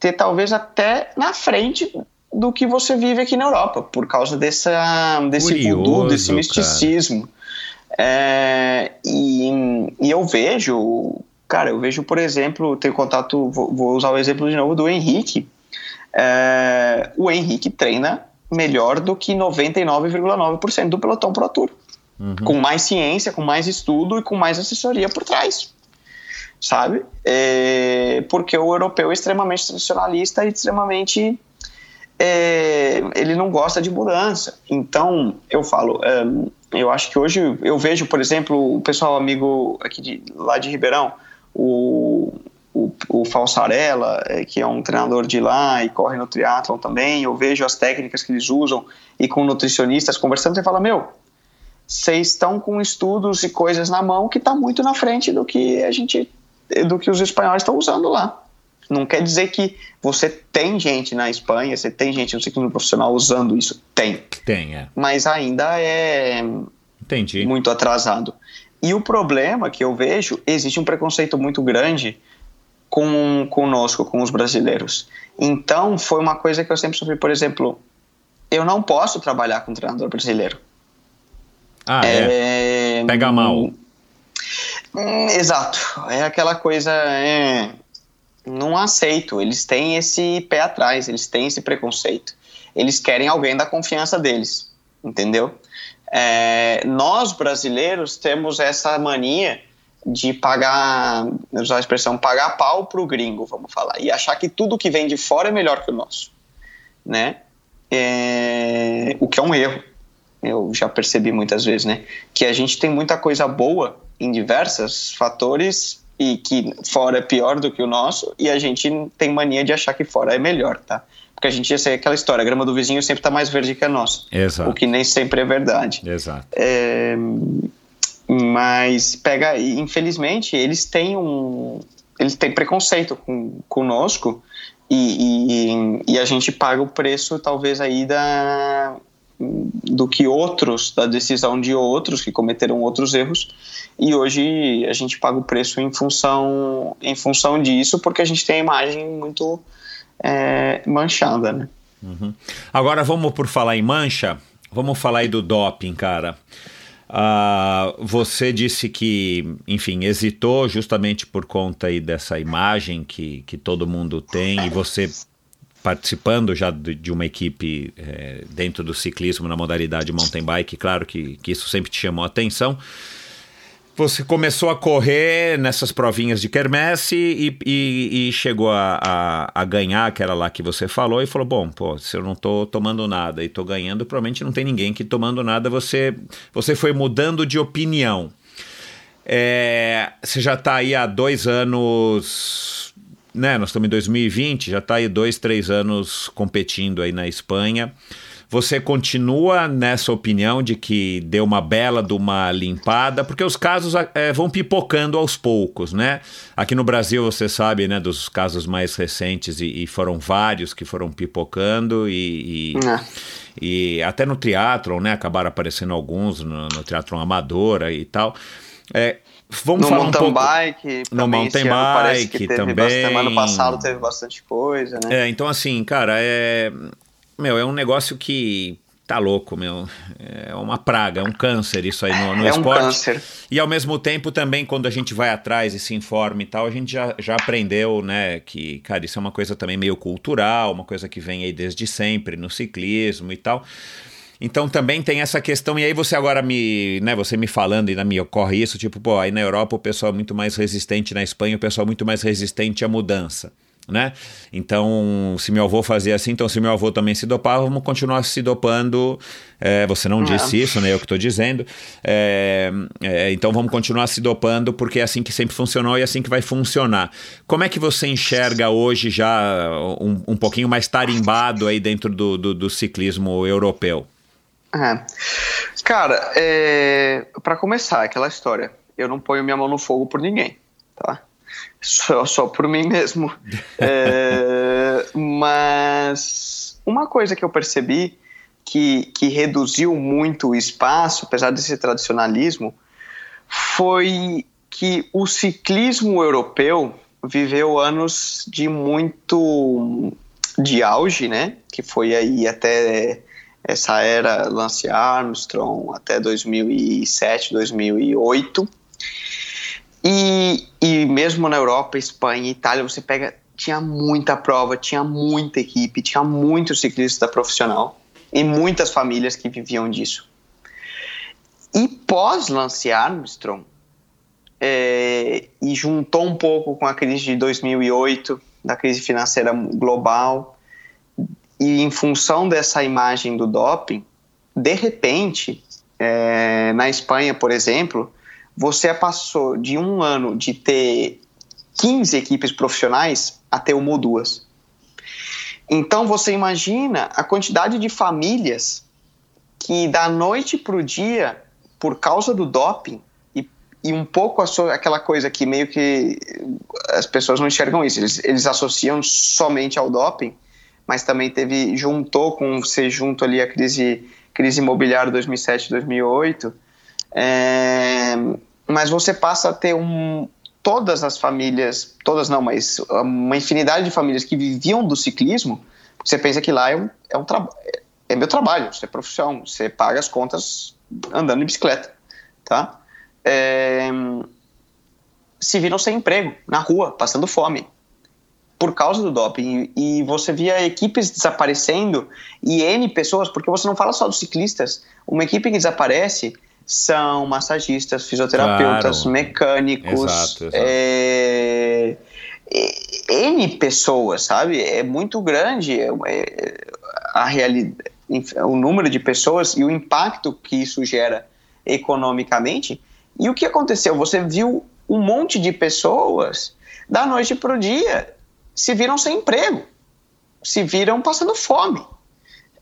A: ter talvez até na frente do que você vive aqui na Europa, por causa dessa, desse
B: Curioso,
A: voodoo, desse misticismo. É, e, e eu vejo, cara, eu vejo, por exemplo, tenho contato, vou, vou usar o exemplo de novo do Henrique. É, o Henrique treina melhor do que 99,9% do pelotão Pro Tour. Com mais ciência, com mais estudo e com mais assessoria por trás. Sabe? É, porque o europeu é extremamente tradicionalista e extremamente. É, ele não gosta de mudança. Então, eu falo, é, eu acho que hoje eu vejo, por exemplo, o pessoal amigo aqui de, lá de Ribeirão, o, o, o Falsarella, é, que é um treinador de lá e corre no triatlon também, eu vejo as técnicas que eles usam e com nutricionistas conversando, você fala, meu, vocês estão com estudos e coisas na mão que está muito na frente do que a gente, do que os espanhóis estão usando lá. Não quer dizer que você tem gente na Espanha, você tem gente no ciclismo profissional usando isso, tem,
B: Tem, é.
A: mas ainda é
B: Entendi.
A: muito atrasado. E o problema que eu vejo, existe um preconceito muito grande com conosco, com os brasileiros. Então, foi uma coisa que eu sempre sofri, por exemplo, eu não posso trabalhar com um treinador brasileiro.
B: Ah, é.
A: É,
B: Pega mal.
A: Hum, Exato. É aquela coisa. é, não aceito. Eles têm esse pé atrás, eles têm esse preconceito. Eles querem alguém da confiança deles, entendeu? É, nós brasileiros temos essa mania de pagar, usar a expressão, pagar pau pro gringo, vamos falar, e achar que tudo que vem de fora é melhor que o nosso, né? É, o que é um erro. Eu já percebi muitas vezes, né? Que a gente tem muita coisa boa em diversos fatores e que fora é pior do que o nosso e a gente tem mania de achar que fora é melhor, tá? Porque a gente ia ser aquela história, a grama do vizinho sempre está mais verde que a nossa.
B: Exato.
A: O que nem sempre é verdade.
B: Exato.
A: É, mas pega, infelizmente, eles têm um, eles têm preconceito com, conosco e, e, e, a gente paga o preço talvez aí da do que outros, da decisão de outros que cometeram outros erros e hoje a gente paga o preço em função em função disso porque a gente tem a imagem muito é, manchada, né?
B: Uhum. Agora vamos por falar em mancha, vamos falar aí do doping, cara. Uh, você disse que, enfim, hesitou justamente por conta aí dessa imagem que, que todo mundo tem e você participando já de, uma equipe é, dentro do ciclismo na modalidade mountain bike, claro que, que isso sempre te chamou a atenção. Você começou a correr nessas provinhas de quermesse e, e, e chegou a, a, a, ganhar aquela lá que você falou e falou: Bom, pô, se eu não tô tomando nada e tô ganhando, provavelmente não tem ninguém que tomando nada. Você, você foi mudando de opinião. É, você já está aí há dois anos, né? Nós estamos em 2020, já está aí dois, três anos competindo aí na Espanha. Você continua nessa opinião de que deu uma bela de uma limpada, porque os casos é, vão pipocando aos poucos, né? Aqui no Brasil, você sabe, né, dos casos mais recentes, e, e foram vários que foram pipocando, e, e, é. e até no triatlon, né, acabaram aparecendo alguns no, no triatlon amadora e tal. É, Vamos
A: no
B: falar
A: mountain
B: um pouco
A: bike,
B: no mountain bike também.
A: Bastante, ano passado teve bastante coisa, né?
B: É, então assim, cara, é meu, é um negócio que tá louco, meu. É uma praga, é um câncer isso aí no, no
A: é
B: esporte.
A: Um câncer.
B: E ao mesmo tempo também, quando a gente vai atrás e se informa e tal, a gente já, já aprendeu, né, que, cara, isso é uma coisa também meio cultural, uma coisa que vem aí desde sempre no ciclismo e tal. Então também tem essa questão, e aí você agora me, né, você me falando e me ocorre isso, tipo, pô, aí na Europa o pessoal é muito mais resistente, na Espanha o pessoal é muito mais resistente à mudança né? Então, se meu avô fazia assim, então se meu avô também se dopava, vamos continuar se dopando. É, você não disse isso, né? Eu que estou dizendo. É, é, então vamos continuar se dopando porque é assim que sempre funcionou e é assim que vai funcionar. Como é que você enxerga hoje já um, um pouquinho mais tarimbado aí dentro do, do, do ciclismo europeu?
A: É. Cara, é, para começar, aquela história, eu não ponho minha mão no fogo por ninguém, tá? Só, só por mim mesmo. é, mas uma coisa que eu percebi que, que reduziu muito o espaço, apesar desse tradicionalismo, foi que o ciclismo europeu viveu anos de muito de auge, né? Que foi aí até essa era Lance Armstrong até 2007, 2008 e, e mesmo na Europa, Espanha, Itália, você pega, tinha muita prova, tinha muita equipe, tinha muito ciclista profissional e muitas famílias que viviam disso. E pós Lance Armstrong, é, e juntou um pouco com a crise de 2008, da crise financeira global, e em função dessa imagem do doping, de repente, é, na Espanha, por exemplo, você passou de um ano de ter 15 equipes profissionais a ter uma ou duas. Então você imagina a quantidade de famílias que da noite para o dia, por causa do doping, e, e um pouco aquela coisa que meio que as pessoas não enxergam isso, eles, eles associam somente ao doping, mas também teve, juntou com você junto ali a crise, crise imobiliária 2007, 2008, é, mas você passa a ter um, todas as famílias, todas não, mas uma infinidade de famílias que viviam do ciclismo, você pensa que lá é um, é um é meu trabalho, você é profissão, você paga as contas andando de bicicleta, tá? É, se viram sem emprego, na rua, passando fome, por causa do doping. E você via equipes desaparecendo e N pessoas, porque você não fala só dos ciclistas, uma equipe que desaparece são massagistas, fisioterapeutas,
B: Claro.
A: mecânicos,
B: Exato, exato.
A: é, N pessoas, sabe? É muito grande é, é, a realidade, o número de pessoas e o impacto que isso gera economicamente. E o que aconteceu? Você viu um monte de pessoas da noite para o dia se viram sem emprego, se viram passando fome.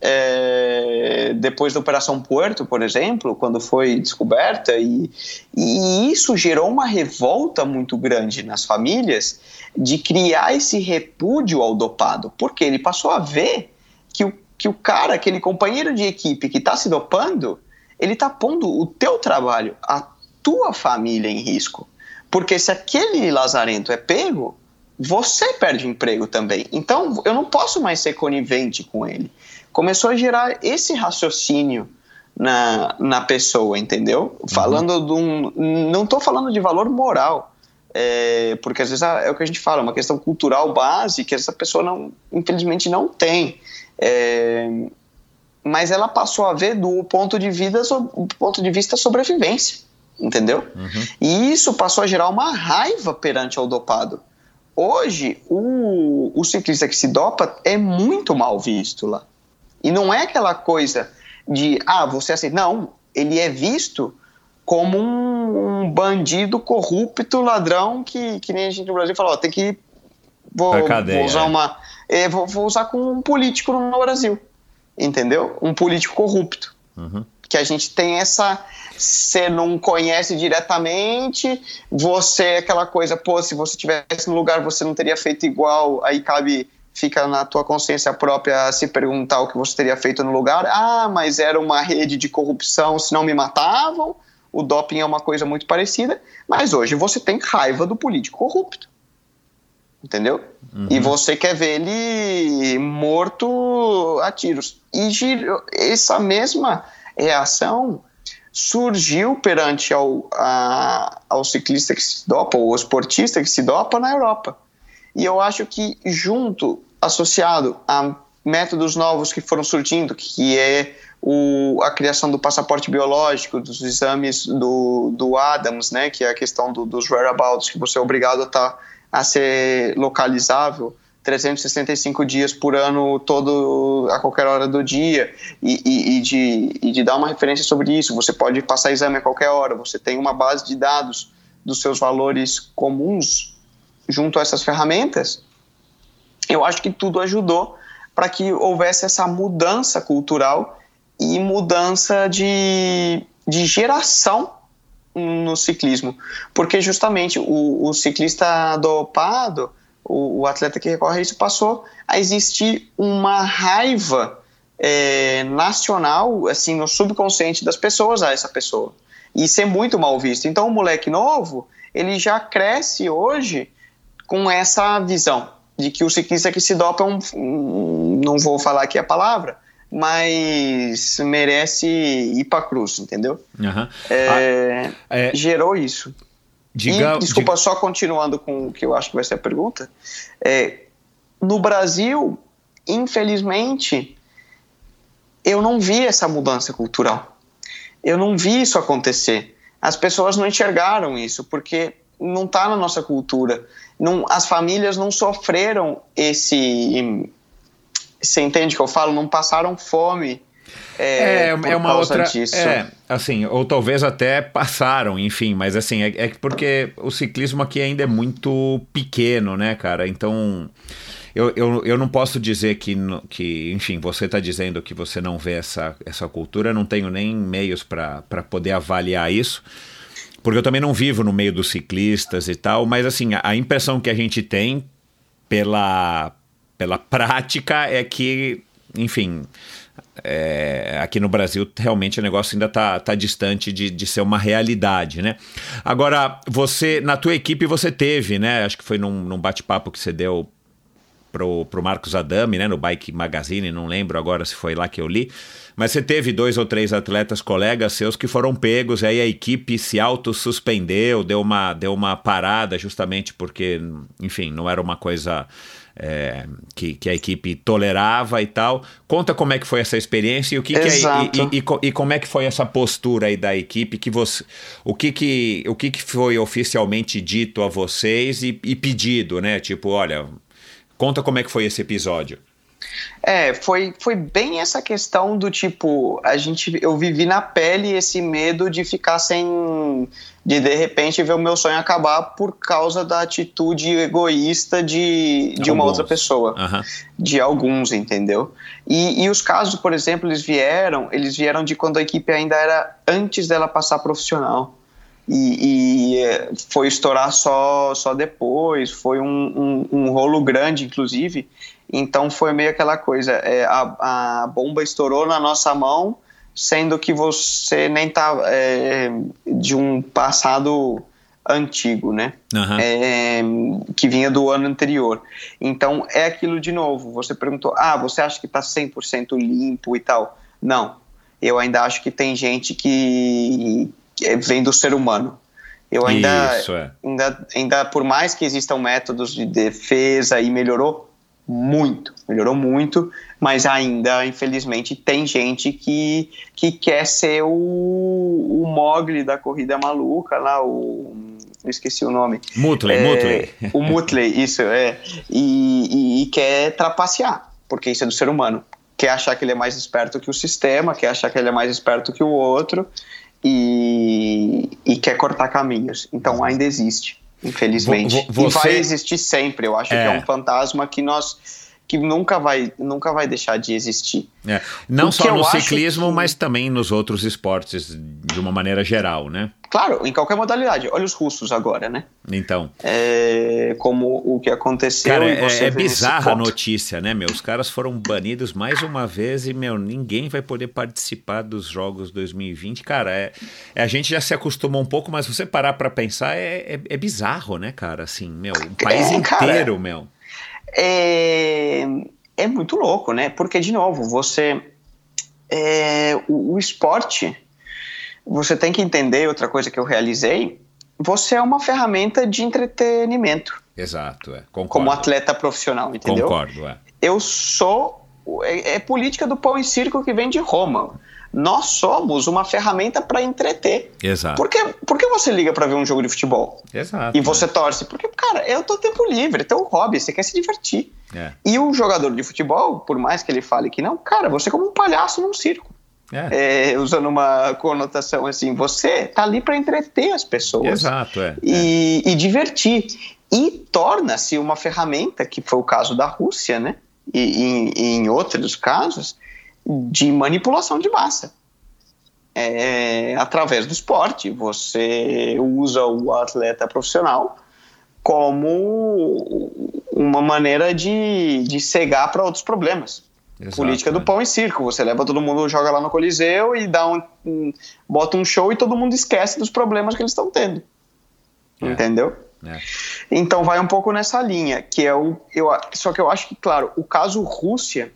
A: É, depois da Operação Puerto, por exemplo, quando foi descoberta, e, e isso gerou uma revolta muito grande nas famílias de criar esse repúdio ao dopado, porque ele passou a ver que o, que o cara, aquele companheiro de equipe que está se dopando, ele está pondo o teu trabalho, a tua família em risco. Porque se aquele lazarento é pego, você perde emprego também. Então, eu não posso mais ser conivente com ele. Começou a gerar esse raciocínio na, na pessoa, entendeu? Falando de um. Não estou falando de valor moral, é, porque às vezes é o que a gente fala, uma questão cultural base que essa pessoa, não, infelizmente, não tem. É, mas ela passou a ver do ponto de, vida, do ponto de vista sobrevivência, entendeu? E isso passou a gerar uma raiva perante ao dopado. Hoje, o, o ciclista que se dopa é muito mal visto lá. E não é aquela coisa de, ah, você assim, não, ele é visto como um, um bandido corrupto, ladrão, que, que nem a gente no Brasil falou, ó, tem que. Vou, vou usar
B: é.
A: uma. é, vou, vou usar com um político no Brasil. Entendeu? Um político corrupto. Que a gente tem essa. Você não conhece diretamente, você é aquela coisa, pô, se você tivesse no lugar você não teria feito igual, aí cabe fica na tua consciência própria se perguntar o que você teria feito no lugar. Ah, mas era uma rede de corrupção, se não me matavam. O doping é uma coisa muito parecida, mas hoje você tem raiva do político corrupto. Entendeu? E você quer ver ele morto a tiros. E essa mesma reação surgiu perante ao, a- ao ciclista que se dopa, ou ao esportista que se dopa na Europa. E eu acho que junto, associado a métodos novos que foram surgindo, que é o, a criação do passaporte biológico, dos exames do, do Adams, né, que é a questão do- dos whereabouts, que você é obrigado a, tá, a ser localizável 365 dias por ano, todo a qualquer hora do dia, e, e- e de, e de dar uma referência sobre isso. Você pode passar exame a qualquer hora, você tem uma base de dados dos seus valores comuns junto a essas ferramentas. Eu acho que tudo ajudou para que houvesse essa mudança cultural e mudança de, de geração no ciclismo. Porque justamente o, o ciclista dopado, o, o atleta que recorre a isso, passou a existir uma raiva é, nacional, assim, no subconsciente das pessoas a essa pessoa. E ser muito mal visto. Então, o moleque novo, ele já cresce hoje com essa visão de que o ciclista que se dopa é um, não vou falar aqui a palavra, mas merece ir pra cruz, entendeu?
B: Aham.
A: É,
B: Ah, é,
A: gerou isso.
B: diga,
A: e, desculpa, só continuando com o que eu acho que vai ser a pergunta. é, no Brasil, infelizmente, eu não vi essa mudança cultural. Eu não vi isso acontecer. As pessoas não enxergaram isso, porque não está na nossa cultura. Não, as famílias não sofreram esse. Você entende o que eu falo? Não passaram fome. É,
B: É, é uma outra.
A: disso.
B: É, assim, ou talvez até passaram, enfim, mas assim, é, é porque o ciclismo aqui ainda é muito pequeno, né, cara? Então. Eu, eu, eu não posso dizer que, que enfim, você está dizendo que você não vê essa, essa cultura, eu não tenho nem meios para poder avaliar isso, porque eu também não vivo no meio dos ciclistas e tal, mas assim, a, impressão que a gente tem pela, pela prática é que, enfim, é, aqui no Brasil realmente o negócio ainda está tá distante de, de ser uma realidade, né? Agora, você, na tua equipe você teve, né? Acho que foi num, num bate-papo que você deu pro, pro Marcos Adami, né, no Bike Magazine, não lembro agora se foi lá que eu li, mas você teve dois ou três atletas colegas seus que foram pegos, aí a equipe se autossuspendeu, deu uma, deu uma parada justamente porque, enfim, não era uma coisa é, que, que, a equipe tolerava e tal. Conta como é que foi essa experiência e o que, que é, e, e, e, como é que foi essa postura aí da equipe que você, o que que, o que, que foi oficialmente dito a vocês e, e pedido, né? Tipo, olha, conta como é que foi esse episódio.
A: É, foi, foi bem essa questão do tipo, a gente, eu vivi na pele esse medo de ficar sem, de de repente ver o meu sonho acabar por causa da atitude egoísta de, de uma outra pessoa,
B: uhum.
A: de alguns, entendeu? E, e os casos, por exemplo, eles vieram, eles vieram de quando a equipe ainda era antes dela passar profissional. E, e, é, foi estourar só, só depois, foi um, um, um rolo grande, inclusive, então foi meio aquela coisa, é, a, a bomba estourou na nossa mão, sendo que você nem tá é, de um passado antigo, né?
B: Uhum.
A: É, que vinha do ano anterior. Então é aquilo de novo. Você perguntou, ah, você acha que está 100% limpo e tal? Não. Eu ainda acho que tem gente que, que vem do ser humano. Eu ainda,
B: Isso, é.
A: ainda, ainda, por mais que existam métodos de defesa e melhorou, muito, melhorou muito, mas ainda, infelizmente, tem gente que, que quer ser o, o Mogli da corrida maluca lá, o. Eu esqueci o nome.
B: Mutley,
A: é,
B: Mutley.
A: O Mutley, isso, é. E, e, e quer trapacear, porque isso é do ser humano. Quer achar que ele é mais esperto que o sistema, quer achar que ele é mais esperto que o outro e, e quer cortar caminhos. Então ainda existe infelizmente. Você... E vai existir sempre. Eu acho é. que é um fantasma que nós que nunca vai, nunca vai deixar de existir.
B: É. Não só no ciclismo, que... mas também nos outros esportes de uma maneira geral, né?
A: Claro, em qualquer modalidade. Olha os russos agora, né?
B: Então.
A: É, como o que aconteceu.
B: Cara, é, é bizarra a notícia, né, meu? Os caras foram banidos mais uma vez e, meu, ninguém vai poder participar dos Jogos 2020. Cara, é, é a gente já se acostumou um pouco, mas você parar para pensar é, é, é, bizarro, né, cara? Assim, meu, um país
A: É, cara,
B: inteiro, meu.
A: É, é muito louco, né? Porque, de novo, você. é, o, o esporte, você tem que entender outra coisa que eu realizei. Você é uma ferramenta de entretenimento
B: Exato, é. Concordo.
A: como atleta profissional, entendeu?
B: Concordo, é.
A: Eu sou. É, é política do pão e circo que vem de Roma. Nós somos uma ferramenta para entreter.
B: Exato.
A: Por que, por que você liga para ver um jogo de futebol?
B: Exato.
A: E você torce? Porque, cara, é o teu tempo livre, é teu hobby, você quer se divertir.
B: É.
A: E o jogador de futebol, por mais que ele fale que não, cara, você é como um palhaço num circo.
B: É.
A: É, usando uma conotação assim, você tá ali para entreter as pessoas.
B: Exato, é.
A: E, e divertir. E torna-se uma ferramenta, que foi o caso da Rússia, né? E, em, em outros casos, de manipulação de massa. É, através do esporte. Você usa o atleta profissional como uma maneira de, de cegar para outros problemas.
B: Exato,
A: Política do
B: é.
A: pão e circo. Você leva todo mundo, joga lá no Coliseu e dá um, um- bota um show e todo mundo esquece dos problemas que eles estão tendo.
B: É.
A: Entendeu?
B: É.
A: Então vai um pouco nessa linha, que é o. Eu, só que eu acho que, claro, o caso Rússia,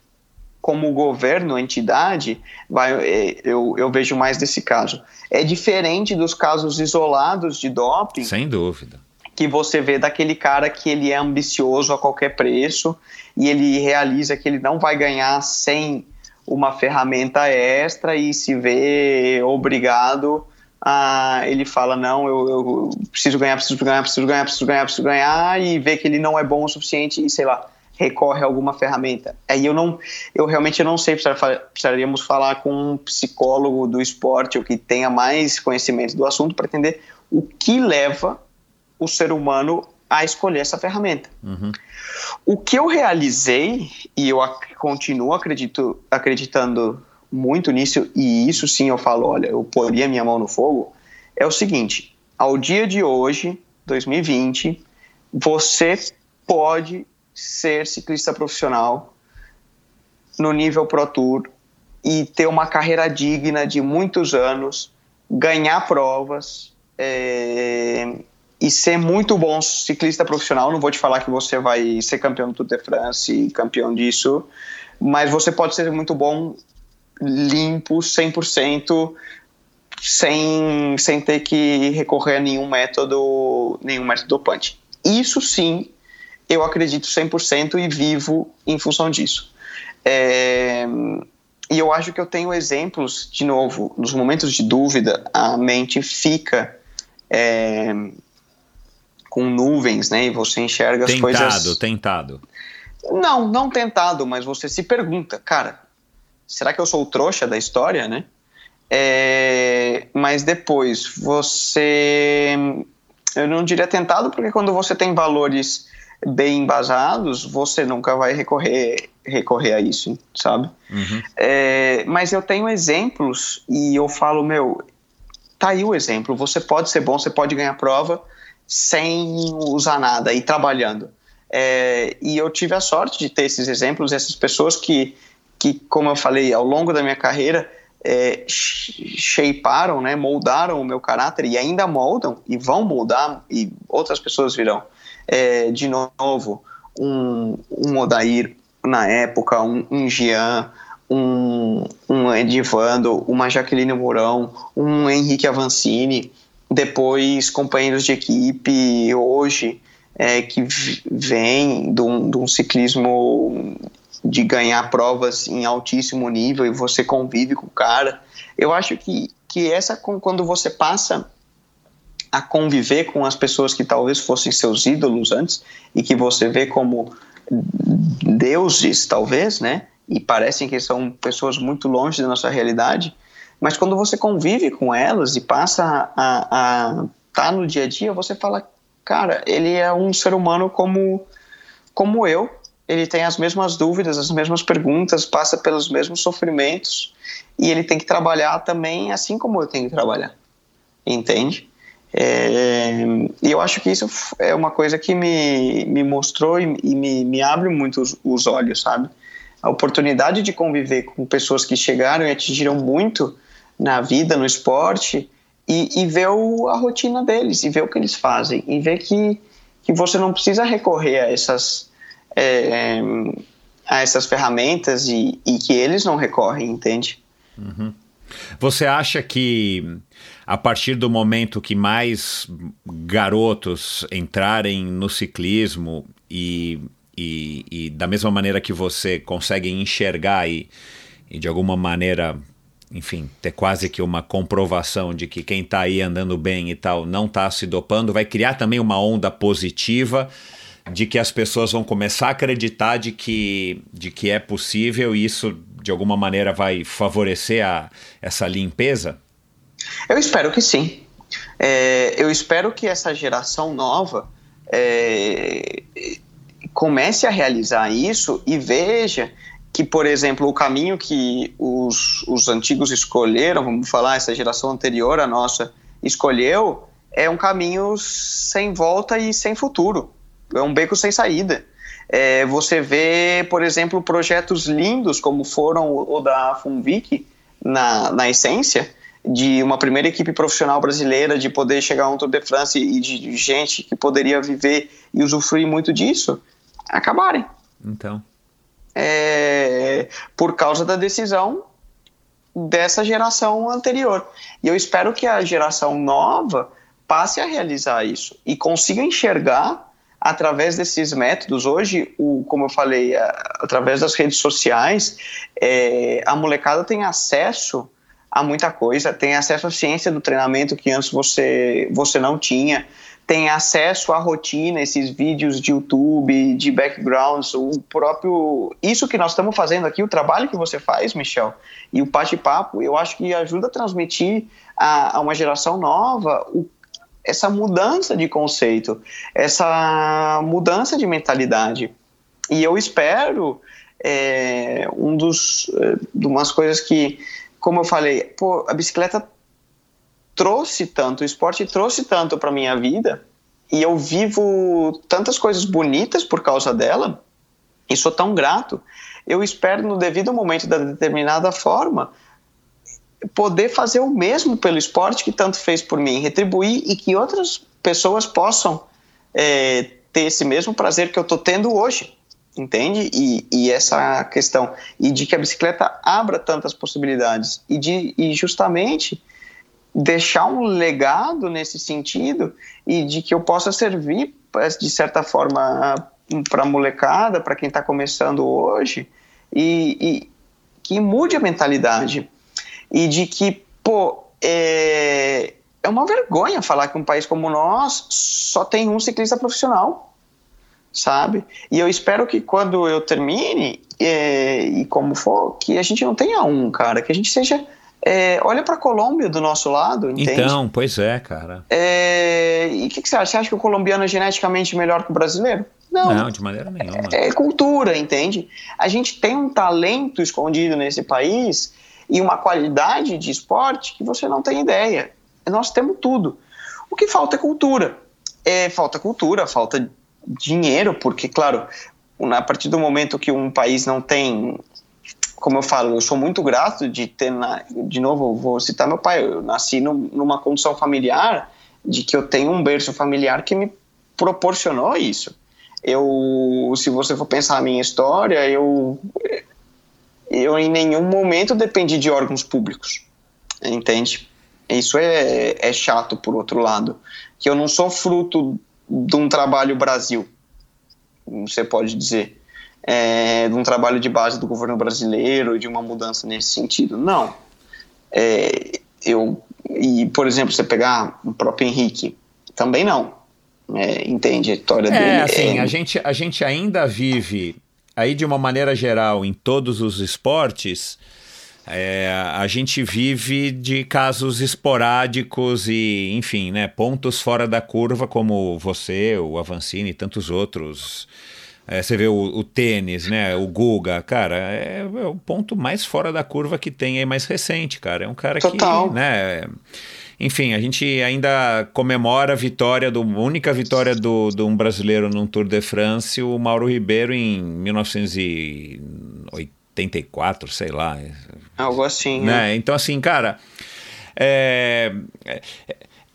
A: como governo, entidade, vai, é, eu, eu vejo mais desse caso. É diferente dos casos isolados de doping
B: Sem dúvida.
A: que você vê daquele cara que ele é ambicioso a qualquer preço e ele realiza que ele não vai ganhar sem uma ferramenta extra e se vê obrigado a ele fala não eu, eu preciso ganhar preciso ganhar preciso ganhar preciso ganhar preciso ganhar e vê que ele não é bom o suficiente e sei lá recorre a alguma ferramenta aí eu não eu realmente não sei precisar- precisaríamos falar com um psicólogo do esporte ou que tenha mais conhecimento do assunto para entender o que leva o ser humano a escolher essa ferramenta.
B: Uhum.
A: O que eu realizei, e eu ac- continuo acredito, acreditando muito nisso, e isso sim eu falo, olha, eu poria minha mão no fogo, é o seguinte, ao dia de hoje, 2020, você pode ser ciclista profissional no nível Pro Tour e ter uma carreira digna de muitos anos, ganhar provas, é, e ser muito bom ciclista profissional. Não vou te falar que você vai ser campeão do Tour de France e campeão disso, mas você pode ser muito bom limpo, 100%, sem, sem ter que recorrer a nenhum método, nenhum método dopante. Isso sim, eu acredito 100% e vivo em função disso. É, e eu acho que eu tenho exemplos, de novo, nos momentos de dúvida, a mente fica é, com nuvens, né? E você enxerga
B: tentado,
A: as coisas.
B: Tentado, tentado.
A: Não, não tentado, mas você se pergunta, cara, será que eu sou o trouxa da história, né? É, mas depois você. Eu não diria tentado, porque quando você tem valores bem embasados, você nunca vai recorrer, recorrer a isso, sabe? Uhum. É, mas eu tenho exemplos e eu falo, meu, tá aí o exemplo. Você pode ser bom, você pode ganhar prova sem usar nada e trabalhando. É, e eu tive a sorte de ter esses exemplos, essas pessoas que, que como eu falei, ao longo da minha carreira, é, shapearam, né, moldaram o meu caráter e ainda moldam e vão moldar e outras pessoas virão. É, de novo, um, um Odair na época, um, um Jean, um, um Edivando, uma Jaqueline Mourão, um Henrique Avancini, depois companheiros de equipe hoje é, que vem de um, de um ciclismo de ganhar provas em altíssimo nível e você convive com o cara. Eu acho que, que essa, quando você passa a conviver com as pessoas que talvez fossem seus ídolos antes e que você vê como deuses, talvez, né? E parecem que são pessoas muito longe da nossa realidade, mas quando você convive com elas e passa a estar tá no dia a dia, você fala, cara, ele é um ser humano como, como eu, ele tem as mesmas dúvidas, as mesmas perguntas, passa pelos mesmos sofrimentos e ele tem que trabalhar também assim como eu tenho que trabalhar, entende? É, e eu acho que isso é uma coisa que me, me mostrou e, e me, me abre muito os, os, olhos, sabe? A oportunidade de conviver com pessoas que chegaram e atingiram muito na vida, no esporte, e, e ver o, a rotina deles, e ver o que eles fazem, e ver que, que você não precisa recorrer a essas é, a essas ferramentas e, e, que eles não recorrem, entende?
B: Uhum. Você acha que a partir do momento que mais garotos entrarem no ciclismo e, e, e da mesma maneira que você consegue enxergar e, e de alguma maneira enfim, ter quase que uma comprovação de que quem está aí andando bem e tal não está se dopando, vai criar também uma onda positiva de que as pessoas vão começar a acreditar de que, de que é possível e isso de alguma maneira vai favorecer a, essa limpeza?
A: Eu espero que sim. É, eu espero que essa geração nova é, comece a realizar isso e veja que, por exemplo, o caminho que os, os antigos escolheram, vamos falar, essa geração anterior à nossa escolheu, é um caminho sem volta e sem futuro é um beco sem saída. É, você vê, por exemplo, projetos lindos como foram o, da Funvic, na, na essência, de uma primeira equipe profissional brasileira, de poder chegar a um Tour de France e de gente que poderia viver e usufruir muito disso, acabarem.
B: Então.
A: É, por causa da decisão dessa geração anterior. E eu espero que a geração nova passe a realizar isso e consiga enxergar através desses métodos, hoje, o, como eu falei, a, através das redes sociais, é, a molecada tem acesso a muita coisa, tem acesso à ciência do treinamento que antes você, você não tinha, tem acesso à rotina, esses vídeos de YouTube, de backgrounds, o próprio. Isso que nós estamos fazendo aqui, o trabalho que você faz, Michel, e o bate-papo, eu acho que ajuda a transmitir a, a uma geração nova o essa mudança de conceito, essa mudança de mentalidade. E eu espero é, um dos é, de umas coisas que, como eu falei, pô, a bicicleta trouxe tanto, o esporte trouxe tanto para minha vida e eu vivo tantas coisas bonitas por causa dela e sou tão grato. Eu espero no devido momento da determinada forma poder fazer o mesmo pelo esporte que tanto fez por mim, retribuir e que outras pessoas possam é, ter esse mesmo prazer que eu estou tendo hoje, entende? E, e, essa questão, e de que a bicicleta abra tantas possibilidades, e, de, e justamente deixar um legado nesse sentido, e de que eu possa servir, de certa forma, para a molecada, para quem está começando hoje, e, e, que mude a mentalidade. E de que, pô, é, é uma vergonha falar que um país como nós só tem um ciclista profissional, sabe? E eu espero que quando eu termine, é, e como for, que a gente não tenha um, cara, que a gente seja. É, olha para a Colômbia do nosso lado, entende?
B: Então, pois é, cara.
A: É, e o que, que, você acha? Você acha que o colombiano é geneticamente melhor que o brasileiro? Não.
B: Não, de maneira nenhuma.
A: É, é cultura, entende? A gente tem um talento escondido nesse país e uma qualidade de esporte que você não tem ideia. Nós temos tudo. O que falta é cultura. É, falta cultura, falta dinheiro, porque, claro, a partir do momento que um país não tem como eu falo, eu sou muito grato de ter, na, de novo, vou citar meu pai, eu nasci no, numa condição familiar de que eu tenho um berço familiar que me proporcionou isso. Eu, se você for pensar a minha história, eu, eu em nenhum momento dependi de órgãos públicos, entende? Isso é, é chato, por outro lado, que eu não sou fruto de um trabalho Brasil, você pode dizer é, de um trabalho de base do governo brasileiro, de uma mudança nesse sentido. Não. É, eu, e, por exemplo, você pegar o próprio Henrique, também não. É, entende a história
B: é,
A: dele.
B: Assim, a, gente, a gente ainda vive, aí de uma maneira geral, em todos os esportes, é, a gente vive de casos esporádicos e, enfim, né, pontos fora da curva, como você, o Avancini e tantos outros é, você vê o, o, tênis, né? O Guga, cara, é, é, o ponto mais fora da curva que tem aí mais recente, cara. É um cara
A: Total.
B: que, né? Enfim, a gente ainda comemora a vitória, do, a única vitória do, de um brasileiro num Tour de France, o Mauro Ribeiro, em 1984, sei lá.
A: Algo assim.
B: Né? né? Então, assim, cara. É, é,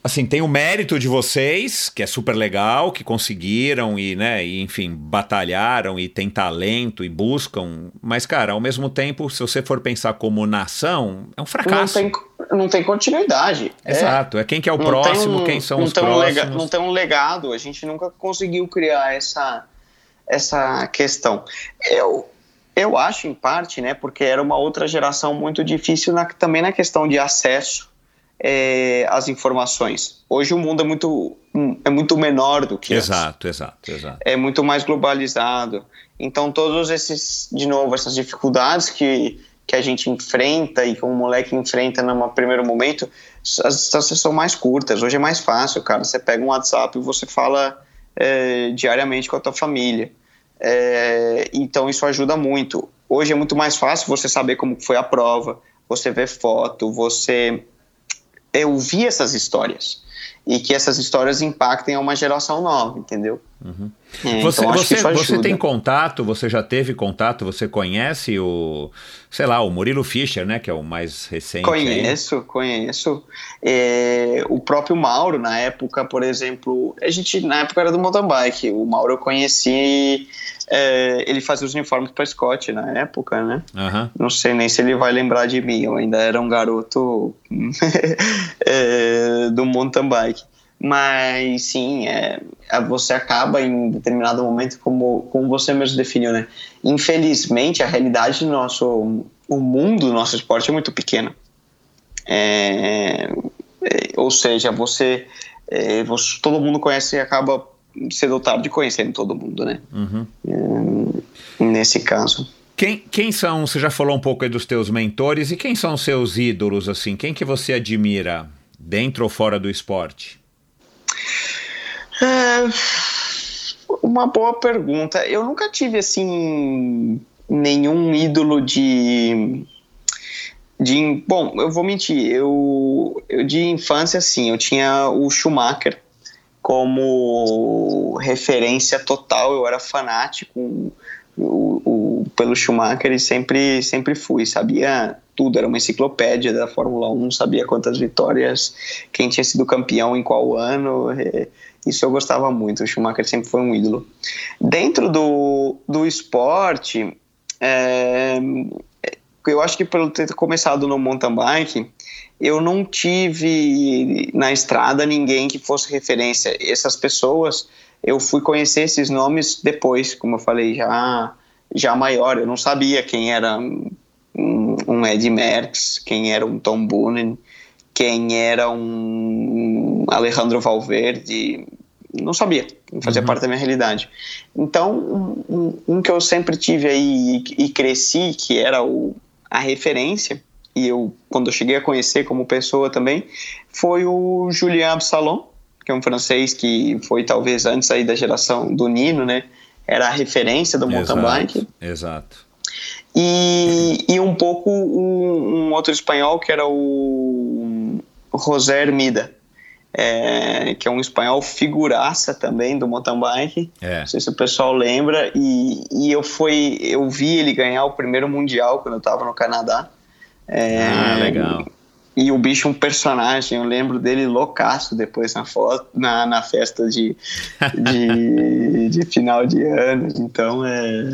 B: assim, tem o mérito de vocês, que é super legal, que conseguiram e, né, e, enfim, batalharam e tem talento e buscam, mas, cara, ao mesmo tempo, se você for pensar como nação, é um fracasso.
A: Não tem, não tem continuidade.
B: É. Exato, é, é quem que é o próximo, um, quem são os próximos. Um lega,
A: não tem um legado, a gente nunca conseguiu criar essa, essa questão. Eu, eu acho, em parte, né, porque era uma outra geração muito difícil na, também na questão de acesso é, as informações. Hoje o mundo é muito, é muito menor do que
B: exato, antes. exato, exato.
A: É muito mais globalizado. Então todos esses, de novo, essas dificuldades que que a gente enfrenta e que um moleque enfrenta num primeiro momento, as distâncias são mais curtas. Hoje é mais fácil, cara. Você pega um WhatsApp e você fala é, diariamente com a tua família. É, então isso ajuda muito. Hoje é muito mais fácil você saber como foi a prova, você ver foto, você é ouvir essas histórias e que essas histórias impactem a uma geração nova, entendeu?
B: Uhum. É, você, então você, você tem contato, você já teve contato, você conhece o, sei lá, o Murilo Fischer, né, que é o mais recente.
A: Conheço, aí. conheço. É, o próprio Mauro, na época, por exemplo, a gente, na época era do mountain bike, o Mauro eu conheci é, ele fazia os uniformes para Scott na época, né?
B: Uhum.
A: Não sei nem se ele vai lembrar de mim, eu ainda era um garoto é, do mountain bike. Mas sim, é, você acaba em determinado momento, como, como você mesmo definiu, né? Infelizmente, a realidade do nosso o mundo do nosso esporte é muito pequena. É, é, ou seja, você, é, você, todo mundo conhece e acaba cedo ou tarde conhecendo todo mundo, né?
B: Uhum.
A: É, nesse caso.
B: Quem, quem são, você já falou um pouco aí dos teus mentores, e quem são os seus ídolos, assim? Quem que você admira, dentro ou fora do esporte?
A: É, uma boa pergunta. Eu nunca tive, assim, nenhum ídolo de... de bom, eu vou mentir. Eu, eu de infância, sim, eu tinha o Schumacher, como referência total, eu era fanático. O, o, pelo Schumacher e sempre, sempre fui, sabia tudo, era uma enciclopédia da Fórmula 1, sabia quantas vitórias, quem tinha sido campeão em qual ano, isso eu gostava muito, o Schumacher sempre foi um ídolo. Dentro do, do esporte, é, eu acho que por ter começado no mountain bike, eu não tive na estrada ninguém que fosse referência. Essas pessoas, eu fui conhecer esses nomes depois, como eu falei, já, já maior. Eu não sabia quem era um, um Ed Merckx, quem era um Tom Boonen, quem era um Alejandro Valverde. Não sabia, não fazia uhum. parte da minha realidade. Então, um, um, que eu sempre tive aí e, e cresci, que era o, a referência, e eu, quando eu cheguei a conhecer como pessoa também, foi o Julien Absalon, que é um francês que foi talvez antes aí da geração do Nino, né? Era a referência do mountain bike.
B: Exato.
A: E, e um pouco um, um outro espanhol que era o José Hermida, é, que é um espanhol figuraça também do mountain bike. É. Não sei se o pessoal lembra. E, e eu fui, eu vi ele ganhar o primeiro mundial quando eu estava no Canadá.
B: É, ah, legal.
A: E o bicho é um personagem, eu lembro dele loucaço depois na foto, na, na festa de, de, de final de ano. Então é.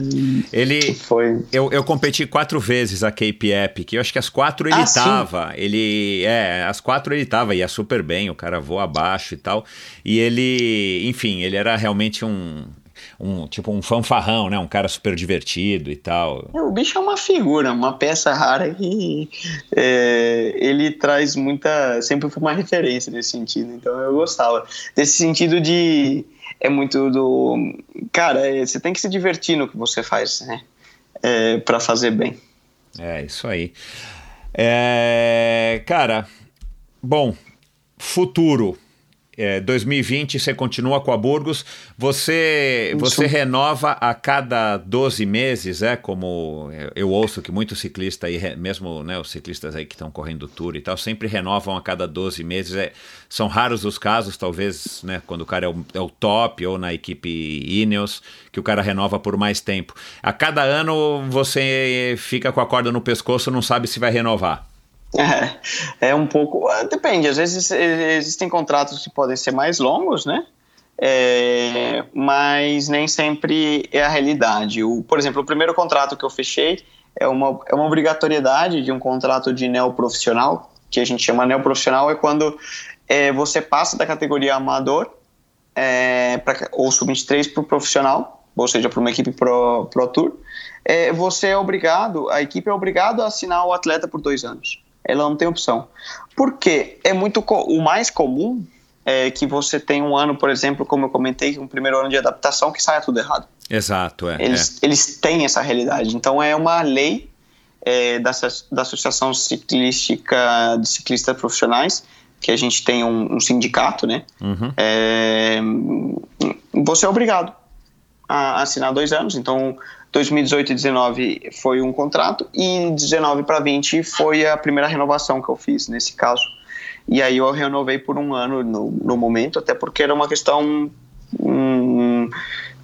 B: Ele. Foi. Eu, eu competi quatro vezes a Cape Epic. Eu acho que as quatro ele ah, tava. Sim? Ele. É, as quatro ele tava, ia super bem, o cara voa abaixo e tal. E ele, enfim, ele era realmente um um tipo um fanfarrão, né? Um cara super divertido e tal.
A: O bicho é uma figura, uma peça rara que é, ele traz muita. Sempre foi uma referência nesse sentido. Então eu gostava. Desse sentido de. É muito do. Cara, é, você tem que se divertir no que você faz, né? É, para fazer bem.
B: É, isso aí. É, cara, bom, futuro é, 2020 você continua com a Burgos, você, você renova a cada 12 meses, é como eu ouço que muitos ciclistas aí, mesmo né, os ciclistas aí que estão correndo tour e tal, sempre renovam a cada 12 meses. É, são raros os casos, talvez, né, quando o cara é o, é o top ou na equipe Ineos, que o cara renova por mais tempo. A cada ano você fica com a corda no pescoço, não sabe se vai renovar.
A: É, é um pouco. Ah, depende, às vezes existem contratos que podem ser mais longos, né? É, mas nem sempre é a realidade. O, por exemplo, o primeiro contrato que eu fechei é uma, é uma obrigatoriedade de um contrato de neoprofissional, que a gente chama neoprofissional, é quando é, você passa da categoria amador é, pra, ou sub-23 para o profissional, ou seja, para uma equipe pro, pro tour, é, você é obrigado, a equipe é obrigada a assinar o atleta por dois anos ela não tem opção. Porque é muito o mais comum é que você tem um ano, por exemplo, como eu comentei, um primeiro ano de adaptação que saia tudo errado.
B: Exato, é.
A: Eles, é. eles têm essa realidade. Então é uma lei é, da, da Associação Ciclística de Ciclistas Profissionais, que a gente tem um, um sindicato, né? Uhum. É, você é obrigado a assinar dois anos. Então 2018 e 19 foi um contrato e 19 para 20 foi a primeira renovação que eu fiz nesse caso. E aí eu renovei por um ano no, no momento, até porque era uma questão. Hum,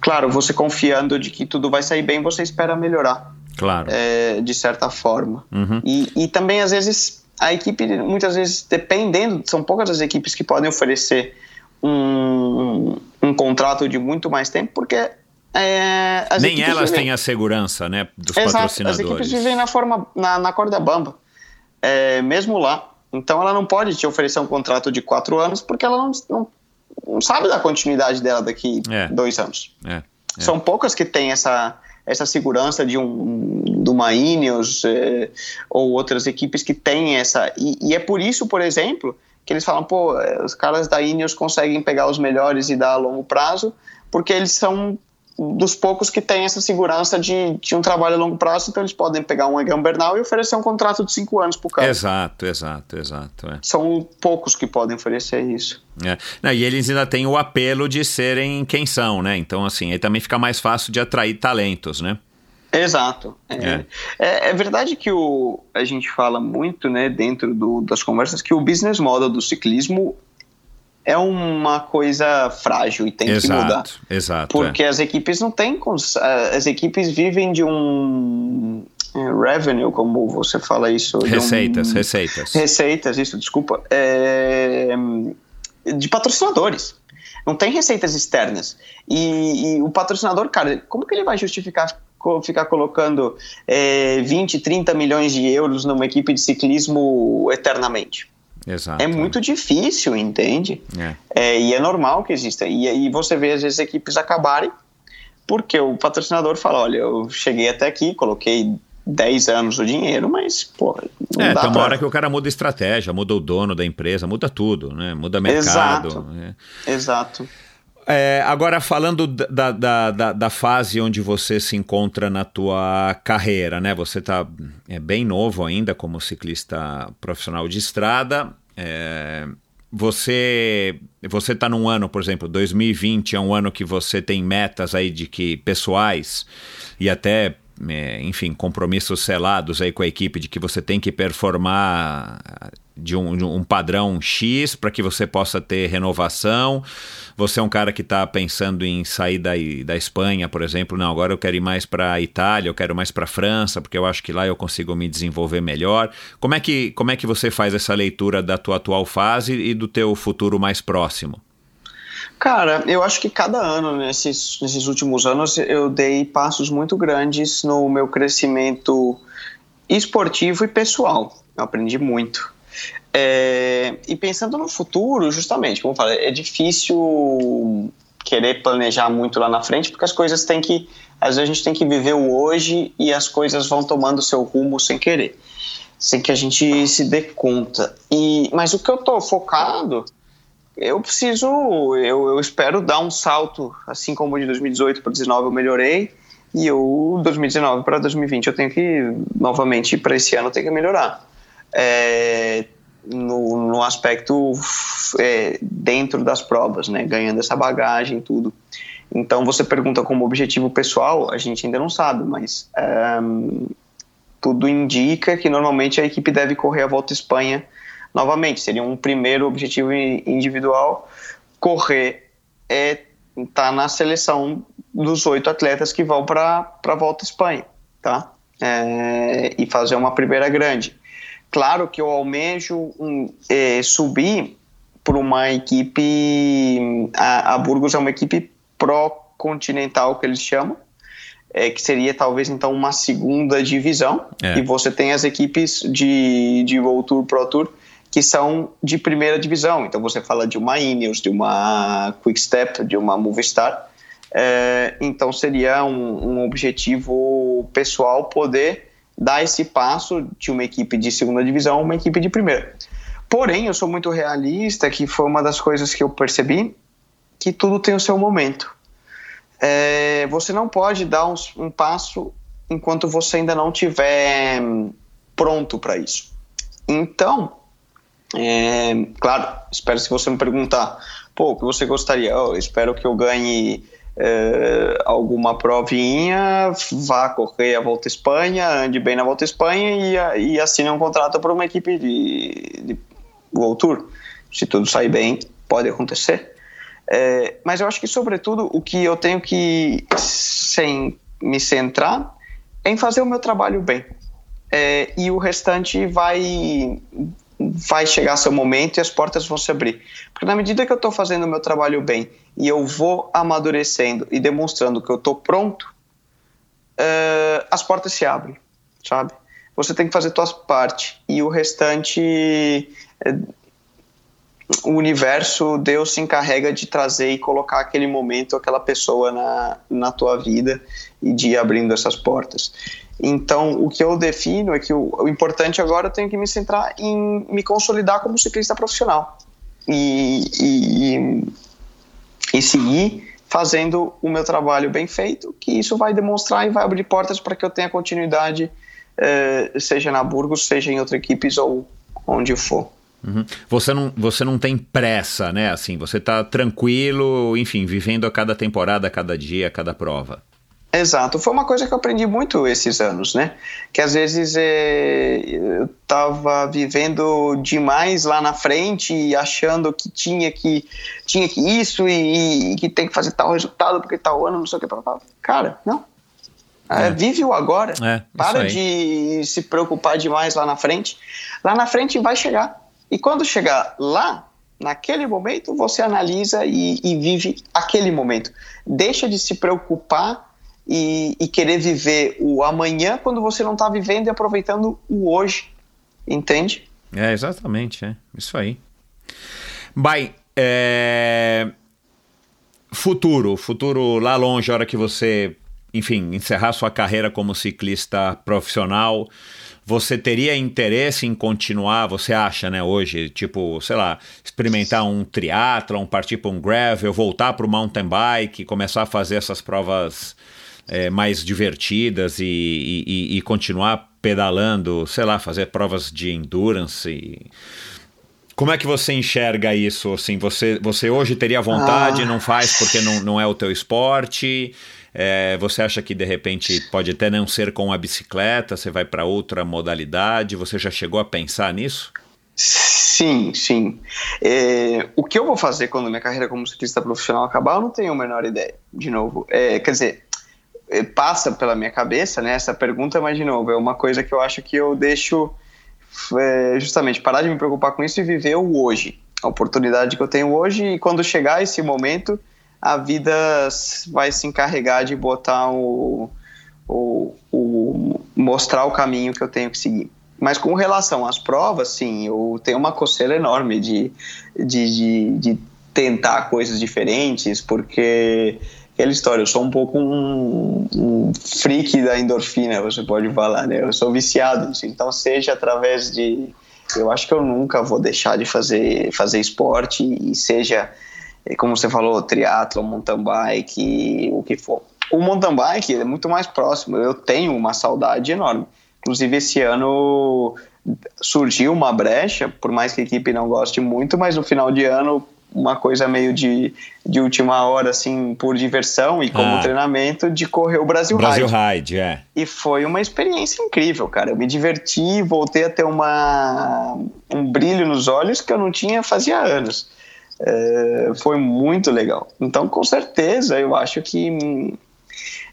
A: claro, você confiando de que tudo vai sair bem, você espera melhorar.
B: Claro.
A: É, de certa forma. Uhum. E, e também, às vezes, a equipe, muitas vezes, dependendo, são poucas as equipes que podem oferecer um, um contrato de muito mais tempo, porque
B: é, Nem elas vivem... têm a segurança, né, dos Exato, patrocinadores.
A: As equipes vivem na forma na, na corda bamba, é, mesmo lá. Então ela não pode te oferecer um contrato de quatro anos porque ela não, não, não sabe da continuidade dela daqui é. dois anos. É, é. São poucas que têm essa essa segurança de um de uma Ineos é, ou outras equipes que têm essa e, e, é por isso, por exemplo, que eles falam, pô, os caras da Ineos conseguem pegar os melhores e dar a longo prazo, porque eles são dos poucos que têm essa segurança de, de um trabalho a longo prazo, então eles podem pegar um Egan Bernal e oferecer um contrato de cinco anos para o cara.
B: Exato, exato, exato. É.
A: São poucos que podem oferecer isso.
B: É. Não, e eles ainda têm o apelo de serem quem são, né? Então, assim, aí também fica mais fácil de atrair talentos, né?
A: Exato. É, é. é, é verdade que o, a gente fala muito, né, dentro do, das conversas, que o business model do ciclismo é uma coisa frágil e tem
B: exato,
A: que mudar.
B: Exato.
A: Porque
B: é.
A: as equipes não têm. cons- eh, As equipes vivem de um eh, revenue, como você fala isso. de um-
B: Receitas, receitas.
A: Receitas, isso, desculpa. É, de patrocinadores. Não tem receitas externas. E, e o patrocinador, cara, como que ele vai justificar ficar colocando é, 20, 30 milhões de euros numa equipe de ciclismo eternamente?
B: Exato.
A: É muito difícil, entende?
B: É.
A: É, e é normal que exista. E aí você vê, às vezes, equipes acabarem porque o patrocinador fala: olha, eu cheguei até aqui, coloquei 10 anos o dinheiro, mas, pô, não
B: É,
A: dá
B: tem uma hora que o cara muda estratégia, muda o dono da empresa, muda tudo, né? Muda mercado.
A: Exato.
B: é.
A: Exato.
B: É, agora, falando da, da, da, da fase onde você se encontra na tua carreira, né? Você está é, bem novo ainda como ciclista profissional de estrada. é, você você está num ano, por exemplo, 2020 é um ano que você tem metas aí de que pessoais e até enfim, compromissos selados aí com a equipe de que você tem que performar de um, de um padrão X para que você possa ter renovação. Você é um cara que está pensando em sair da, da Espanha, por exemplo. Não, agora eu quero ir mais para a Itália, eu quero mais para a França, porque eu acho que lá eu consigo me desenvolver melhor. Como é, que, como é que você faz essa leitura da tua atual fase e do teu futuro mais próximo?
A: Cara, eu acho que cada ano, nesses, nesses últimos anos, eu dei passos muito grandes no meu crescimento esportivo e pessoal. Eu aprendi muito. É, e pensando no futuro, justamente, como eu falei, é difícil querer planejar muito lá na frente, porque as coisas têm que. Às vezes a gente tem que viver o hoje e as coisas vão tomando seu rumo sem querer, sem que a gente se dê conta. E, mas o que eu tô focado eu preciso, eu, eu espero dar um salto, assim como de 2018 para 2019 eu melhorei, e eu 2019 para 2020 eu tenho que, novamente, para esse ano eu tenho que melhorar. É, no, no aspecto é, dentro das provas, né, ganhando essa bagagem tudo. Então você pergunta como objetivo pessoal, a gente ainda não sabe, mas um, tudo indica que normalmente a equipe deve correr a volta à Espanha novamente, seria um primeiro objetivo individual, correr é estar tá na seleção dos oito atletas que vão para a Volta à Espanha, tá? É, e fazer uma primeira grande. Claro que eu almejo um, é, subir para uma equipe, a, a, Burgos é uma equipe pró-continental que eles chamam, é, que seria talvez então uma segunda divisão,
B: É.
A: e você tem as equipes de, de World Tour, Pro Tour, que são de primeira divisão. Então você fala de uma Ineos, de uma Quick Step, de uma Movistar. É, então seria um, um, objetivo pessoal poder dar esse passo de uma equipe de segunda divisão a uma equipe de primeira. Porém, eu sou muito realista, que foi uma das coisas que eu percebi, que tudo tem o seu momento. É, você não pode dar um, um passo enquanto você ainda não tiver pronto para isso. Então, é, claro, espero se você me perguntar, pô, o que você gostaria? Eu espero que eu ganhe é, alguma provinha, vá correr a Volta à Espanha, ande bem na Volta à Espanha e, e assine um contrato para uma equipe de, de World Tour. Se tudo sair bem, pode acontecer. É, mas eu acho que, sobretudo, o que eu tenho que sem me centrar é em fazer o meu trabalho bem. É, e o restante vai vai chegar seu momento e as portas vão se abrir. Porque na medida que eu estou fazendo o meu trabalho bem e eu vou amadurecendo e demonstrando que eu estou pronto, uh, as portas se abrem, sabe? Você tem que fazer a tua parte e o restante, uh, o universo, Deus se encarrega de trazer e colocar aquele momento, aquela pessoa na, na tua vida e de ir abrindo essas portas. Então, o que eu defino é que o, o importante agora eu tenho que me centrar em me consolidar como ciclista profissional e, e, e seguir fazendo o meu trabalho bem feito, que isso vai demonstrar e vai abrir portas para que eu tenha continuidade, eh, seja na Burgos, seja em outras equipes ou onde for.
B: Uhum. Você, não, você não tem pressa, né? Assim, você está tranquilo, enfim, vivendo a cada temporada, a cada dia, a cada prova.
A: Exato, foi uma coisa que eu aprendi muito esses anos, né? Que às vezes é, eu estava vivendo demais lá na frente e achando que tinha que tinha que isso e, e que tem que fazer tal resultado porque tal ano não sei o que. Cara, não. É, vive o agora.
B: É,
A: Para de se preocupar demais lá na frente. Lá na frente vai chegar. E quando chegar lá, naquele momento, você analisa e, e vive aquele momento. Deixa de se preocupar e, e querer viver o amanhã quando você não está vivendo e aproveitando o hoje. Entende?
B: É, exatamente, é. Isso aí. Bem, é... futuro, futuro lá longe, a hora que você, enfim, encerrar sua carreira como ciclista profissional, você teria interesse em continuar, você acha, né, hoje, tipo, sei lá, experimentar um triatlon, partir para um gravel, voltar para o mountain bike, começar a fazer essas provas é, mais divertidas e, e, e, continuar pedalando, sei lá, fazer provas de endurance. E... Como é que você enxerga isso? Assim, você, você hoje teria vontade, ah. não faz porque não, não é o teu esporte? É, você acha que de repente pode até não ser com a bicicleta, você vai para outra modalidade? Você já chegou a pensar nisso?
A: Sim, sim. É, o que eu vou fazer quando minha carreira como ciclista profissional acabar, eu não tenho a menor ideia. De novo, é, quer dizer, passa pela minha cabeça, né? Essa pergunta, mas de novo, é uma coisa que eu acho que eu deixo é, justamente parar de me preocupar com isso e viver o hoje, a oportunidade que eu tenho hoje e quando chegar esse momento, a vida vai se encarregar de botar o, o, o mostrar o caminho que eu tenho que seguir. Mas com relação às provas, sim, eu tenho uma coceira enorme de, de, de, de tentar coisas diferentes, porque aquela história, eu sou um pouco um, um freak da endorfina, você pode falar, né? Eu sou viciado nisso. Então, seja através de. Eu acho que eu nunca vou deixar de fazer, fazer esporte, e seja, como você falou, triatlo, mountain bike, o que for. O mountain bike é muito mais próximo, eu tenho uma saudade enorme. Inclusive, esse ano surgiu uma brecha, por mais que a equipe não goste muito, mas no final de ano uma coisa meio de, de última hora, assim, por diversão e como ah. treinamento, de correr o Brasil,
B: Brasil Ride. Ride é.
A: E foi uma experiência incrível, cara. Eu me diverti, voltei a ter uma, um brilho nos olhos que eu não tinha fazia anos. É, foi muito legal. Então, com certeza, eu acho que,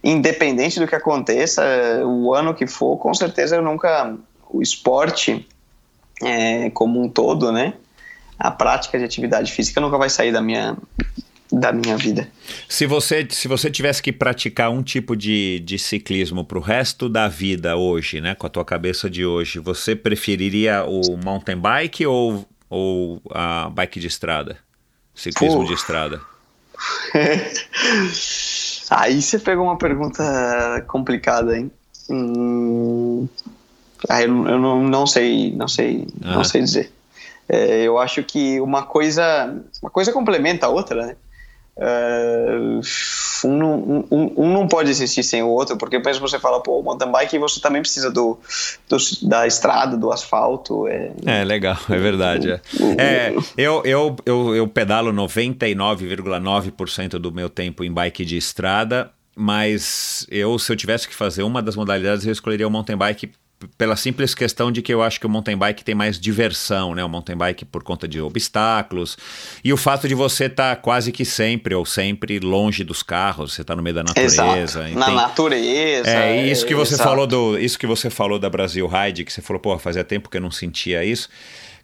A: independente do que aconteça, o ano que for, com certeza eu nunca. O esporte é, como um todo, né? A prática de atividade física nunca vai sair da minha, da minha vida.
B: Se você, se você tivesse que praticar um tipo de, de ciclismo para o resto da vida hoje, né, com a tua cabeça de hoje, você preferiria o mountain bike ou, ou a bike de estrada? Ciclismo Pô. de estrada.
A: Aí você pegou uma pergunta complicada, hein? Hum... Ah, eu, eu não, não sei, não sei, não sei dizer. É, eu acho que uma coisa, uma coisa complementa a outra, né? Uh, um, um, um, não pode existir sem o outro, porque mesmo você fala, pô, mountain bike você também precisa do, do da estrada, do asfalto. É,
B: é legal, é verdade. É. é eu, eu, eu, eu pedalo 99,9% do meu tempo em bike de estrada, mas eu, se eu tivesse que fazer uma das modalidades, eu escolheria o mountain bike pela simples questão de que eu acho que o mountain bike tem mais diversão, né? O mountain bike por conta de obstáculos e o fato de você estar tá quase que sempre ou sempre longe dos carros, você está no meio da natureza.
A: Na tem... natureza.
B: É isso que você exato. falou do, isso que você falou da Brasil Ride, que você falou, pô, fazia tempo que eu não sentia isso.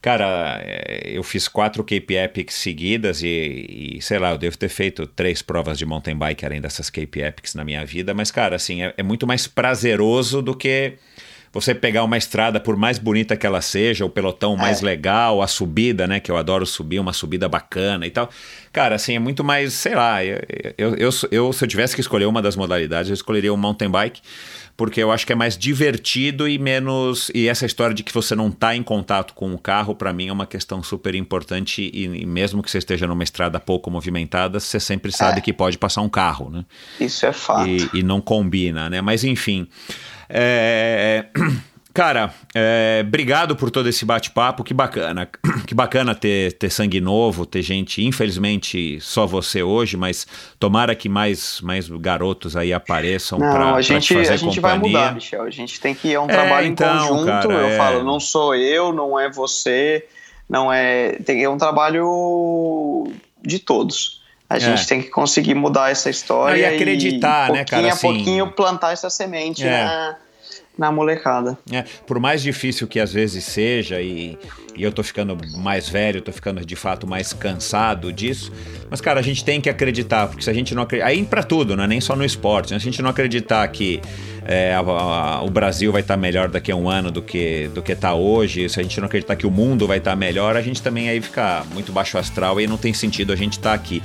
B: Cara, é, eu fiz quatro Cape Epics seguidas e, e, sei lá, eu devo ter feito três provas de mountain bike além dessas Cape Epics na minha vida, mas, cara, assim, é, é muito mais prazeroso do que você pegar uma estrada, por mais bonita que ela seja, o pelotão é. mais legal, a subida, né? Que eu adoro subir, uma subida bacana e tal. Cara, assim, é muito mais, sei lá, eu, eu, eu, eu se eu tivesse que escolher uma das modalidades, eu escolheria o mountain bike porque eu acho que é mais divertido e menos. E essa história de que você não está em contato com o carro, para mim é uma questão super importante. E, e, mesmo que você esteja numa estrada pouco movimentada, você sempre sabe é. que pode passar um carro, né?
A: Isso é fato.
B: E, e não combina, né? Mas enfim. É... Cara, é, obrigado por todo esse bate-papo, que bacana. Que bacana ter, ter sangue novo, ter gente, infelizmente só você hoje, mas tomara que mais, mais garotos aí apareçam pra,
A: a gente,
B: pra te fazer
A: a gente
B: companhia.
A: vai mudar, Michel. A gente tem que é um
B: É,
A: trabalho
B: então,
A: em conjunto.
B: cara,
A: eu
B: é.
A: falo, não sou eu, não é você, não é. Tem, é um trabalho de todos. A
B: É.
A: gente tem que conseguir mudar essa história
B: E acreditar, né, cara,
A: pouquinho
B: assim-
A: a pouquinho plantar essa semente
B: É.
A: na, na molecada.
B: É, por mais difícil que às vezes seja, e, e eu tô ficando mais velho, tô ficando de fato mais cansado disso, mas cara, a gente tem que acreditar, porque se a gente não acreditar, aí pra tudo, não é nem só no esporte, né? se a gente não acreditar que é, a- a- o Brasil vai estar melhor daqui a um ano do que, do que tá hoje, se a gente não acreditar que o mundo vai estar melhor, a gente também aí fica muito baixo astral e não tem sentido a gente estar aqui.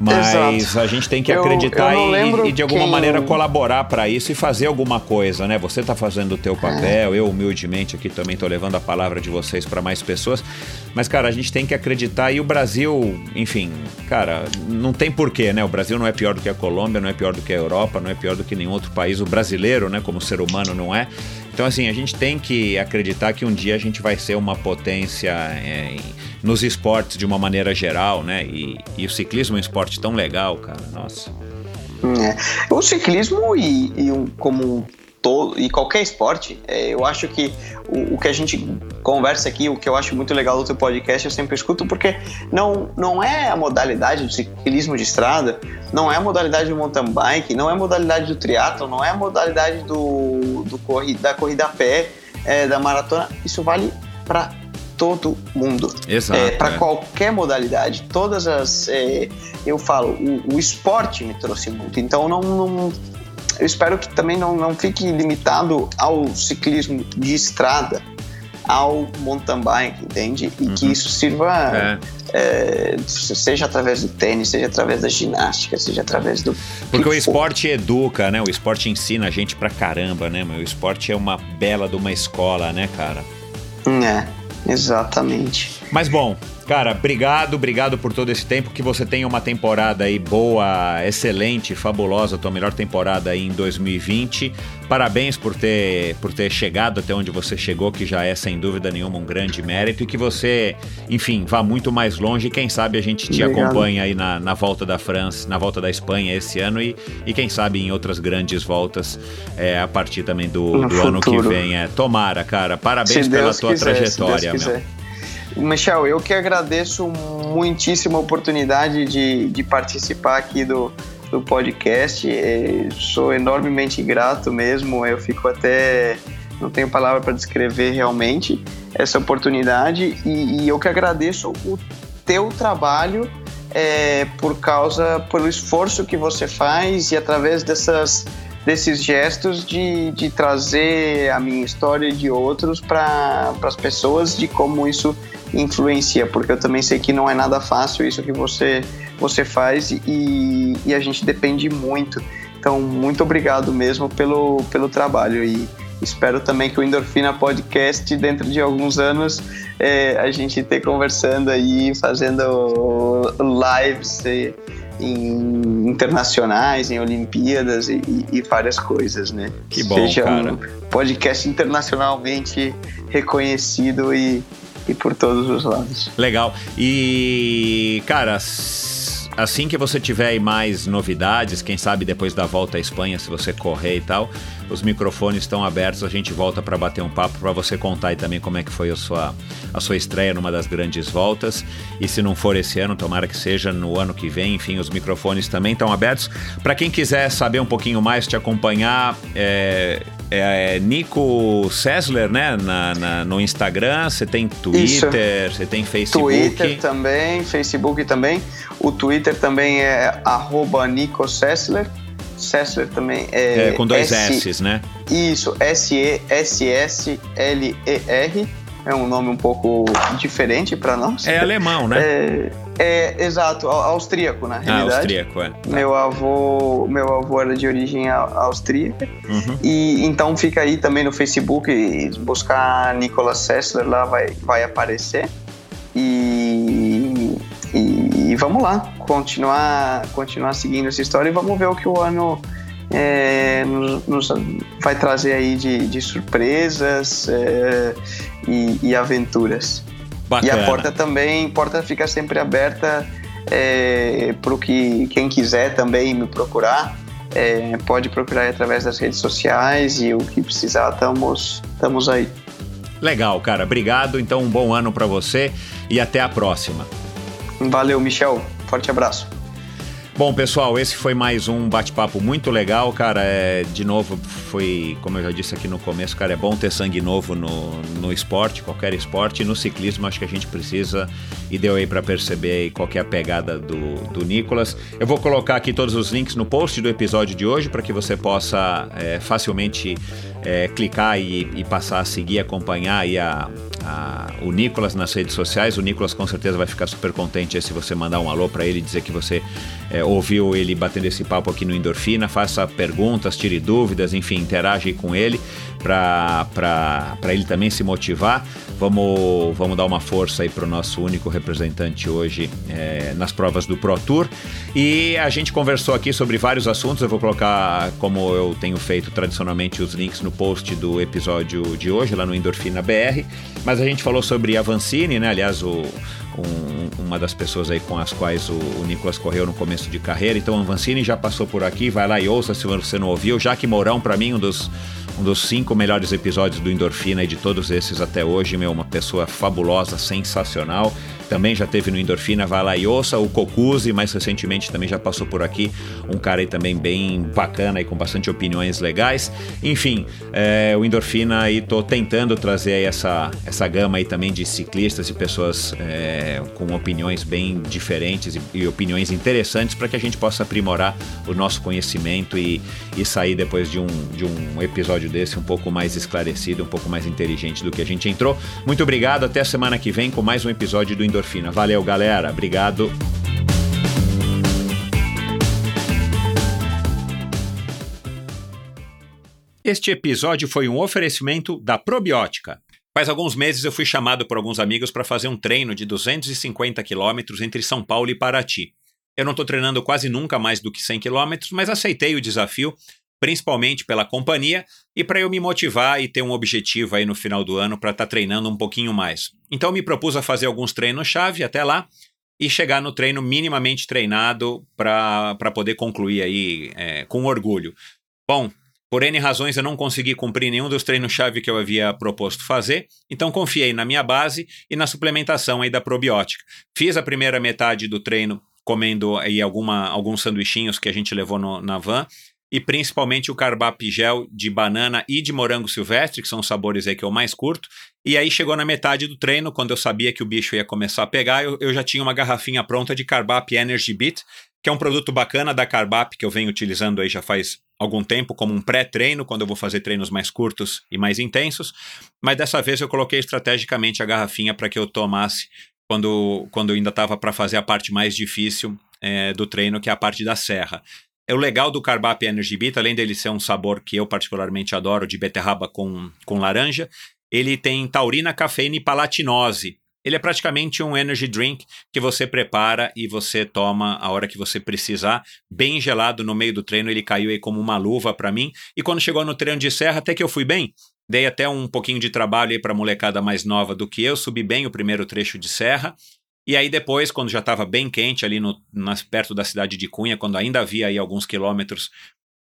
B: Mas
A: Exato.
B: a gente tem que
A: Eu-
B: acreditar
A: eu não
B: e- e, de alguma
A: quem-
B: maneira colaborar para isso e fazer alguma coisa, né? Você tá fazendo o teu papel, eu humildemente aqui também tô levando a palavra de vocês para mais pessoas. Mas cara, a gente tem que acreditar e o Brasil, enfim, cara, não tem porquê, né? O Brasil não é pior do que a Colômbia, não é pior do que a Europa, não é pior do que nenhum outro país. O brasileiro, né, como ser humano não é. Então assim, a gente tem que acreditar que um dia a gente vai ser uma potência é, nos esportes de uma maneira geral, né? E, e o ciclismo é um esporte tão legal, cara. Nossa.
A: É. O ciclismo e, e um- como todo e qualquer esporte, é, eu acho que o, o que a gente conversa aqui, o que eu acho muito legal do teu podcast, eu sempre escuto porque não não é a modalidade do ciclismo de estrada, não é a modalidade do mountain bike, não é a modalidade do triatlo, não é a modalidade do, do corri, da corrida a pé, é, da maratona. Isso vale para todo mundo
B: Exato.
A: é, para
B: é.
A: qualquer modalidade. Todas as. é, eu falo, o, o esporte me trouxe muito. Então não. não- eu espero que também não, não fique limitado ao ciclismo de estrada, ao mountain bike, entende? E que
B: Uhum.
A: isso sirva,
B: É.
A: é, seja através do tênis, seja através da ginástica, seja através do.
B: Porque
A: que
B: o
A: for.
B: esporte educa, né? O esporte ensina a gente pra caramba, né? O esporte é uma bela de uma escola, né, cara?
A: É, exatamente.
B: Mas bom, cara, obrigado, obrigado por todo esse tempo. Que você tenha uma temporada aí boa, excelente, fabulosa, tua melhor temporada aí em 2020. Parabéns por ter, por ter chegado até onde você chegou, que já é sem dúvida nenhuma um grande mérito. E que você, enfim, vá muito mais longe. Quem sabe a gente te
A: Obrigado.
B: acompanha aí na, na volta da França, na volta da Espanha esse ano. E, e quem sabe em outras grandes voltas é, a partir também do, do ano que vem. É, tomara, cara. Parabéns pela tua
A: quiser, se
B: trajetória, meu.
A: quiser. Michel, eu que agradeço muitíssimo a oportunidade de, de participar aqui do, do podcast. Eh, Sou enormemente grato mesmo. Eu fico até. Não tenho palavra para descrever realmente essa oportunidade. E, e eu que agradeço o teu trabalho eh, por causa, pelo esforço que você faz e através dessas desses gestos de, de trazer a minha história de outros para as pessoas de como isso influencia, porque eu também sei que não é nada fácil isso que você, você faz e, e a gente depende muito. Então, muito obrigado mesmo pelo, pelo trabalho e espero também que o Endorfina Podcast, dentro de alguns anos, eh, a gente ter conversando aí, fazendo lives eh, em internacionais, em Olimpíadas e, e- e várias coisas, né?
B: Que bom,
A: Seja
B: cara.
A: um podcast internacionalmente reconhecido e, e por todos os lados.
B: Legal. E, cara, assim que você tiver mais novidades, quem sabe depois da volta à Espanha, se você correr e tal, os microfones estão abertos, a gente volta para bater um papo para você contar aí também como é que foi a sua, a sua estreia numa das grandes voltas. E se não for esse ano, tomara que seja no ano que vem. Enfim, os microfones também estão abertos. Para quem quiser saber um pouquinho mais, te acompanhar, é, é Nico Sessler, né? Na, na- no Instagram, você tem Twitter, você tem Facebook.
A: Twitter também, Facebook também. O Twitter também é arroba Nico Sessler. Sessler também é.
B: É, com dois
A: S-
B: S's, né?
A: Isso, S-E-S-S-L-E-R. É um nome um pouco diferente para nós.
B: É alemão, né?
A: É, é, exato, au- austríaco na
B: ah,
A: realidade.
B: austríaco, é.
A: Meu avô, meu avô era de origem au- austríaca.
B: Uhum.
A: E então fica aí também no Facebook, e buscar Nicolas Sessler lá vai, vai aparecer. E, e, e vamos lá, continuar, continuar seguindo essa história e vamos ver o que o ano é, nos, nos vai trazer aí de, de surpresas é, e, e, aventuras.
B: Bacana.
A: E a porta também, porta fica sempre aberta é, para que quem quiser também me procurar. É, pode procurar através das redes sociais e o que precisar, estamos, estamos aí.
B: Legal, cara. Obrigado. Então, um bom ano para você e até a próxima.
A: Valeu, Michel. Forte abraço.
B: Bom, pessoal, esse foi mais um bate-papo muito legal, cara. É, de novo, foi, como eu já disse aqui no começo, cara, é bom ter sangue novo no, no esporte, qualquer esporte. No ciclismo, acho que a gente precisa, e deu aí para perceber qual é a pegada do, do Nicolas. Eu vou colocar aqui todos os links no post do episódio de hoje para que você possa é, facilmente é, clicar e, e, passar a seguir, acompanhar aí a, a, o Nicolas nas redes sociais. O Nicolas com certeza vai ficar super contente se você mandar um alô para ele, dizer que você é, ouviu ele batendo esse papo aqui no Endorfina. Faça perguntas, tire dúvidas, enfim, interage com ele para ele também se motivar. Vamos, vamos dar uma força aí para o nosso único representante hoje é, nas provas do Pro Tour. E a gente conversou aqui sobre vários assuntos. Eu vou colocar, como eu tenho feito tradicionalmente, os links no post do episódio de hoje, lá no Endorfina BR. Mas a gente falou sobre a Vancini, né? Aliás, o, um, uma das pessoas aí com as quais o, o Nicolas correu no começo de carreira. Então, a Vancini já passou por aqui. Vai lá e ouça se você não ouviu. Jaque Mourão, para mim, um dos um dos cinco melhores episódios do Endorfina e de todos esses até hoje, meu, uma pessoa fabulosa, sensacional também já teve no Endorfina, vai lá e ouça. O Cocuzzi, mais recentemente, também já passou por aqui. Um cara aí também bem bacana e com bastante opiniões legais. Enfim, é, o Endorfina aí tô tentando trazer aí essa, essa gama aí também de ciclistas e pessoas é, com opiniões bem diferentes e, e opiniões interessantes para que a gente possa aprimorar o nosso conhecimento e, e sair depois de um, de um episódio desse um pouco mais esclarecido, um pouco mais inteligente do que a gente entrou. Muito obrigado, até a semana que vem com mais um episódio do Endorfina endorfina. Valeu, galera. Obrigado. Este episódio foi um oferecimento da Probiótica. Faz alguns meses eu fui chamado por alguns amigos para fazer um treino de 250 quilômetros entre São Paulo e Paraty. Eu não estou treinando quase nunca mais do que 100 quilômetros, mas aceitei o desafio principalmente pela companhia e para eu me motivar e ter um objetivo aí no final do ano para estar tá treinando um pouquinho mais. Então me propus a fazer alguns treinos-chave até lá e chegar no treino minimamente treinado para poder concluir aí é, com orgulho. Bom, por N razões eu não consegui cumprir nenhum dos treinos-chave que eu havia proposto fazer, então confiei na minha base e na suplementação aí da probiótica. Fiz a primeira metade do treino comendo aí alguma, alguns sanduichinhos que a gente levou no, na van e principalmente o carbap gel de banana e de morango silvestre, que são os sabores aí que eu mais curto. E aí chegou na metade do treino, quando eu sabia que o bicho ia começar a pegar, eu, eu já tinha uma garrafinha pronta de carbap Energy Beat, que é um produto bacana da Carbap que eu venho utilizando aí já faz algum tempo como um pré-treino, quando eu vou fazer treinos mais curtos e mais intensos. Mas dessa vez eu coloquei estrategicamente a garrafinha para que eu tomasse quando, quando eu ainda estava para fazer a parte mais difícil é, do treino, que é a parte da serra. É o legal do Carbap Energy Beat, além dele ser um sabor que eu particularmente adoro, de beterraba com, com laranja, ele tem taurina, cafeína e palatinose. Ele é praticamente um energy drink que você prepara e você toma a hora que você precisar, bem gelado no meio do treino. Ele caiu aí como uma luva para mim. E quando chegou no treino de serra, até que eu fui bem. Dei até um pouquinho de trabalho aí para molecada mais nova do que eu, subi bem o primeiro trecho de serra. E aí depois, quando já estava bem quente ali no, nas, perto da cidade de Cunha, quando ainda havia aí alguns quilômetros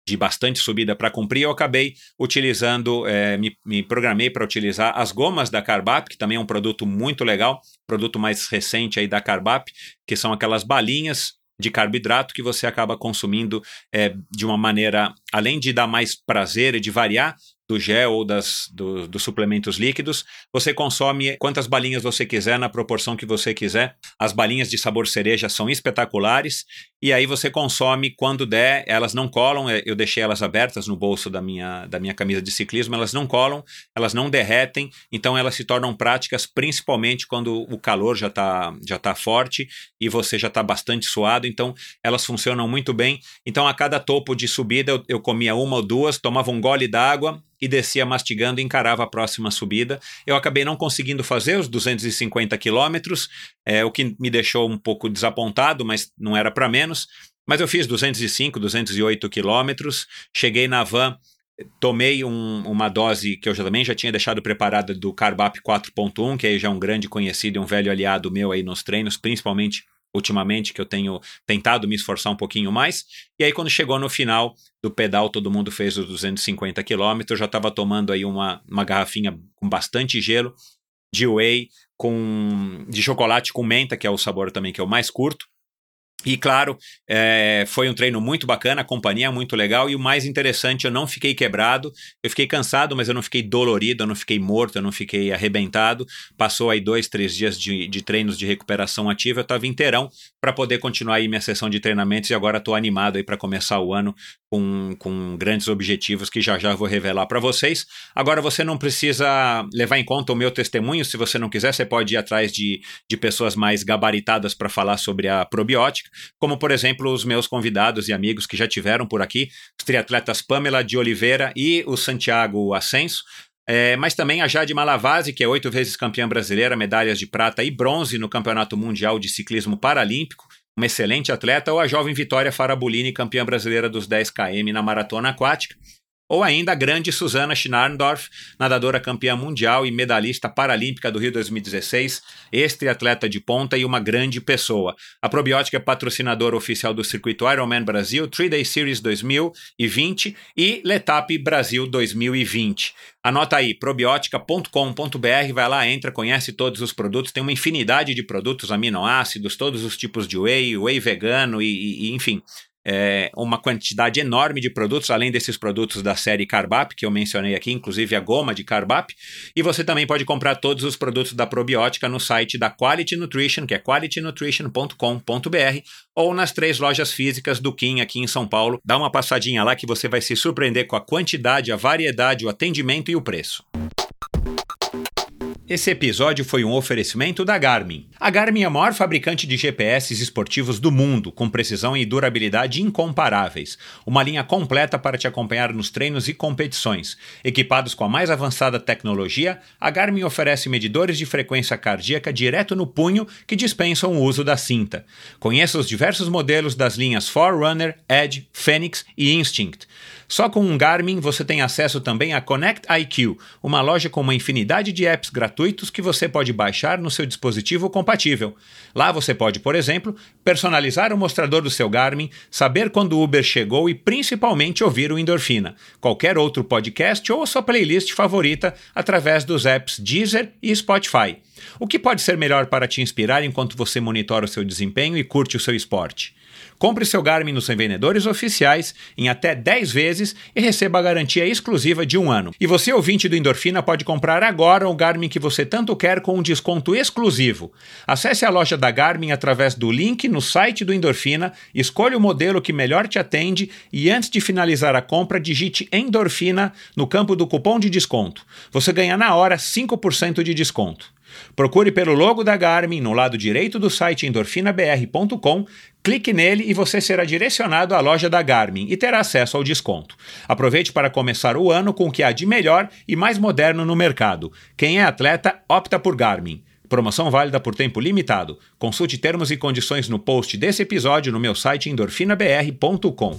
B: de bastante subida para cumprir, eu acabei utilizando, é, me, me, programei para utilizar as gomas da Carbap, que também é um produto muito legal, produto mais recente aí da Carbap, que são aquelas balinhas de carboidrato que você acaba consumindo é, de uma maneira, além de dar mais prazer e de variar, do gel ou das, do, dos suplementos líquidos. Você consome quantas balinhas você quiser, na proporção que você quiser. As balinhas de sabor cereja são espetaculares. E aí você consome quando der, elas não colam. É, eu deixei elas abertas no bolso da minha, da minha camisa de ciclismo, elas não colam, elas não derretem, então elas se tornam práticas principalmente quando o calor já está já tá forte e você já está bastante suado. Então elas funcionam muito bem. Então a cada topo de subida eu, eu comia uma ou duas, tomava um gole d'água e descia mastigando e encarava a próxima subida. Eu acabei não conseguindo fazer os 250 quilômetros, é, o que me deixou um pouco desapontado, mas não era para menos. Mas eu fiz 205, 208 quilômetros, cheguei na van, tomei um, uma dose que eu já, também já tinha deixado preparada do Carbap 4.1, que aí já é um grande conhecido e um velho aliado meu aí nos treinos, principalmente ultimamente, que eu tenho tentado me esforçar um pouquinho mais. E aí, quando chegou no final do pedal, todo mundo fez os 250 quilômetros, já estava tomando aí uma, uma garrafinha com bastante gelo de whey, com, de chocolate com menta, que é o sabor também que eu mais curto. E claro, é, foi um treino muito bacana, a companhia muito legal. E o mais interessante, eu não fiquei quebrado, eu fiquei cansado, mas eu não fiquei dolorido, eu não fiquei morto, eu não fiquei arrebentado. Passou aí dois, três dias de, de treinos de recuperação ativa, eu estava inteirão para poder continuar aí minha sessão de treinamentos e agora estou animado aí para começar o ano com, com grandes objetivos que já já vou revelar para vocês. Agora você não precisa levar em conta o meu testemunho, se você não quiser, você pode ir atrás de, de pessoas mais gabaritadas para falar sobre a probiótica como por exemplo os meus convidados e amigos que já tiveram por aqui, os triatletas Pamela de Oliveira e o Santiago Ascenso. É, mas também a Jade Malavase, que é oito vezes campeã brasileira, medalhas de prata e bronze no Campeonato Mundial de Ciclismo Paralímpico, uma excelente atleta, ou a jovem Vitória Farabolini, campeã brasileira dos 10 km na maratona aquática ou ainda a grande Susana Schnarndorf, nadadora campeã mundial e medalhista paralímpica do Rio 2016, ex-triatleta de ponta e uma grande pessoa. A Probiótica é patrocinadora oficial do circuito Ironman Brasil, 3-Day Series 2020 e Letap Brasil 2020. Anota aí, probiotica.com.br, vai lá, entra, conhece todos os produtos, tem uma infinidade de produtos, aminoácidos, todos os tipos de whey, whey vegano e, e enfim, é, uma quantidade enorme de produtos, além desses produtos da série Carbap, que eu mencionei aqui, inclusive a goma de Carbap. E você também pode comprar todos os produtos da probiótica no site da Quality Nutrition, que é qualitynutrition.com.br, ou nas três lojas físicas do Kim aqui em São Paulo. Dá uma passadinha lá que você vai se surpreender com a quantidade, a variedade, o atendimento e o preço. Esse episódio foi um oferecimento da Garmin. A Garmin é a maior fabricante de GPS esportivos do mundo, com precisão e durabilidade incomparáveis. Uma linha completa para te acompanhar nos treinos e competições. Equipados com a mais avançada tecnologia, a Garmin oferece medidores de frequência cardíaca direto no punho que dispensam o uso da cinta. Conheça os diversos modelos das linhas Forerunner, Edge, Phoenix e Instinct. Só com um Garmin você tem acesso também a Connect IQ, uma loja com uma infinidade de apps gratuitos que você pode baixar no seu dispositivo compatível. Lá você pode, por exemplo, personalizar o mostrador do seu Garmin, saber quando o Uber chegou e principalmente ouvir o Endorfina, qualquer outro podcast ou a sua playlist favorita através dos apps Deezer e Spotify. O que pode ser melhor para te inspirar enquanto você monitora o seu desempenho e curte o seu esporte? Compre seu Garmin nos vendedores oficiais em até 10 vezes e receba a garantia exclusiva de um ano. E você, ouvinte do Endorfina, pode comprar agora o Garmin que você tanto quer com um desconto exclusivo. Acesse a loja da Garmin através do link no site do Endorfina, escolha o modelo que melhor te atende e antes de finalizar a compra, digite Endorfina no campo do cupom de desconto. Você ganha na hora 5% de desconto. Procure pelo logo da Garmin no lado direito do site endorfinabr.com, clique nele e você será direcionado à loja da Garmin e terá acesso ao desconto. Aproveite para começar o ano com o que há de melhor e mais moderno no mercado. Quem é atleta, opta por Garmin. Promoção válida por tempo limitado. Consulte termos e condições no post desse episódio no meu site endorfinabr.com.